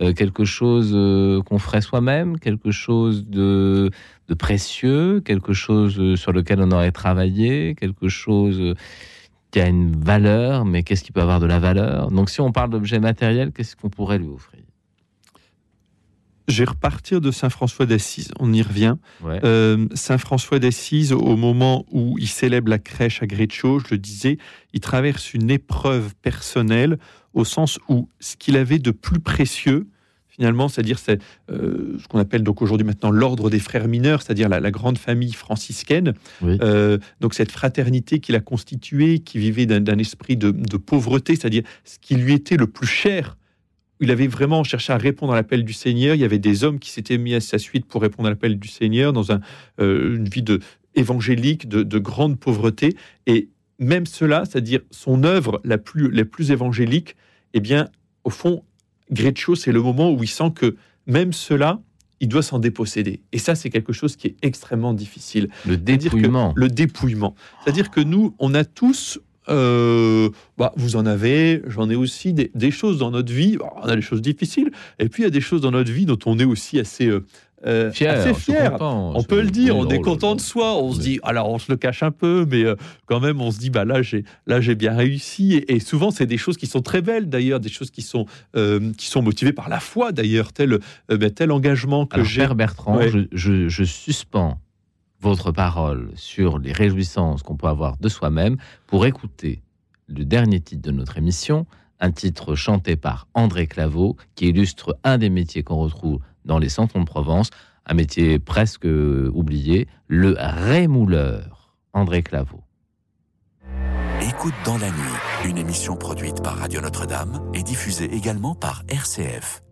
Euh, Quelque chose euh, qu'on ferait soi-même, quelque chose de, de précieux, quelque chose euh, sur lequel on aurait travaillé, quelque chose qui a une valeur, mais qu'est-ce qui peut avoir de la valeur? Donc si on parle d'objet matériel, qu'est-ce qu'on pourrait lui offrir? Je vais repartir de Saint François d'Assise. On y revient. Ouais. Euh, Saint François d'Assise, au moment où il célèbre la crèche à Greccio, je le disais, il traverse une épreuve personnelle au sens où ce qu'il avait de plus précieux, finalement, c'est-à-dire c'est euh, ce qu'on appelle donc aujourd'hui maintenant l'ordre des frères mineurs, c'est-à-dire la, la grande famille franciscaine. Euh, donc cette fraternité qu'il a constituée, qui vivait d'un d'un esprit de, de pauvreté, c'est-à-dire ce qui lui était le plus cher il avait vraiment cherché à répondre à l'appel du Seigneur. Il y avait des hommes qui s'étaient mis à sa suite pour répondre à l'appel du Seigneur dans un, euh, une vie de, évangélique, de, de grande pauvreté. Et même cela, c'est-à-dire son œuvre la plus, la plus évangélique, eh bien, au fond, Greccio, c'est le moment où il sent que même cela, il doit s'en déposséder. Et ça, c'est quelque chose qui est extrêmement difficile. Le dépouillement. Le dépouillement. C'est-à-dire que nous, on a tous, euh, bah, vous en avez, j'en ai aussi, des, des choses dans notre vie. Alors, on a des choses difficiles, et puis il y a des choses dans notre vie dont on est aussi assez, euh, euh, Fier, assez fier. content. On peut le dire, on est content de soi. On se dit, alors on se le cache un peu, mais euh, quand même, on se dit, bah là, j'ai là j'ai bien réussi. Et, et souvent, c'est des choses qui sont très belles, d'ailleurs, des choses qui sont euh, qui sont motivées par la foi, d'ailleurs, tel ben, tel engagement que Alors, j'ai. Père Bertrand, Ouais. je, je- je suspends votre parole sur les réjouissances qu'on peut avoir de soi-même pour écouter le dernier titre de notre émission, un titre chanté par André Claveau, qui illustre un des métiers qu'on retrouve dans les centres de Provence, un métier presque oublié, le rémouleur. André Claveau. Écoute dans la nuit, une émission produite par Radio Notre-Dame et diffusée également par RCF.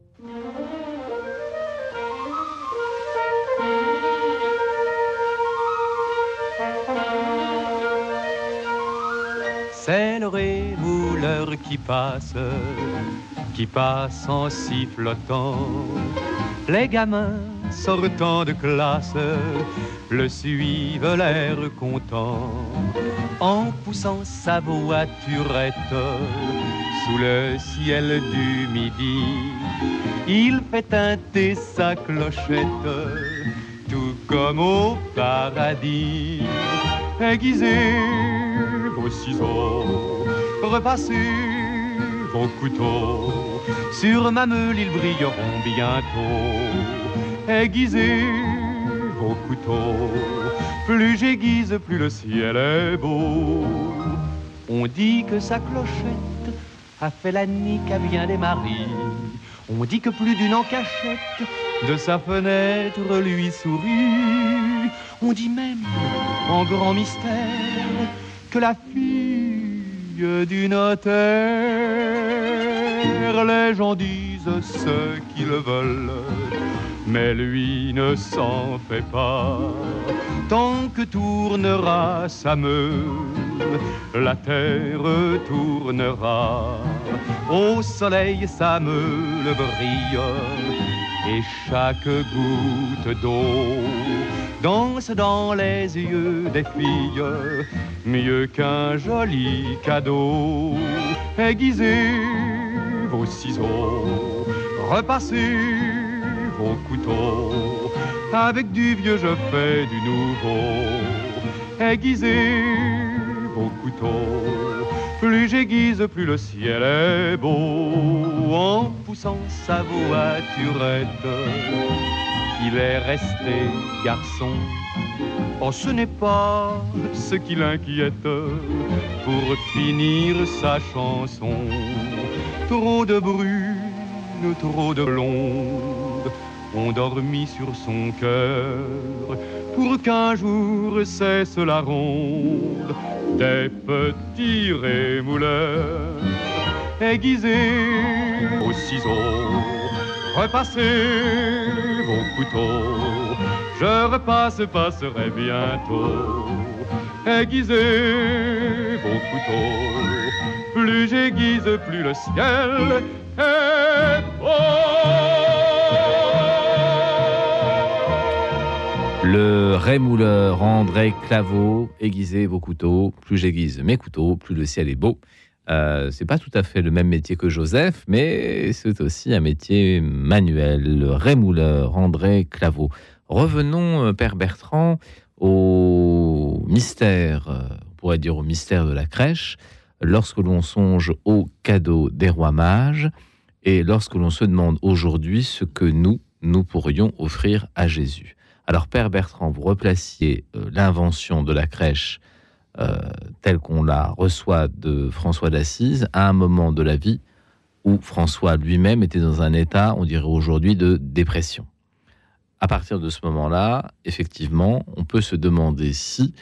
C'est le rémouleur qui passe, qui passe en sifflotant? Les gamins sortant de classe le suivent l'air content en poussant sa voiturette sous le ciel du midi. Il fait teinter sa clochette tout comme au paradis. Aiguisez ciseaux, repassez vos couteaux. Sur ma meule, ils brilleront bientôt. Aiguisez vos couteaux. Plus j'aiguise, plus le ciel est beau. On dit que sa clochette a fait la nique à bien des maris. On dit que plus d'une en cachette de sa fenêtre lui sourit. On dit même, en grand mystère, que la fille du notaire les gens disent ce qu'ils veulent, mais lui ne s'en fait pas. Tant que tournera sa meule, la terre tournera. Au soleil sa meule brille, et chaque goutte d'eau danse dans les yeux des filles, mieux qu'un joli cadeau. Aiguisez vos ciseaux, repassez vos couteaux, avec du vieux je fais du nouveau. Aiguisez vos couteaux, plus j'aiguise, plus le ciel est beau. En poussant sa voiturette, il est resté garçon. Oh, ce n'est pas ce qui l'inquiète pour finir sa chanson. Trop de brunes, trop de blondes ont dormi sur son cœur pour qu'un jour cesse la ronde des petits rémouleurs aiguisés aux ciseaux. Repassez vos couteaux, je repasse, passerai bientôt. Aiguisez vos couteaux, plus j'aiguise, plus le ciel est Le rémouleur André Claveau, aiguisez vos couteaux. Plus j'aiguise mes couteaux, plus le ciel est beau. Euh, c'est pas tout à fait le même métier que Joseph, mais c'est aussi un métier manuel. Le rémouleur André Claveau. Revenons, euh, Père Bertrand, au mystère, euh, on pourrait dire au mystère de la crèche, lorsque l'on songe au cadeau des rois mages et lorsque l'on se demande aujourd'hui ce que nous, nous pourrions offrir à Jésus. Alors, Père Bertrand, vous replaciez l'invention de la crèche euh, telle qu'on la reçoit de François d'Assise à un moment de la vie où François lui-même était dans un état, on dirait aujourd'hui, de dépression. À partir de ce moment-là, effectivement, on peut se demander si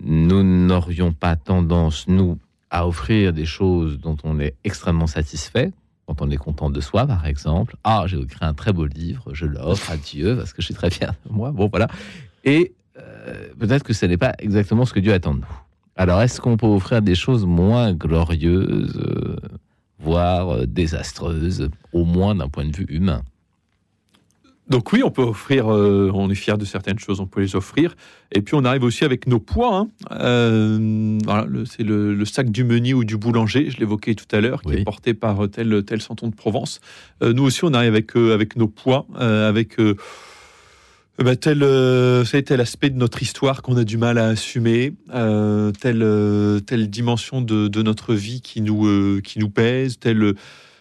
nous n'aurions pas tendance, nous, à offrir des choses dont on est extrêmement satisfait, quand on est content de soi, par exemple. Ah, j'ai écrit un très beau livre, je l'offre à Dieu parce que je suis très fier de moi. Bon, voilà. Et euh, peut-être que ce n'est pas exactement ce que Dieu attend de nous. Alors, est-ce qu'on peut offrir des choses moins glorieuses, euh, voire euh, désastreuses, au moins d'un point de vue humain? Donc oui, on peut offrir, euh, on est fier de certaines choses, on peut les offrir. Et puis on arrive aussi avec nos poids. hein. Euh, voilà, c'est le, le sac du meunier ou du boulanger, je l'évoquais tout à l'heure, qui est porté par tel, tel santon de Provence. Euh, nous aussi, on arrive avec, avec nos poids, avec euh, ben, tel, euh, ça a été l'aspect de notre histoire qu'on a du mal à assumer, euh, telle, euh, telle dimension de, de notre vie qui nous, euh, qui nous pèse, telle,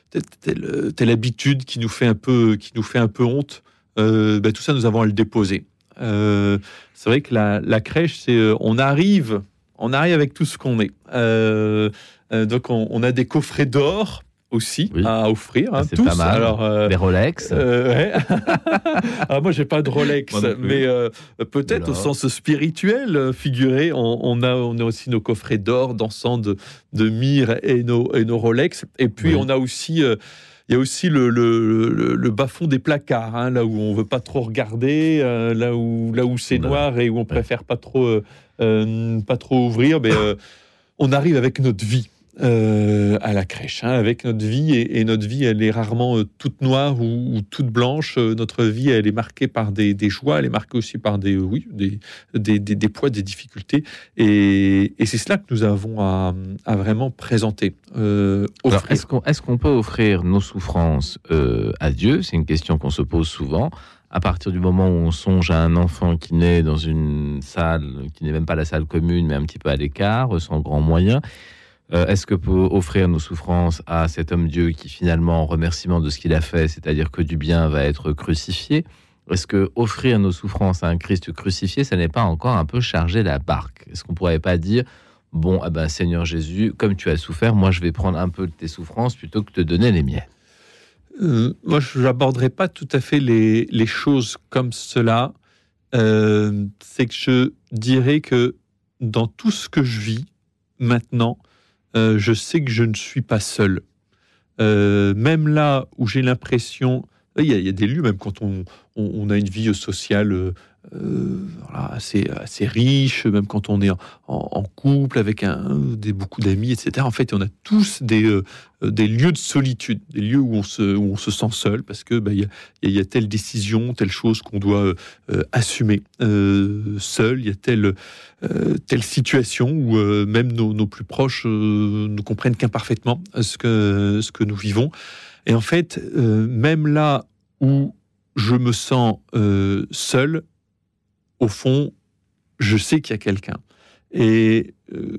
telle, telle, telle habitude qui nous fait un peu, qui nous fait un peu honte. Euh, ben, tout ça, nous avons à le déposer. Euh, c'est vrai que la, la crèche, c'est euh, on arrive, on arrive avec tout ce qu'on est. Euh, euh, donc on, on a des coffrets d'or aussi à offrir, hein, c'est tous. pas mal. Alors, euh, Des Rolex. euh, ouais. Alors <laughs> moi, j'ai pas de Rolex, mais euh, peut-être au sens spirituel, euh, figuré, on, on a, on a aussi nos coffrets d'or, d'encens, de, de myrrhe et nos, et nos Rolex. Et puis, Oui. on a aussi. il y a aussi le, le, le- le bas-fond des placards, hein, là où on veut pas trop regarder, là où, là où c'est noir et où on préfère pas trop, pas trop ouvrir. Mais, on arrive avec notre vie euh, à la crèche, hein, avec notre vie et, notre vie, elle est rarement euh, toute noire ou, ou toute blanche. Euh, notre vie, elle est marquée par des, joies, elle est marquée aussi par des, oui, des, poids, des difficultés. Et, c'est cela que nous avons à, vraiment présenter. Est-ce qu'on peut offrir nos souffrances à Dieu? C'est une question qu'on se pose souvent. À partir du moment où on songe à un enfant qui naît dans une salle, qui n'est même pas la salle commune, mais un petit peu à l'écart, sans grands moyens, euh, est-ce que peut offrir nos souffrances à cet homme Dieu qui finalement, en remerciement de ce qu'il a fait, c'est-à-dire que du bien va être crucifié? Est-ce que offrir nos souffrances à un Christ crucifié, ça n'est pas encore un peu charger la barque? Est-ce qu'on pourrait pas dire Bon, eh ben, Seigneur Jésus, comme tu as souffert, moi je vais prendre un peu de tes souffrances plutôt que de te donner les miennes? Euh, moi, je n'aborderai pas tout à fait les, choses comme cela. Euh, c'est que je dirais que dans tout ce que je vis maintenant, euh, je sais que je ne suis pas seul. euh, même là où j'ai l'impression, il y, a, des lieux, même quand on, a une vie sociale euh, euh, assez, assez riche, même quand on est en, couple avec un, des, beaucoup d'amis, etc. En fait, on a tous des, euh, des lieux de solitude, des lieux où on se, où on se sent seul parce que bah, il y, a, telle décision, telle chose qu'on doit euh, assumer euh, seul. Il y a telle, euh, telle situation où euh, même nos, nos plus proches euh, ne comprennent qu'imparfaitement ce que, ce que nous vivons. Et en fait, euh, même là où je me sens euh, seul, au fond, je sais qu'il y a quelqu'un.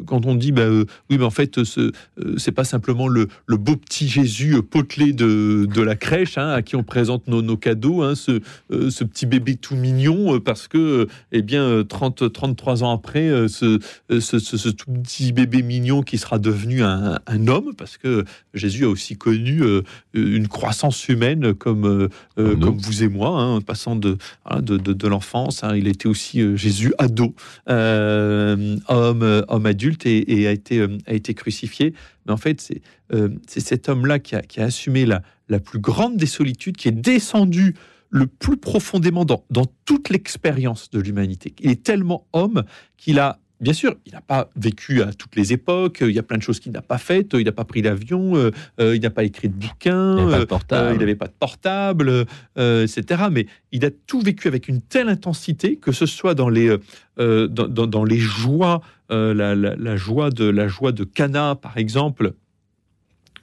Quand on dit, bah, euh, oui, mais en fait, ce euh, c'est pas simplement le, le beau petit Jésus euh, potelé de, de la crèche, hein, à qui on présente nos, nos cadeaux, hein, ce, euh, ce petit bébé tout mignon, euh, parce que, euh, eh bien, euh, 30, 33 ans après, euh, ce, euh, ce, ce- ce tout petit bébé mignon qui sera devenu un, un homme, parce que Jésus a aussi connu euh, une croissance humaine comme, euh, euh, comme vous et moi, hein, en passant de, de, de, de l'enfance. il était aussi euh, Jésus ado, euh, homme, euh, homme adulte, et, et a, été, euh, a été crucifié. Mais en fait, c'est euh, cet homme-là qui a, qui a assumé la, la plus grande des solitudes, qui est descendu le plus profondément dans, dans toute l'expérience de l'humanité. Il est tellement homme qu'il a, bien sûr, il n'a pas vécu à toutes les époques, il y a plein de choses qu'il n'a pas faites, il n'a pas pris l'avion, euh, euh, il n'a pas écrit de bouquin, Il n'avait pas de portable. euh, il n'avait pas de portable, euh, etc. Mais il a tout vécu avec une telle intensité que ce soit dans les, dans, dans- dans les joies, euh, la, joie de, la joie de Cana, par exemple,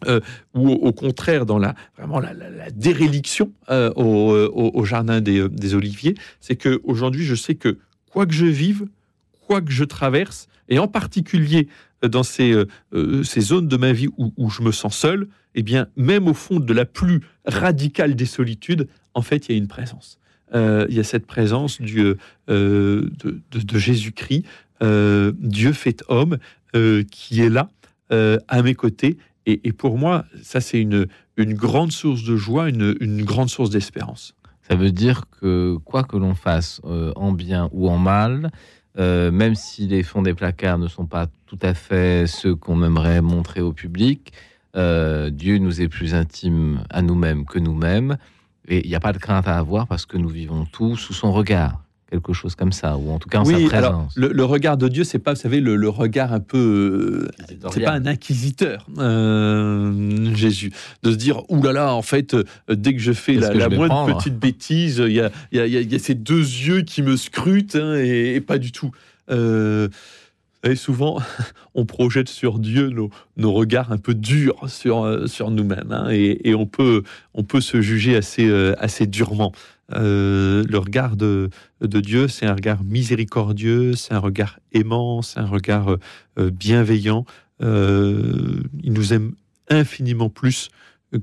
euh, ou au, contraire dans la vraiment la, la- déréliction euh, au, jardin des, Oliviers, c'est que aujourd'hui je sais que quoi que je vive, quoi que je traverse, et en particulier dans ces, ces zones de ma vie où, où je me sens seul, eh bien même au fond de la plus radicale des solitudes, en fait il y a une présence. Euh, il y a cette présence euh, de, Jésus-Christ, euh, Dieu fait homme, qui est là à mes côtés. Et, pour moi, ça c'est une, grande source de joie, une, grande source d'espérance. Ça veut dire que quoi que l'on fasse, en bien ou en mal, même si les fonds des placards ne sont pas tout à fait ceux qu'on aimerait montrer au public, Dieu nous est plus intime à nous-mêmes que nous-mêmes. Et il n'y a pas de crainte à avoir parce que nous vivons tous sous son regard. Quelque chose comme ça, ou en tout cas en sa présence. alors le, le regard de Dieu, c'est pas, vous savez, le, le regard un peu, euh, c'est pas un inquisiteur, euh, Jésus, de se dire, là là, en fait, euh, dès que je fais la, je moindre prendre petite bêtise, il y a, il y, a, il y a- il y a ces deux yeux qui me scrutent hein, et, et pas du tout. Euh, et souvent, <laughs> on projette sur Dieu nos, regards un peu durs sur, euh, sur nous-mêmes, hein, et, on, peut, on peut se juger assez, euh, assez durement. Euh, le regard de, de Dieu, c'est un regard miséricordieux, c'est un regard aimant, c'est un regard bienveillant. Il nous aime infiniment plus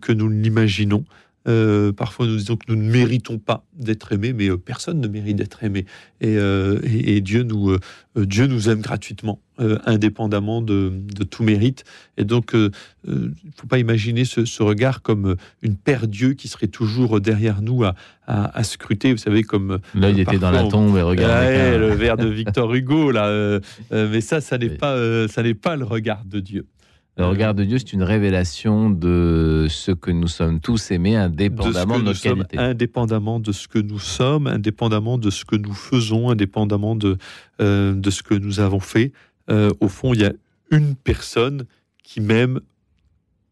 que nous l'imaginons. Euh, parfois, nous disons que nous ne méritons pas d'être aimés, mais euh, personne ne mérite d'être aimé. Et, euh, et- et Dieu, nous, Dieu nous aime gratuitement, indépendamment de, de tout mérite. Et donc, il ne faut pas imaginer ce, ce regard comme une paire Dieu qui serait toujours derrière nous à, à- à scruter. Vous savez, comme L'œil euh, était dans la tombe et regardait Ouais, le vers de Victor Hugo là. mais ça, ça n'est pas, ça n'est pas le regard de Dieu. Le regard de Dieu, c'est une révélation de ce que nous sommes tous aimés, indépendamment de, notre sommes, qualité. indépendamment de ce que nous sommes, indépendamment de ce que nous faisons, indépendamment de, euh, de ce que nous avons fait. Euh, au fond, il y a une personne qui m'aime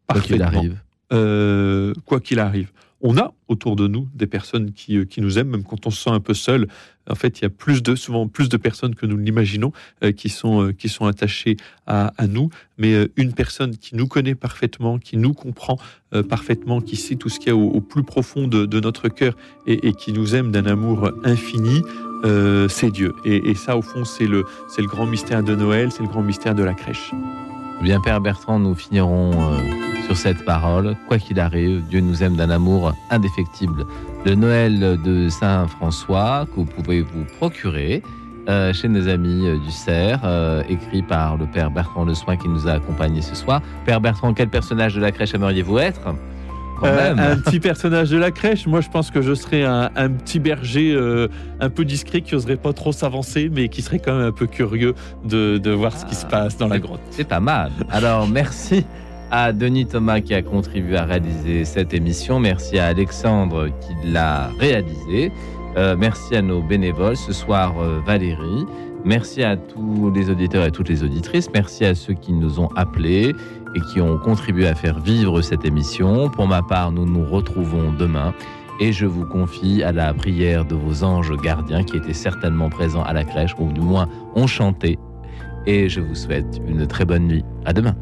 Quoi qu'il parfaitement. arrive. Euh, quoi qu'il arrive. On a autour de nous des personnes qui, euh, qui nous aiment, même quand on se sent un peu seul. En fait, il y a plus de, souvent plus de personnes que nous l'imaginons euh, qui, sont, euh, qui sont attachées à, nous. Mais une personne qui nous connaît parfaitement, qui nous comprend parfaitement, qui sait tout ce qu'il y a au, plus profond de, notre cœur et, qui nous aime d'un amour infini, c'est Dieu. Et, ça, au fond, c'est le, le grand mystère de Noël, c'est le grand mystère de la crèche. Bien, Père Bertrand, nous finirons sur cette parole. Quoi qu'il arrive, Dieu nous aime d'un amour indéfectible. Le Noël de Saint François, que vous pouvez vous procurer euh, chez nos amis euh, du Cerf, euh, écrit par le Père Bertrand Le Soin qui nous a accompagnés ce soir. Père Bertrand, quel personnage de la crèche aimeriez-vous être? Euh, un <laughs> petit personnage de la crèche. Moi, je pense que je serais un, un petit berger euh, un peu discret qui oserait pas trop s'avancer, mais qui serait quand même un peu curieux de, de voir ce qui se passe dans la grotte. C'est pas mal. Alors, merci. À Denis Thomas qui a contribué à réaliser cette émission. Merci à Alexandre qui l'a réalisée. Euh, merci à nos bénévoles. Ce soir, euh, Valérie. Merci à tous les auditeurs et toutes les auditrices. Merci à ceux qui nous ont appelés et qui ont contribué à faire vivre cette émission. Pour ma part, nous nous retrouvons demain et je vous confie à la prière de vos anges gardiens qui étaient certainement présents à la crèche ou du moins ont chanté. Et je vous souhaite une très bonne nuit. À demain.